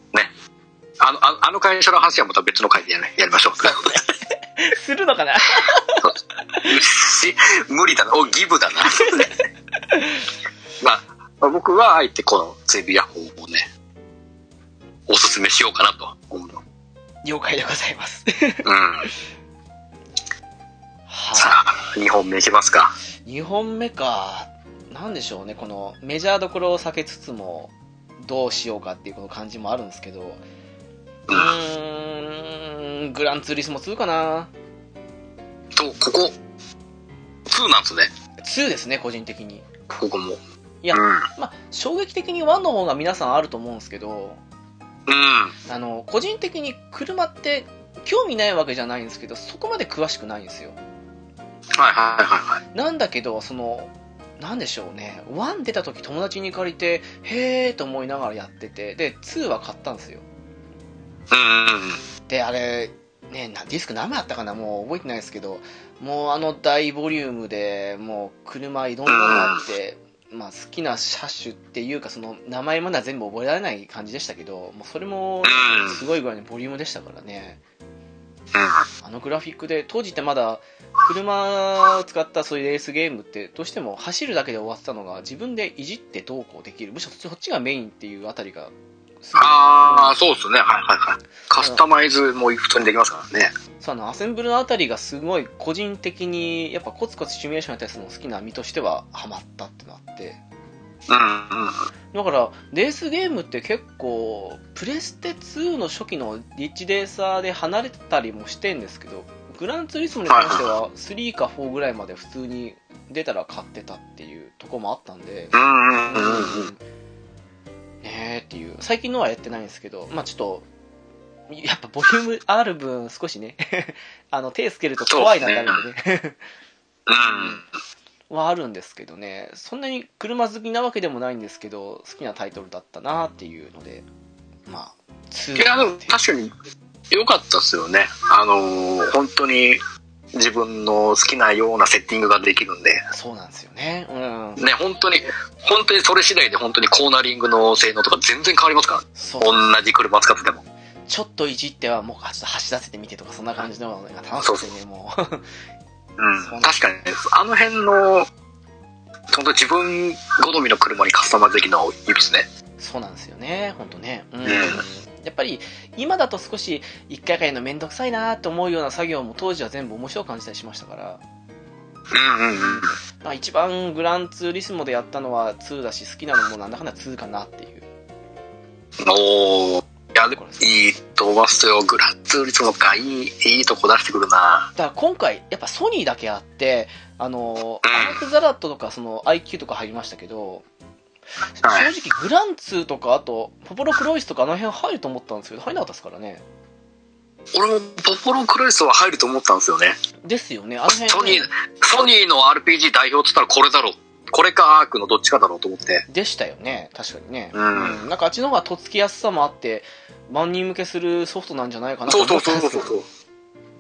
あの、ああの会社の話はまた別の回でや,、ね、やりましょう。するのかな？し無理だな。お、ギブだな。まあ、まあ僕はあえてこのツイビヤホーをね、おすすめしようかなと思うの。了解でございます。うん。さはあ、2本目いきますか。い。2本目か。なんでしょうね、このメジャーどころを避けつつも、どうしようかっていうこの感じもあるんですけど、うーん、グランツーリスモ2かな。と、ここ、2なんですね。2ですね、個人的に。ここも。いやうん。まあ、衝撃的に1の方が皆さんあると思うんですけど、うん。あの、個人的に車って興味ないわけじゃないんですけど、そこまで詳しくないんですよ。はいはいはいはい。なんだけど、その、なんでしょうね。1出た時友達に借りて、へーと思いながらやってて、で、2は買ったんですよ。うん。で、あれ、ね、なディスク何枚あったかな？もう覚えてないですけど、もうあの大ボリュームで、もう車いろんなのあって、まあ好きな車種っていうか、その名前まだ全部覚えられない感じでしたけど、もうそれもうんすごいぐらいのボリュームでしたからね。うん。あのグラフィックで、当時ってまだ車を使ったそういうレースゲームってどうしても走るだけで終わってたのが自分でいじってどうこうできる。むしろそっちがメインっていうあたりがああ、そうですね。はいはいはい。カスタマイズも普通にできますからね。そうあのアセンブルのあたりがすごい個人的にやっぱコツコツシミュレーションやったりするの好きな身としてはハマったってのあって。だからレースゲームって結構プレステ2の初期のリッチレーサーで離れてたりもしてんですけどグランツーリスモに関しては3か4ぐらいまで普通に出たら買ってたっていうとこもあったんでうんうんうんうん。ねえっていう。最近のはやってないんですけどまあちょっとやっぱボリュームある分少しね *laughs* あの手つけると怖いなってあるんでね。うん。*laughs* はあるんですけどねそんなに車好きなわけでもないんですけど好きなタイトルだったなっていうのでまあ2いや、でも確かに良かったですよね。あのー本当に自分の好きなようなセッティングができるんで。そうなんですよねうんね、本当に、本当にそれ次第で本当にコーナリングの性能とか全然変わりますから。そう同じ車使ってても。ちょっといじってはもうちょっと走らせてみてとかそんな感じのが楽しくてねもううん。確かにね、あの辺の、本当自分好みの車にカスタマイズできるのはいいですね。そうなんですよね本当ねうん、んやっぱり今だと少し一回回のめんどくさいなと思うような作業も当時は全部面白く感じたりしましたからうんうんうん。まあ、一番グランツーリスモでやったのは2だし好きなのもなんだかんだ2かなっていうおー。いや、でもいいと思いますよ。グラッツーリスモか、いい、いいとこ出してくるな。だから今回やっぱソニーだけあってあのうんアークザラットとかその IQ とか入りましたけどはい正直グランツーとかあとポポロクロイスとかあの辺入ると思ったんですけど入らなかったですからね俺もポポロクロイスは入ると思ったんですよね。ですよねあの辺ソニーね、ソニーの RPG 代表って言ったらこれだろう。これかアークのどっちかだろうと思って。でしたよね確かにね、うんなんかあっちの方がとっつきやすさもあって万人向けするソフトなんじゃないかなとそう思そうそうそうそうったんですけど。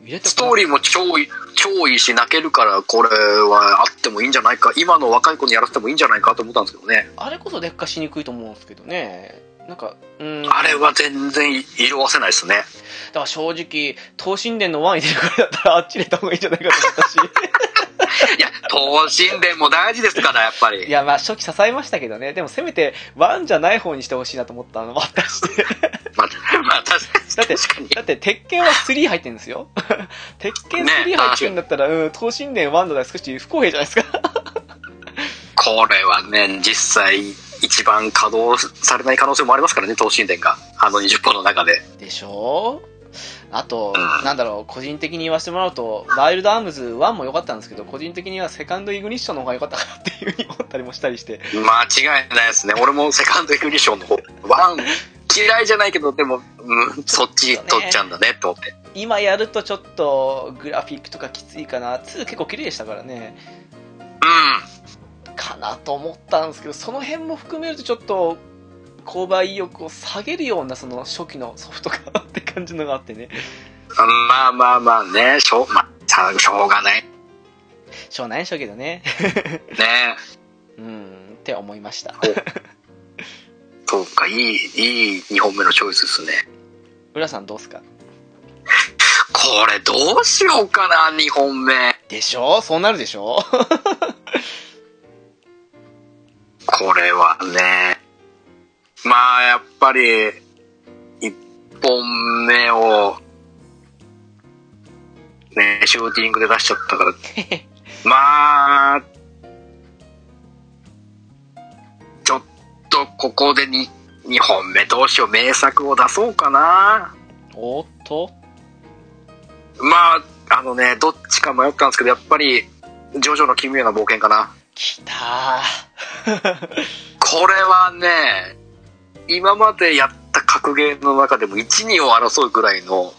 入れてストーリーも超いい、超いいし、泣けるから、これはあってもいいんじゃないか。今の若い子にやらせてもいいんじゃないかと思ったんですけどね。あれこそ劣化しにくいと思うんですけどねなんかうんあれは全然色あせないですね。だから正直、東神殿の1入れるからだったらあっち入れた方がいいんじゃないかと思ったし。いや、東神殿も大事ですから、やっぱり。いや、まあ初期支えましたけどね。でもせめて1じゃない方にしてほしいなと思ったのもあったし。*laughs* まあ、まあ、確かに。だって。だって鉄拳は3入ってるんですよ。*laughs* 鉄拳3入ってるんだったら、うん、東神殿1だったら少し不公平じゃないですか。これはね、実際、一番稼働されない可能性もありますからね、東神殿が。あの20本の中で。でしょあと、うんなんだろう、個人的に言わせてもらうと、ワイルドアームズ1も良かったんですけど、個人的にはセカンドイグニッションの方が良かったかなっていうふうに思ったりもしたりして。間違いないですね。俺もセカンドエクリションの方、ワン、嫌いじゃないけど、でも、うん、そっち取っちゃうんだね、と思って。今やるとちょっとグラフィックとかきついかな2結構綺麗でしたからねうん。かなと思ったんですけどその辺も含めるとちょっと購買意欲を下げるようなその初期のソフトかなって感じのがあってね。まあまあまあね、しょう、まあ、さしょうがない。しょうがないでしょうけどね。ね。*laughs* うん。って思いました。そうか、いい、いい2本目のチョイスですね。浦さんどうっすか？これどうしようかな、2本目。でしょ？そうなるでしょ？*laughs* これはね、まあ、やっぱり、1本目を、ね、シューティングで出しちゃったから、*laughs* まあ、ちょっとここで 2, 2本目どうしよう、名作を出そうかな。おっとまあ、あのね、どっちか迷ったんですけど、やっぱり、ジョジョの奇妙な冒険かな。きたー *laughs* これはね、今までやった格ゲーの中でも1、2を争うぐらいの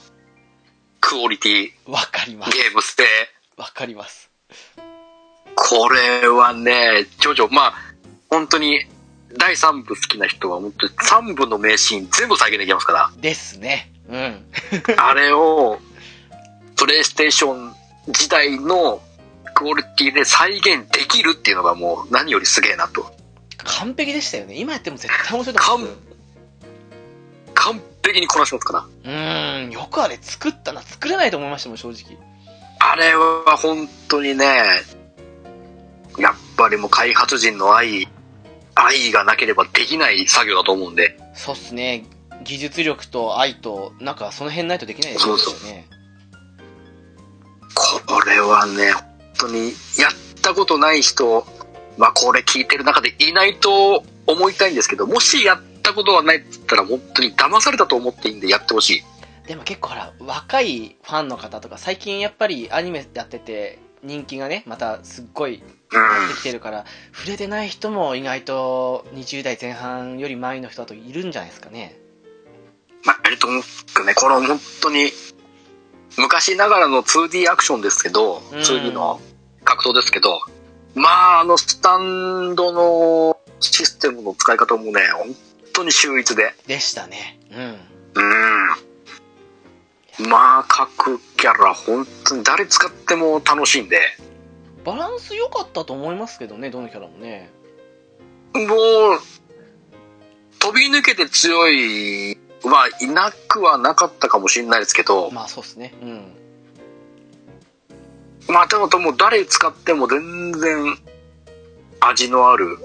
クオリティ、わかります。ゲーム性。わかります。これはね、ジョジョ、まあ、本当に、第3部好きな人は本当に3部の名シーン全部再現できますから、ですね。うん。*laughs* あれを、プレイステーション時代のクオリティで再現できるっていうのがもう何よりすげえなと。完璧でしたよね今やっても絶対面白いと思う完璧にこなしますから。うーん、よくあれ作ったな。作れないと思いましたもん、正直。あれは本当にね、やっぱりもう開発陣の愛、愛がなければできない作業だと思うんで、そうっすね。技術力と愛と、なんかその辺ないとできないですよね。これはね、本当にやったことない人、まあこれ聞いてる中でいないと思いたいんですけど、もしやったことがないって言ったら本当に騙されたと思っていいんでやってほしい。でも結構ほら、若いファンの方とか、最近やっぱりアニメやってて、人気がね、またすっごいうん。できてるから、触れてない人も意外と20代前半より前の人だといるんじゃないですかね。まあ、えっと、ね、この本当に、昔ながらの 2D アクションですけど、うん 2D の格闘ですけど、まあ、あのスタンドのシステムの使い方もね、本当に秀逸で。でしたね。うん。うん。まあ、各キャラ、本当に誰使っても楽しいんで、バランス良かったと思いますけどね、どのキャラもね。もう、飛び抜けて強いはいなくはなかったかもしれないですけど、まあそうっすね。うん。まあでももう誰使っても全然味のある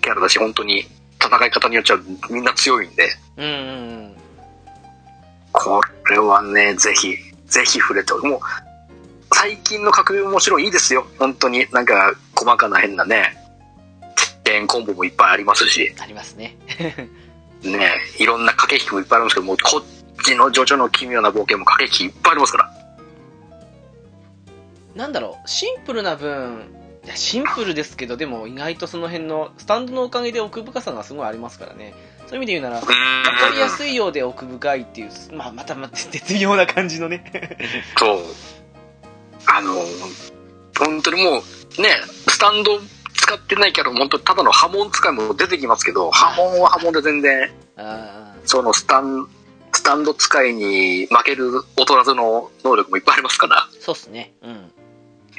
キャラだし、本当に戦い方によっちゃみんな強いんで、うんうんうん。これはね、ぜひ、ぜひ触れて、もう、最近の格ゲーももちろんいいですよ。本当になんか細かな変なね、チェーンコンボもいっぱいありますし、ありますね。ね、いろんな駆け引きもいっぱいありますけど、もうこっちのジョジョの奇妙な冒険も駆け引きいっぱいありますから。なんだろう、シンプルな分、いやシンプルですけど、でも意外とその辺の、スタンドのおかげで奥深さがすごいありますからね。そういう意味で言うなら、わかりやすいようで奥深いっていう、まあ、またまた絶妙な感じのね。そう。あの、本当にもう、ね、スタンド使ってないキャラも本当にただの波紋使いも出てきますけど、波紋は波紋で全然、あそのスタン、スタンド使いに負ける劣らずの能力もいっぱいありますから。ーそうっすね。うん。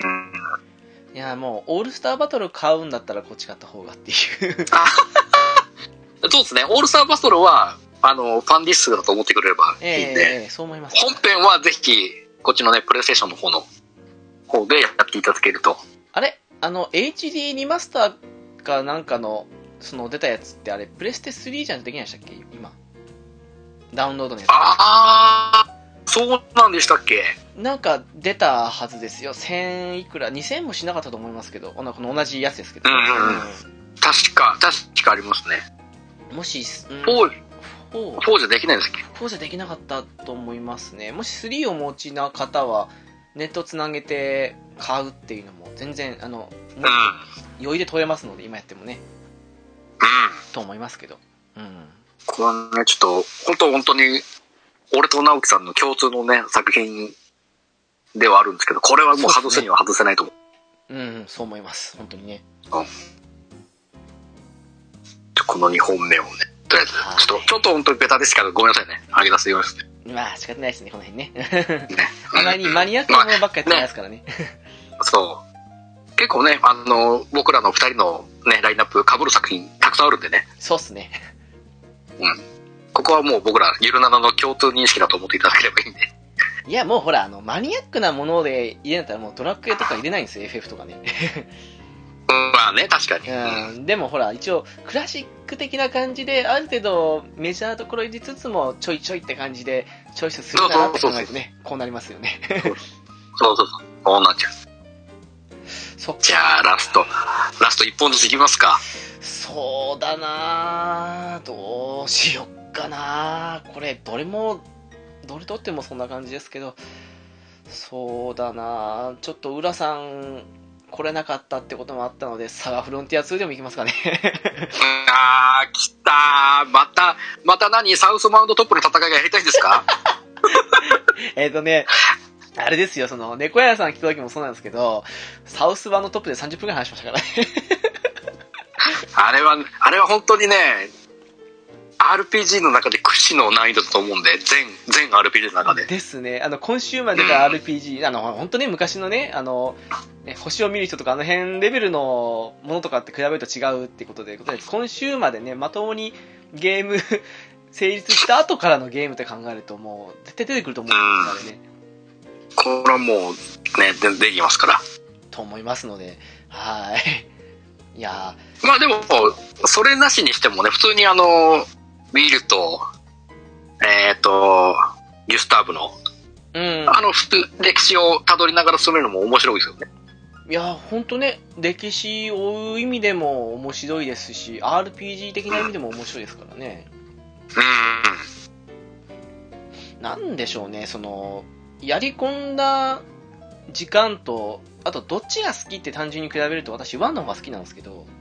うん。いや、もう、オールスターバトル買うんだったらこっち買った方がっていう。*laughs* そうですね、オールスターバトルは、あの、ファンディスクだと思ってくれればいいんで、ええそう思います。本編はぜひ、こっちのね、プレイステーションの方の方でやっていただけると。あれ？あの、HD リマスターかなんかの、その出たやつってあれ、プレステ3じゃできないでしたっけ？今。ダウンロードのやつ。あー、そうなんでしたっけ？なんか出たはずですよ。1000いくら ?2000 もしなかったと思いますけど、この同じやつですけど。うんうんうん確か、確かありますね。もし、うん、4、4 4じゃできないんですっけ？4じゃできなかったと思いますね。もし3をお持ちな方は、ネットつなげて買うっていうのも全然、あの、うん。余裕で取れますので、今やってもね、うん。と思いますけど。うん。これはね、ちょっと、本当本当に、俺と直樹さんの共通のね、作品ではあるんですけど、これはもう外すには外せないと思う。うん、うん、そう思います。本当にね。この2本目をね、とりあえずはい、ちょっと、ちょっと本当にベタですから、ごめんなさいね。上げ出すようですね。まあ、仕方ないですね、この辺ね。ね。*laughs* あまりマニアックなものばっかりやってないですからね。そう。結構ね、あの、僕らの二人のね、ラインナップ被る作品たくさんあるんでね。そうっすね。ここはもう僕ら、ゆるななの共通認識だと思っていただければいいんで。いや、もうほら、あの、マニアックなもので入れんだったらもうドラクエとか入れないんですよ、FF とかね。う *laughs* んまあね、確かに。うん、でもほら、一応、クラシック的な感じで、ある程度メジャーなところ入れつつも、ちょいちょいって感じで、チョイスするんだなって考えるとね、こうなりますよね。*laughs* そうそうそう。そうなっちゃう。そっかじゃあ、ラスト。ラスト一本ずついきますか。そうだなぁどうしよっかなこれ、どれも、どれとってもそんな感じですけど、そうだなちょっと浦さん、来れなかったってこともあったので、サガフロンティア2でもいきますかね。*laughs* あー、来たー。また、また何？サウスマウンドトップの戦いがやりたいんですか？*laughs* えっとね、あれですよ、その、猫屋さん来た時もそうなんですけど、サウス版のトップで30分ぐらい話しましたからね。あれは、あれは本当にね、RPG の中で屈指の難易度だと思うんで、全、全 RPG の中で。ですね。あの、今週までが RPG、あの、本当ね、昔のね、あの、ね、星を見る人とか、あの辺レベルのものとかって比べると違うってことで、今週までね、まともにゲーム *laughs* 成立した後からのゲームって考えると、もう、絶対出てくると思うんですあれね。これはもう、ね、でできますから。と思いますので、はい。いやまあでも、それなしにしてもね、普通にあの、ウィルと、えっ、と、ギュスターブの、ー、うん。あの、歴史を辿りながら進めるのも面白いですよね。いや、ほんとね、歴史を追う意味でも面白いですし、RPG 的な意味でも面白いですからね。うん。なんでしょうね、その、やり込んだ時間と、あとどっちが好きって単純に比べると私1の方が好きなんですけど、うん。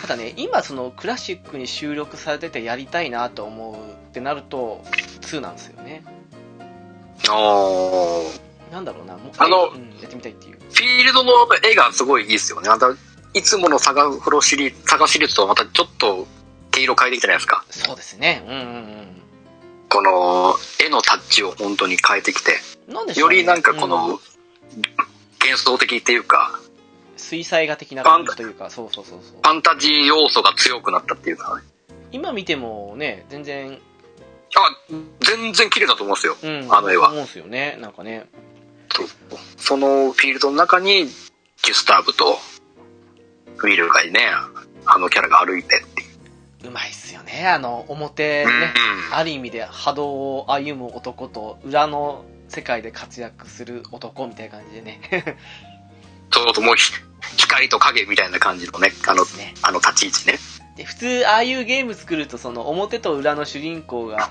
ただね、今そのクラシックに収録されててやりたいなと思うってなると、2なんですよね。おーなんだろうな、もうあのうん、やってみたいっていう。フィールドの絵がすごいいいですよね。あんたいつものサガフロシリサガシリーズとはまたちょっと毛色変えてきたじゃないですか。そうですね。うんうんこの絵のタッチを本当に変えてきて、ねよりなんかこうんの幻想的っていうか、水彩画的な感じというか、そうそうそうそう。ファンタジー要素が強くなったっていうかね。今見てもね、全然、あ、全然綺麗だと思いますよ。うん、あの絵は思うんですよね、なんかね。そのフィールドの中に、ギュスターブとウィルがね、あのキャラが歩いてっていう。うまいっすよね。あの、表ね、うんある意味で波動を歩む男と、裏の世界で活躍する男みたいな感じでね。そうそう、もうひ光と影みたいな感じのね、あの、ねあの立ち位置ね。で普通ああいうゲーム作るとその表と裏の主人公が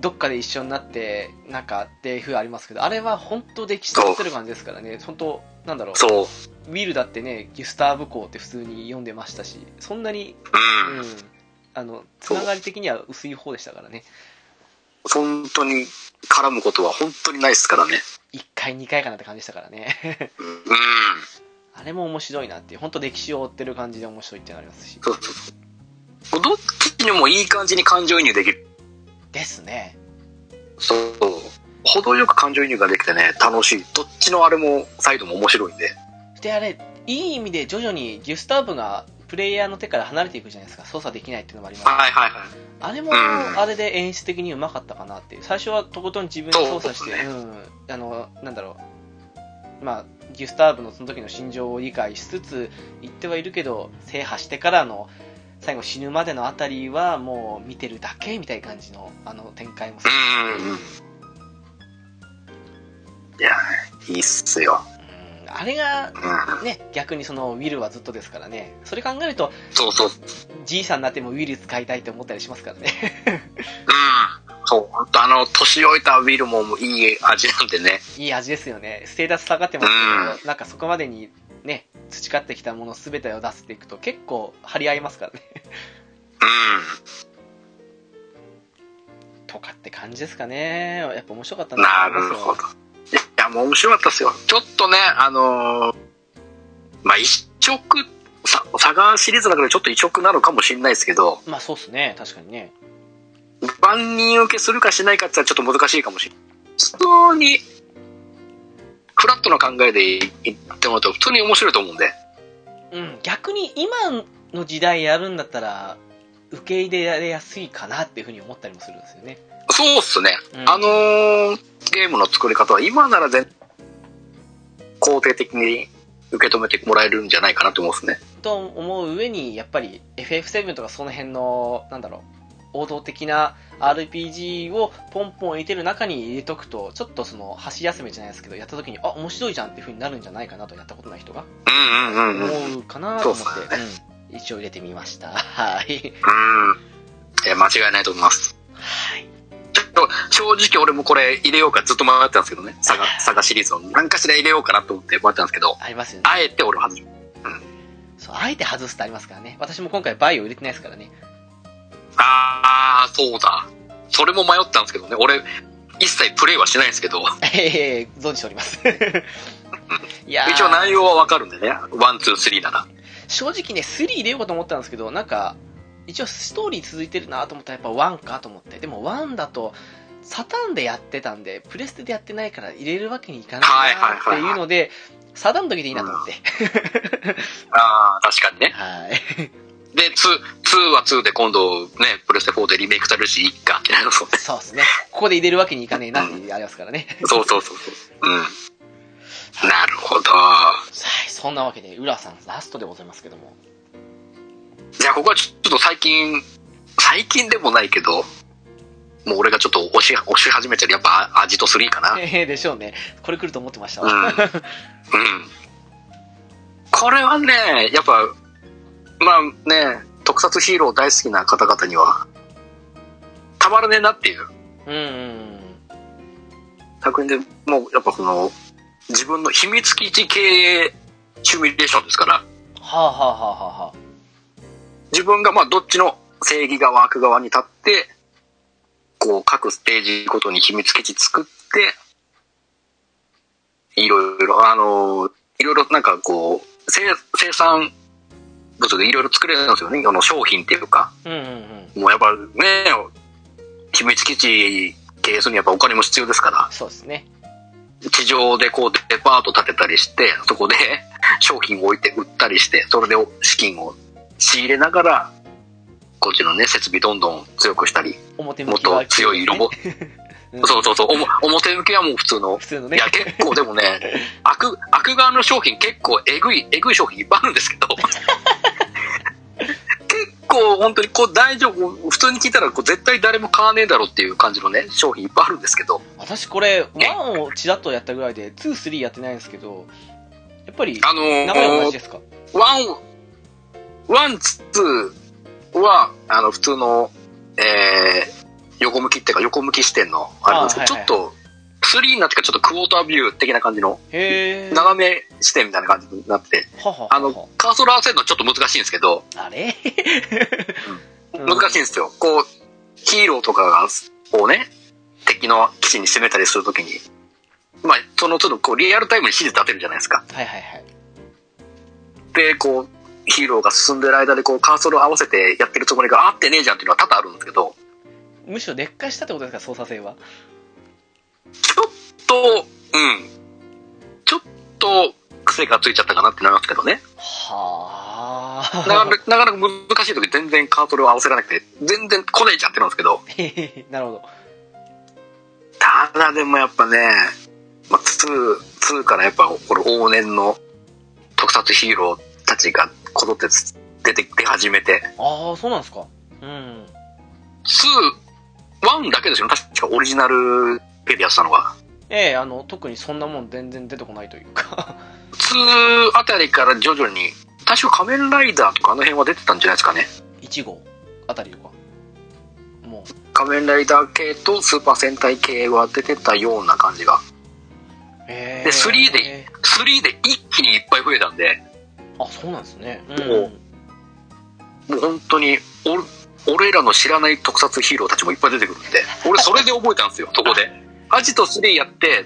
どっかで一緒になってなんかっていう風ありますけどあれは本当歴史とってる感じですからね本当なんだろうそう。ウィルだってねギュスターブ校って普通に読んでましたしそんなにうん。うんあのつながり的には薄い方でしたからね本当に絡むことは本当にないですからね。1回2回かなって感じでしたからねうん。あれも面白いなっていう本当歴史を追ってる感じで面白いってなりますしそうそうそう。どっちにもいい感じに感情移入できる。ですねそう。程よく感情移入ができてね、楽しい。どっちのあれも、サイドも面白いんで。であれいい意味で徐々にギュスターブがプレイヤーの手から離れていくじゃないですか操作できないっていうのもありますはいはいはい。あれも、うんあれで演出的にうまかったかなっていう。最初はとことん自分で操作して、そううん。あの、なんだろう。まあ、ギュスターブのその時の心情を理解しつつ言ってはいるけど、制覇してからの最後死ぬまでのあたりはもう見てるだけみたいな感じのあの展開も。いや、いいっすよ。うんあれがうん。ね、逆にそのウィルはずっとですからね。それ考えると、そうそう。じいさんになってもウィル使いたいって思ったりしますからね。うん。そう、本当あの、年老いたウィルもいい味なんでね。いい味ですよね。ステータス下がってますけど、なんかそこまでにね、培ってきたもの全てを出していくと結構張り合いますからね。とかって感じですかね。やっぱ面白かったうん。なるほど。いや、もう面白かったですよ。ちょっとね、あのーまあ、一色、さ、サガシリーズの中でちょっと異色なのかもしれないですけど、まあそうっすね、確かにね。万人受けするかしないかって言ったらちょっと難しいかもしれない。普通に、フラットな考えで言ってもらうと普通に面白いと思うんで。うん、逆に今の時代やるんだったら、受け入れられやすいかなっていうふうに思ったりもするんですよね。そうっすね。うんあのーゲームの作り方は今なら全肯定的に受け止めてもらえるんじゃないかなと思うんですね。と思う上に、やっぱり FF7 とかその辺の、なんだろう、王道的な RPG をポンポン入れてる中に入れとくと、ちょっとその、箸休めじゃないですけど、やった時に、あ、面白いじゃんっていう風になるんじゃないかなと、やったことない人がうんうんうんうん。思うかなと思って、そうん、一応入れてみました。*laughs* はい。うん。いや、間違いないと思います。はい。ちょっと、正直俺もこれ入れようかずっと迷ってたんですけどね。サガ、*laughs* サガシリーズを何かしら入れようかなと思って迷ってたんですけど、ありますよね。あえて俺は外しそう、あえて外すってありますからね。私も今回バイオ入れてないですからね。あー、そうだ。それも迷ったんですけどね。俺、一切プレイはしないんですけど、ええ存じしております。いやー一応内容はわかるんでね。 one、two、three なら。正直ね、3入れようかと思ったんですけど、なんか、一応ストーリー続いてるなと思ったらやっぱ1かと思って。でも1だと、サターンでやってたんで、プレステでやってないから入れるわけにいかないなっていうので、サターンの時でいいなと思って。あー、確かにね。はい。で、2、2は2で今度ね、プレステ4でリメイクされるし、いっかってなるそうね。そうですね。ここで入れるわけにいかねえなってありますからね。そうそうそうそう。うん。なるほど。はい、そんなわけで、浦さん、ラストでございますけども。いや、ここはちょっと最近、最近でもないけど、もう俺がちょっと押し、押し始めてる、やっぱ味と3かな。ええでしょうね。これ来ると思ってましたうん。わ。うん。これはね、やっぱ、まあね、特撮ヒーロー大好きな方々には、たまらねえなっていう。うんうん。作品で、もうやっぱこの、自分の秘密基地系シミュレーションですから、はあはあはあはあはあ。自分がまあどっちの正義側、悪側に立って、こう各ステージごとに秘密基地作って、いろいろ、あの、いろいろなんかこう、生生産物でいろいろ作れるんですよね。あの商品っていうか。うんうんうん。もうやっぱね、秘密基地経営するにはやっぱお金も必要ですから、そうですね。地上でこうデパート建てたりして、そこで *laughs* 商品を置いて売ったりして、それで資金を仕入れながら、こっちのね、設備どんどん強くしたり、もっ表向きはと強いロボ、うん *laughs* そうそうそう、おも表向きはもう普通の、普通のね。いや結構でもね、*laughs* 悪、悪側の商品結構えぐい、えぐい商品いっぱいあるんですけど、結構本当にこう大丈夫、普通に聞いたらこう絶対誰も買わねえだろうっていう感じのね、商品いっぱいあるんですけど、私これ、1をちらっとやったぐらいで、2、3やってないんですけど、やっぱり、あのー、名前は同じですか？ one、 one、two は、あの、普通の、えー、横向きっていうか、横向き視点の、あれなんですけど、ちょっと、3になってからちょっとクォータービュー的な感じの。斜め視点みたいな感じになってて、ははははあの、カーソル合わせるのちょっと難しいんですけど、あれ？うん難しいんですよ。こう、ヒーローとかが、をね、敵の基地に攻めたりするときに、まあ、その都度、こう、リアルタイムに指示立てるじゃないですか。はいはいはい。で、こう、ヒーローが進んでる間で、こう、カーソル合わせてやってるつもりが合ってねえじゃんっていうのは多々あるんですけど、むしろ劣化したってことですか、操作性は？ちょっと、うん。ちょっと、癖がついちゃったかなってなりますけどね。はあ。なかなか難しい時全然カーソルを合わせられなくて、全然来ねえじゃんってなるんですけど、*laughs* なるほど。ただでもやっぱね、まあ、2、2からやっぱ、これ往年の特撮ヒーローたちがこぞって出てき始めて、ああ、そうなんですか。うん。2、1だけですよね。確かオリジナル系でやってたのが。ええあの、特にそんなもん全然出てこないというか。2あたりから徐々に、確か仮面ライダーとかあの辺は出てたんじゃないですかね。1号あたりとか。もう。仮面ライダー系とスーパー戦隊系は出てたような感じが。へえで3で3で一気にいっぱい増えたんで、あ、そうなんですね。う。もうんもう本当に、お俺らの知らない特撮ヒーローたちもいっぱい出てくるんで、俺それで覚えたんですよ、そこで。アジト3やって、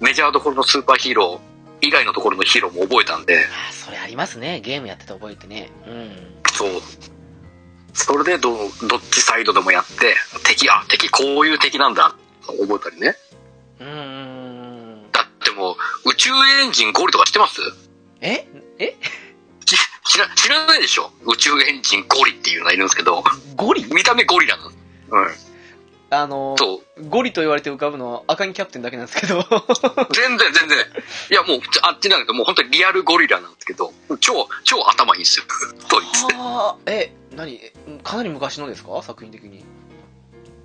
メジャーどころのスーパーヒーロー以外のところのヒーローも覚えたんで、あそれありますね。ゲームやってて覚えてね。うん。そう。それでど、どっちサイドでもやって、敵、あ、敵こういう敵なんだ、覚えたりね。うーん。だってもう、宇宙エンジンゴリとか知ってます？え？え？ち知ら、知らないでしょ？宇宙エンジンゴリっていうのがいるんですけど、ゴリ？見た目ゴリラなの。うん。あの。ゴリと言われて浮かぶのは赤木キャプテンだけなんですけど。全然全然。いやもう、あっちなんだけど、もう本当にリアルゴリラなんですけど、超、超頭いいんですよ。*laughs* と言って。はあ、え、何えかなり昔のですか？作品的に。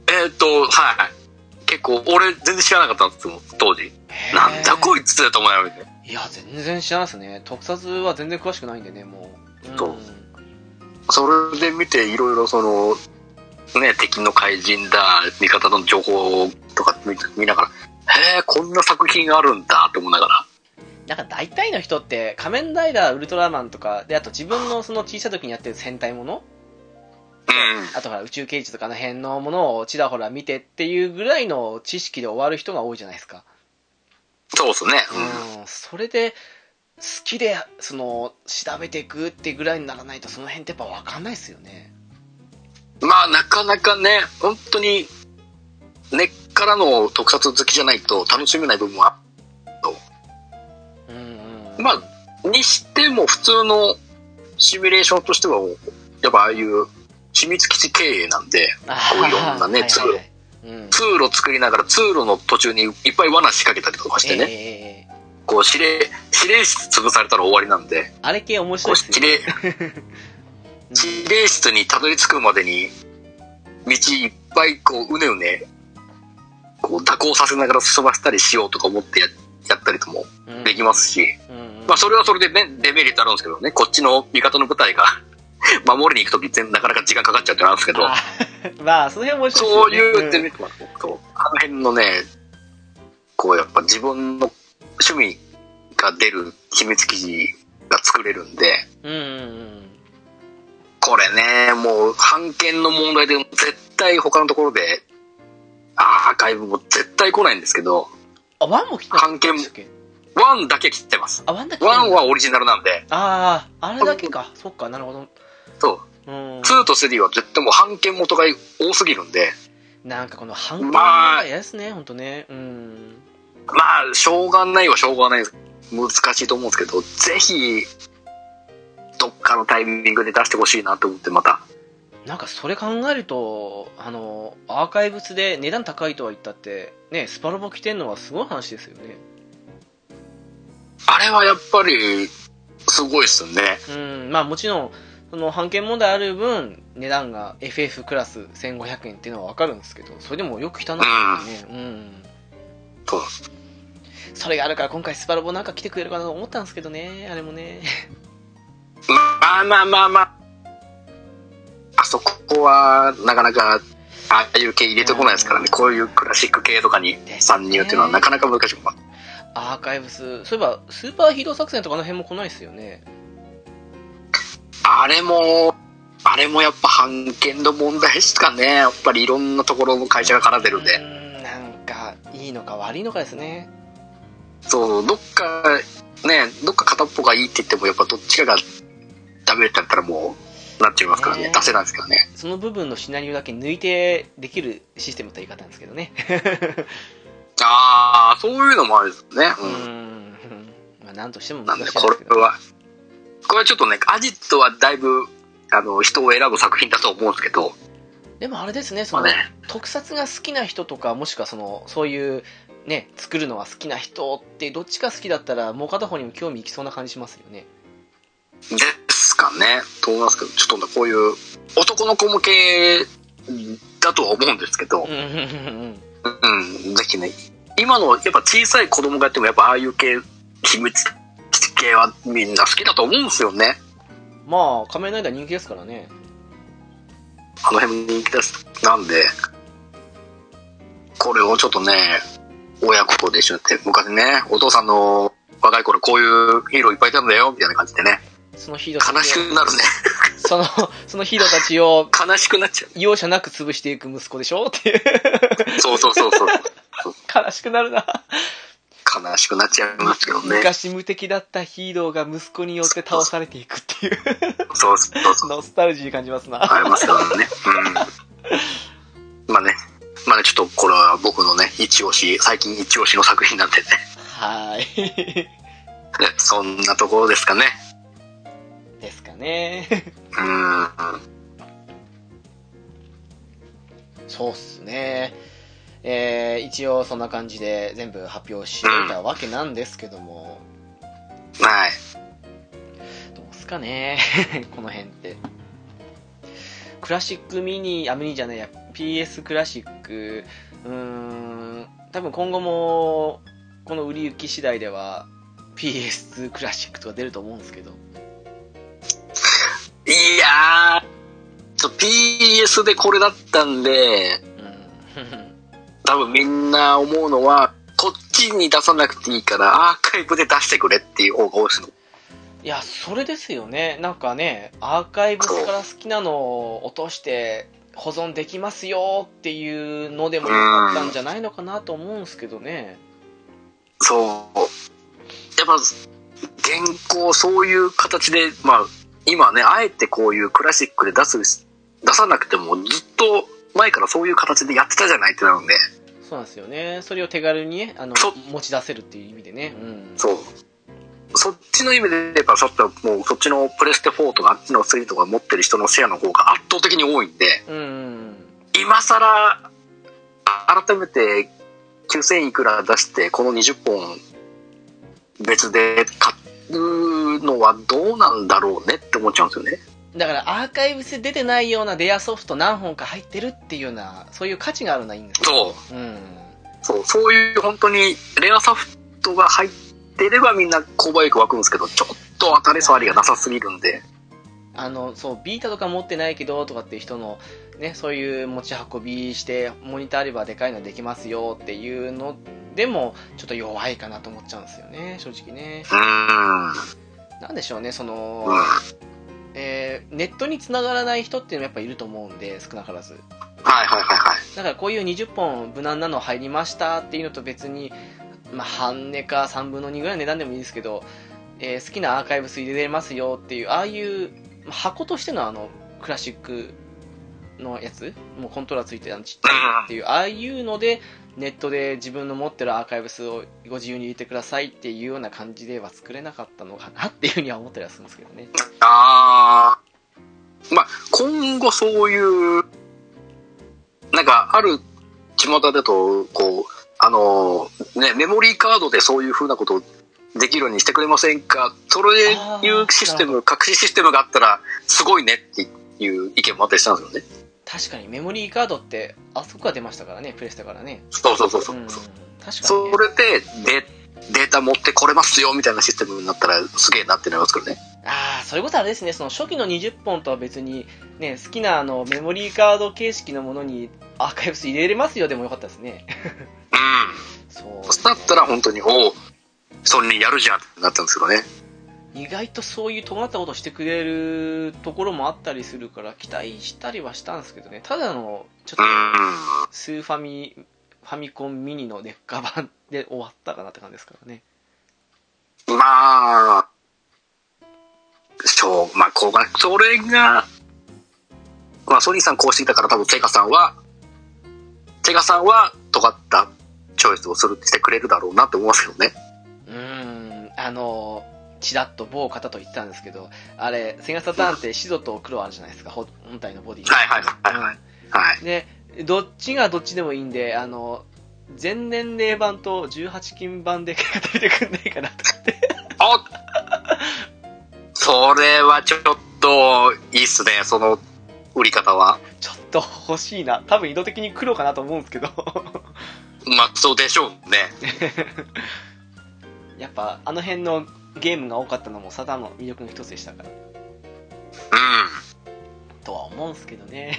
えーっと、はい。結構、俺全然知らなかったんですよ、当時。なんだこいいつと思いなが。いや、全然知らないですね。特撮は全然詳しくないんでね、もう。そうんそれで見て、いろいろその、ね、敵の怪人だ、味方の情報とか見見ながら、へえ、こんな作品あるんだって思いながら。なんか大体の人って、仮面ライダー、ウルトラマンとか、で、あと自分のその小さい時にやってる戦隊もの？うん。あとほら宇宙刑事とかの辺のものをちらほら見てっていうぐらいの知識で終わる人が多いじゃないですか。そうですね。うん。それで、好きで、その、調べていくってぐらいにならないと、その辺ってやっぱ分かんないですよね。まあ、なかなかね、本当に、根っからの特撮好きじゃないと楽しめない部分はうんうん。まあ、にしても普通のシミュレーションとしては、やっぱああいう秘密基地経営なんで、あこういろんなねはいはいはい。うん。通路作りながら通路の途中にいっぱい罠仕掛けたりとかしてね、えこう指令、指令室潰されたら終わりなんで、あれ系面こ白ういですよ指令、ね。指令室にたどり着くまでに、道いっぱいこう、うねうね、こう、蛇行させながら進ませたりしようとか思ってややったりともうん。できますし、うんうん。まあそれはそれでね、デメリットあるんですけどね、こっちの味方の部隊が *laughs* 守りに行くとき全なかなか時間かかっちゃうってなるんですけど、あ *laughs* まあ、その辺面白いそう。いうデメリットもあるそう。あの辺のね、こうやっぱ自分の趣味が出る秘密記事が作れるんで、うんうんうん。これね、もう、版権の問題で絶対他のところで、アーカイブも絶対来ないんですけど、あ、 one も来た版権 one だけ来てます。あ、 one だけ one はオリジナルなんで、ああ、あれだけか。そっか、なるほど。そう、うん。2と3は絶対もう版権元が多すぎるんで、なんかこの判権まあが嫌ですね、ほんとね。うん。まあ、しょうがないはしょうがない。難しいと思うんですけど、ぜひ、どっかのタイミングで出してほしいなと思って、また。なんかそれ考えると、あの、アーカイブスで値段高いとは言ったって、ね、スパロボ来てんのはすごい話ですよね。あれはやっぱり、すごいっすよね。うん、まあもちろん、その判権問題ある分、値段が FF クラス1500円っていうのはわかるんですけど、それでもよく来たなってね。うん。そう。それがあるから今回スパロボなんか来てくれるかなと思ったんですけどね、あれもね。まあまあまあまあ。あそこは、なかなか、ああいう系入れてこないですからね。こういうクラシック系とかに参入っていうのはなかなか難しくます。アーカイブス、そういえば、スーパーヒーロー作戦とかの辺も来ないですよね。あれも、あれもやっぱ判権の問題ですかね。やっぱりいろんなところの会社が絡んでるんで。うん、なんか、いいのか悪いのかですね。そう、どっか、ね、どっか片っぽがいいって言っても、やっぱどっちかがダメってなったらもう、なっちゃいますからね。ね出せないですけどね。その部分のシナリオだけ抜いてできるシステムと言い方なんですけどね。*laughs* ああ、そういうのもあるんですね。ううん。ん。まあ、なんとしてもなんで。これは、これはちょっとね、アジットはだいぶ、あの、人を選ぶ作品だと思うんですけど、でもあれですね、その、まあね、特撮が好きな人とか、もしくはその、そういう、ね、作るのが好きな人って、どっちが好きだったら、もう片方にも興味いきそうな感じしますよね。ですかね、と思いますけど、ちょっとね、こういう男の子向けだとは思うんですけどうん、うんうんうん。うん、ぜひね、今のやっぱ小さい子供がやってもやっぱああいう系、秘密系はみんな好きだと思うんですよね。まあ、仮面ライダー人気ですからね。あの辺人気です。なんで、これをちょっとね、親子とで一緒にやって、昔ね、お父さんの若い頃こういうヒーローいっぱいいたんだよ、みたいな感じでね、そのヒーロー悲しくなるね。その、そのヒーローたちを悲しくなっちゃ容赦なく潰していく息子でしょっていう。う。そうそうそうそう。悲しくなるな。悲しくなっちゃいますけどね。昔無敵だったヒーローが息子によって倒されていくっていう、そうそうそう。ノスタルジー感じますな。ありますからね。うん。まあね、まあね、ちょっとこれは僕のね、一押し、最近一押しの作品なんでね。はい。*laughs* そんなところですかね。ですかね。うん。そうっすね。えー、一応そんな感じで全部発表し終えたわけなんですけども、はい。どうすかね、*laughs* この辺って。クラシックミニ、あ、ミニじゃないや、PS クラシック、うーん、多分今後も、この売り行き次第では、PS2 クラシックとか出ると思うんですけど。いやー、ちょ PS でこれだったんで、うん。多分みんな思うのは、こっちに出さなくていいから、アーカイブで出してくれっていう方が多いですの。いや、それですよね。なんかね、アーカイブスから好きなのを落として保存できますよっていうのでもよかったんじゃないのかなと思うんですけどね。そう。やっぱ、現行そういう形で、まあ、今ね、あえてこういうクラシックで出す、出さなくてもずっと前からそういう形でやってたじゃないってなるんで、そうなんですよね。それを手軽にね、あの持ち出せるっていう意味でね。うん。そう。そっちの意味で言えば、ちょっともうそっちのプレステ4とかあっちの3とか持ってる人のシェアの方が圧倒的に多いんで、うんうん。今更、改めて9000いくら出して、この20本別で買うのはどうなんだろうねって思っちゃうんですよね。だからアーカイブスで出てないようなレアソフト何本か入ってるっていうような、そういう価値があるのはいいんですよ。そう。うん。そう、そういう本当にレアソフトが入ってればみんな購買力湧くんですけど、ちょっと当たり障りがなさすぎるんで。あの、そう、ビータとか持ってないけど、とかっていう人の、ね、そういう持ち運びして、モニターあればでかいのできますよっていうのでも、ちょっと弱いかなと思っちゃうんですよね、正直ね。なんでしょうね、その、うんえーネットに繋がらない人っていうのもやっぱいると思うんで、少なからず。はいはいはいはい。だからこういう20本無難なの入りましたっていうのと別に、まあ、半値か3分の2ぐらいの値段でもいいですけど、えー好きなアーカイブス入れれますよっていう、ああいうまあ箱としてのあの、クラシックのやつ？もうコントローラーついてるあのちっちゃいっていう、ああいうので、ネットで自分の持ってるアーカイブスをご自由に入れてくださいっていうような感じでは作れなかったのかなっていうふうには思ったりはするんですけどね。*laughs* あー。まあ、今後そういう、なんか、ある巷だと、こう、あの、ね、メモリーカードでそういう風なことできるようにしてくれませんか？それいうシステム、隠しシステムがあったら、すごいねっていう意見もあったりしたんですよね。確かにメモリーカードって、あそこが出ましたからね、プレステからね。そうそうそうそうう。ん、確かに、そね。れで、で、データ持ってこれますよみたいなシステムになったらすげえなってなりますけどね。ああ、それこそあれですね、その初期の20本とは別に、ね、好きなあのメモリーカード形式のものにアーカイブス入れれますよでもよかったですね。うん。*laughs* そう、そうだったら本当に、おお、それにやるじゃんってなったんですけどね。意外とそういう尖ったことしてくれるところもあったりするから期待したりはしたんですけどね。ただの、ちょっとうん。スーファミ、ファミコンミニの劣化版で終わったかなって感じですからね。まあ、しょう、まあ、こうが、それが、まあ、ソニーさんこうしていたから多分セガさんは、セガさんは尖ったチョイスをする、してくれるだろうなって思いますけどね。うーん、あの、ちらっと某方と言ってたんですけど、あれ、セガサターンって白と黒あるじゃないですか、ほ本体のボディがはいはいはいはいはい。で、どっちがどっちでもいいんで、あの、全年齢版と18金版で語れてくんないかなと思って。あそれはちょっと、いいっすね、その売り方は。ちょっと欲しいな。多分意図的に黒かなと思うんですけど。まあ、そうでしょうね。*laughs* やっぱ、あの辺のゲームが多かったのもサタンの魅力の一つでしたから。うとは思うんですけどね。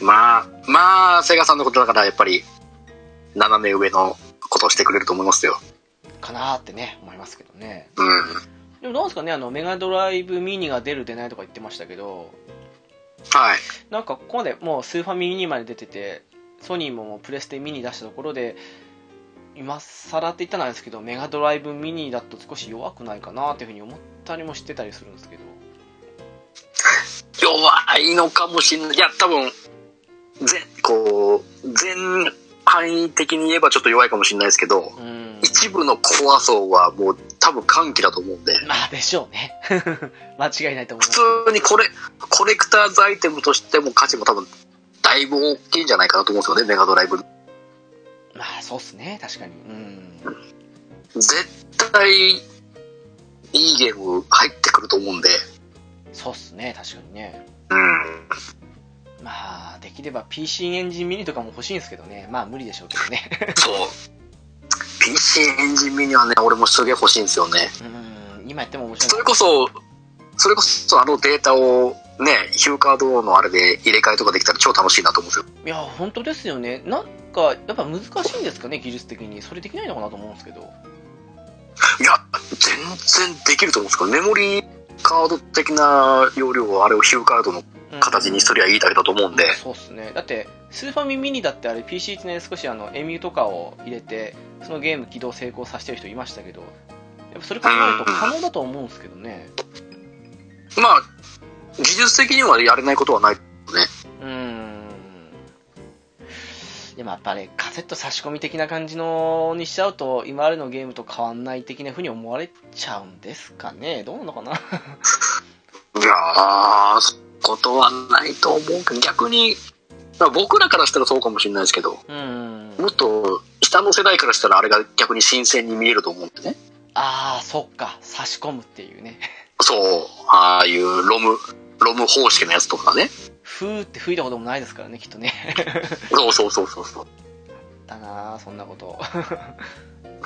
ん。*laughs* まあ、まあ、セガさんのことだから、やっぱり、斜め上のことをしてくれると思いますよ。かなーってね、思いますけどね。うん。でもどうですかね、あの、メガドライブミニが出る出ないとか言ってましたけど、はい。なんかここまでもうスーファミミニまで出てて、ソニーももうプレステミニ出したところで、今更って言ったらなんですけど、メガドライブミニだと少し弱くないかなっていうふうに思ったりもしてたりするんですけど。弱いのかもしれない。いや、多分、全、こう、全範囲的に言えばちょっと弱いかもしれないですけど、うん。一部のコア層はもう多分歓喜だと思うんで、まあでしょうね。*laughs* 間違いないと思い普ますけど。通にこれ、コレクターズアイテムとしても価値も多分、だいぶ大きいんじゃないかなと思うんですよね、メガドライブ。まあそうっすね、確かに。うん。絶対、いいゲーム入ってくると思うんで、そうっすね、確かにね。うん。まあ、できれば PC エンジンミニとかも欲しいんですけどね。まあ無理でしょうけどね。*laughs* そう。PC エンジンミニはね、俺もすげえ欲しいんですよね。うん、今やっても面白いそれこそ、それこそあのデータをね、ヒューカードのあれで入れ替えとかできたら超楽しいなと思うんですよ。いや、本当ですよね。なんか、やっぱ難しいんですかね、技術的に。それできないのかなと思うんですけど。いや、全然できると思うんですけど、メモリーカード的な容量をあれをヒューカードのうん形にすりゃいいだけだと思うんで、そうっすね。だって、スーファミミニだってあれ PC ってね、少しあの、エミューとかを入れて、そのゲーム起動成功させてる人いましたけど、やっぱそれ考えると可能だと思うんですけどね。まあ、技術的にはやれないことはない。うーん。でもやっぱりカセット差し込み的な感じのにしちゃうと、今までのゲームと変わんない的な風に思われちゃうんですかね。どうなのかな？いやー、ことはないと思うけど、逆に、まあ僕らからしたらそうかもしれないですけど、うーん。もっと、ひ下の世代からしたらあれが逆に新鮮に見えると思うんでね。ああ、そっか。差し込むっていうね。そう。ああいうロム、ロム方式のやつとかね。ふーって吹いたこともないですからね、きっとね。*laughs* そうそうそうそうそう。だなあそんなこと。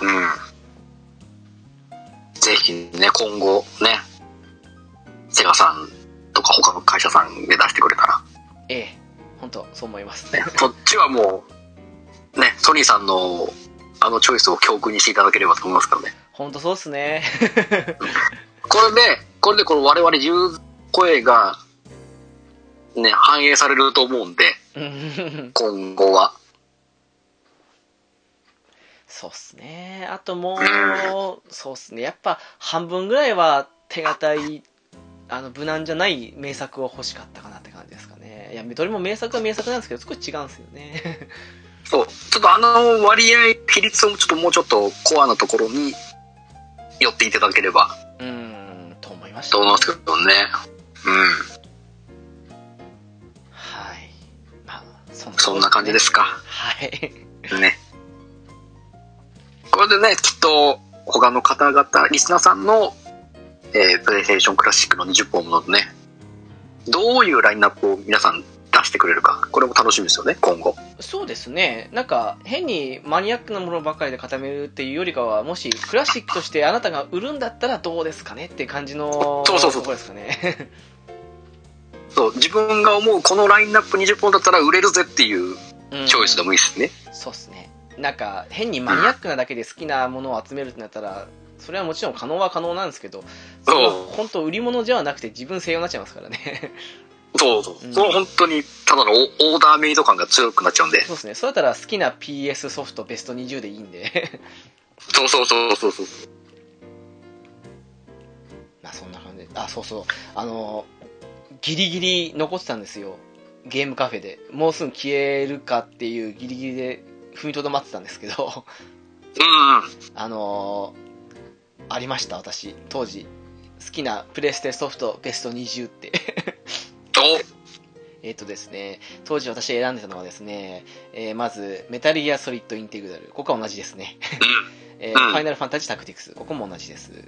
うん。ぜひね、今後ね、セガさんとか他の会社さんで出してくれたら、ええ、本当そう思います。ね、そっちはもう、ね、ソニーさんのあのチョイスを教訓にしていただければと思いますからね。本当そうっすね。これで、これでこの我々言う声が、ね、反映されると思うんで、うん今後は。そうっすね。あともう、そうっすね。やっぱ半分ぐらいは手堅い、あの、無難じゃない名作を欲しかったかなって感じですかね。いや、どれも名作は名作なんですけど、少し違うんですよね。そう。ちょっとあの割合、比率をちょっともうちょっとコアなところに寄っていただければうーん、と思いました、と思いますけどね。うん。そんな、そんな感じですか。はい。ね。これでね、きっと他の方々、リスナーさんの、えープレイステーションクラシックの20本のね、どういうラインナップを皆さん出してくれるか、これも楽しみですよね、今後。そうですね。なんか、変にマニアックなものばかりで固めるっていうよりかは、もしクラシックとしてあなたが売るんだったらどうですかねっていう感じのそうそうそうところですかね。そう、自分が思うこのラインナップ20本だったら売れるぜっていううんチョイスでもいいですね。そうっすね。なんか、変にマニアックなだけで好きなものを集めるってなったら、それはもちろん可能は可能なんですけど、それは本当売り物じゃなくて自分専用になっちゃいますからね。そうそう。うんその本当にただのオオーダーメイド感が強くなっちゃうんで。そうですね。そうだったら好きな PS ソフトベスト20でいいんで。そうそうそうそうそう。まあそんな感じで。あ、そうそう。あの、ギリギリ残ってたんですよ。ゲームカフェで。もうすぐ消えるかっていうギリギリで踏みとどまってたんですけど。あのありました、私。当時。好きなプレステソフトベスト20って。お *laughs* えっとですね、当時私選んでたのはですね、えーまず、メタルギアソリッドインテグラル。ここは同じですね。*laughs* えーうんファイナルファンタジータクティクス。ここも同じです。フうん。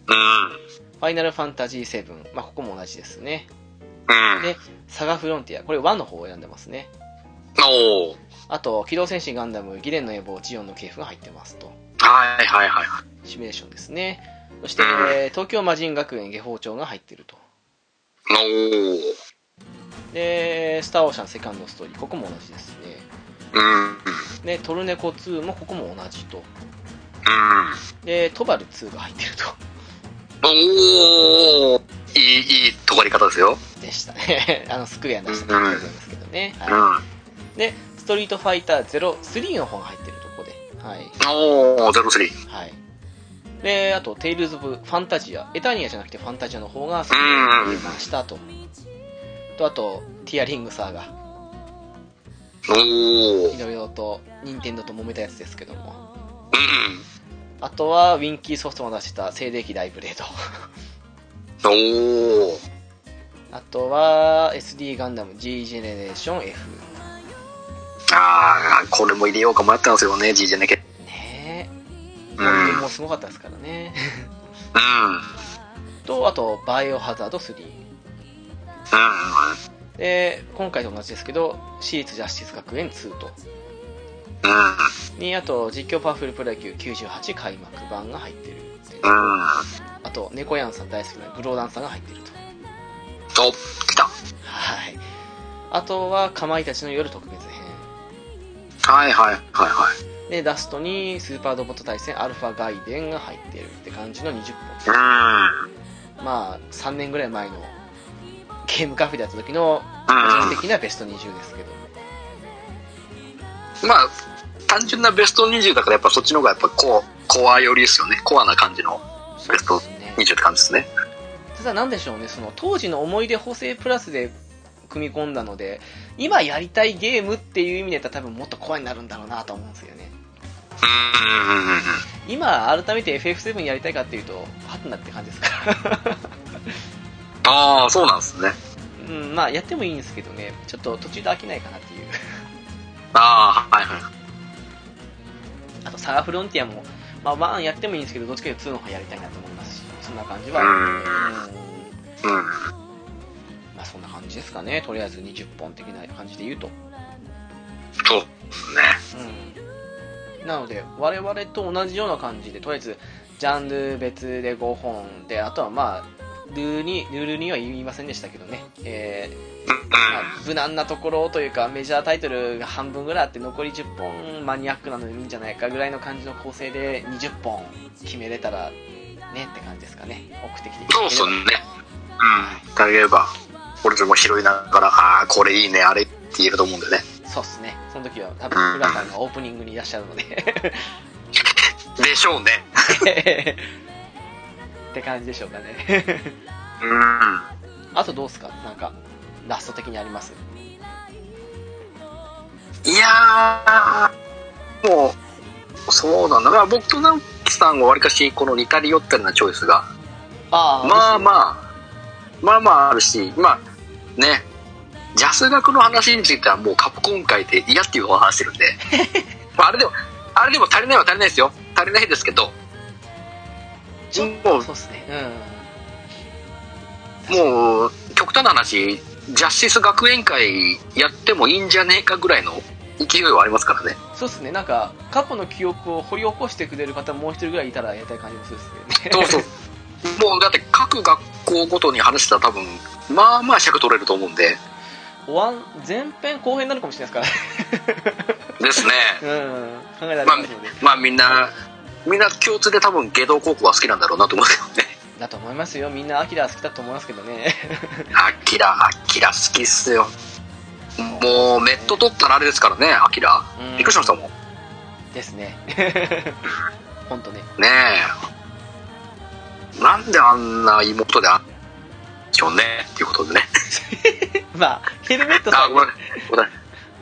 ァイナルファンタジー7。まあ、ここも同じですね。うん。でサガフロンティア。これ1の方を選んでますね。おーあと、機動戦士ガンダム、ギレンの野望、ジオンの系譜が入ってますと。はいはいはいはい。シミュレーションですね。そして、うんえー東京魔人学園下法長が入ってると。おーで、スターオーシャンセカンドストーリー。ここも同じですね。うん。で、トルネコ2もここも同じと。うん。で、トバル2が入ってると。おーいい、いい尖り方ですよ。でしたね。あの、スクエア出したところですけどね。うん。はで、ストリートファイター03の方が入ってるとこで。はい。おー、ゼロスリー。はい。で、あと、テイルズ・オブ・ファンタジア。エターニアじゃなくてファンタジアの方が、うん出ましたと。と、あと、ティアリングサーガ。おー。いろいろと、任天堂と揉めたやつですけども。うん。あとは、ウィンキーソフトが出した、静電気大ブレード。おー。あとは、SD ガンダム G ジェネレーション F。あー、これも入れようか迷ったんですよね、G ジェネケ。ねえ。うん。うん。もうすごかったですからね。と、あと、バイオハザード3。うん。で、今回と同じですけど、私立ジャスティス学園2と。うん。に、あと、実況パワフルプロ野球98開幕版が入ってるあと、猫やんさん大好きなグローダンさんが入ってると。お、来た。はい。あとは、かまいたちの夜特別編。はいはいはいはい。で、ラストに、スーパーロボット対戦アルファガイデンが入ってるって感じの20うん。本。まあ、3年ぐらい前のゲームカフェでやった時の個人的なベスト20ですけど。まあ、単純なベスト20だからやっぱそっちの方がやっぱコア、コア寄りですよね。コアな感じのベストそうですね。20って感じですね。ただなんでしょうね、その当時の思い出補正プラスで組み込んだので、今やりたいゲームっていう意味で言ったら多分もっとコアになるんだろうなと思うんですよね。今、改めて FF7 やりたいかっていうと、はてなって感じですから。ああ、そうなんですね。うん、まあやってもいいんですけどね、ちょっと途中で飽きないかなっていう。ああ、はいはい。あとサガフロンティアも、まあ、1やってもいいんですけど、どっちかというと2の方やりたいなと思いますし、そんな感じは、うん。まあ、そんな感じですかね、とりあえず20本的な感じで言うと。そうですね。うん、なので、我々と同じような感じで、とりあえず、ジャンル別で5本で、あとはまあ、ルールにルールには言いませんでしたけどね、えーうん。まあ無難なところというか、メジャータイトルが半分ぐらいあって、残り10本マニアックなのでいいんじゃないかぐらいの感じの構成で20本決めれたらねって感じですかね、奥的にそうっすね。うん。例えば、俺たちも拾いながら、ああ、これいいね、あれって言えると思うんだよね。そうっすね、その時は多分、浦さんがオープニングにいらっしゃるので *laughs* でしょうね。*laughs* って感じでしょうかね。うん。あとどうっすか？なんか、ラスト的にあります？いやー、もう、そうなんだ。まあ僕と直樹さんはわりかし、この似たり寄ったりなチョイスが、あまああ、まあ、まあまああるし、まあ、ね、ジャス学の話についてはもうカプコン会で嫌っていう話してるんで、*laughs* まああれでも、あれでも足りないは足りないですよ。足りないですけど、もと、うそうっすね。もう、極端な話、ジャスティス学園会やってもいいんじゃねえかぐらいの勢いはありますからね。うん。そうっすね。なんか、過去の記憶を掘り起こしてくれる方もう一人ぐらいいたらやりたい感じもするっすね。そうそう。もうだって各学校ごとに話したら多分、まあまあ尺取れると思うんで。おわん、前編後編になるかもしれないですですね。から。うん。考えられますので。まあみんな、みんな共通で多分下道高校は好きなんだろうなと思うけどね。だと思いますよ。みんなアキラ好きだと思いますけどね。*laughs* アキラ、アキラ好きっすよ。もう、メット取ったらあれですからね、アキラ。うんびっくりしましたもん。ですね。ほんとね。ねえ。なんであんな妹であんしょうね、っていうことでね。*laughs* まあ、ヘルメットさあ、えごめん。ごめん。うん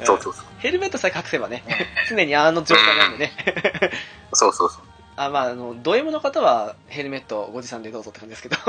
そうそうそう。ヘルメットさえ隠せばね、常にあの状態なんでね。そうそうそあ、まあ、あの、ド M の方はヘルメットご持参でどうぞって感じですけど。ね。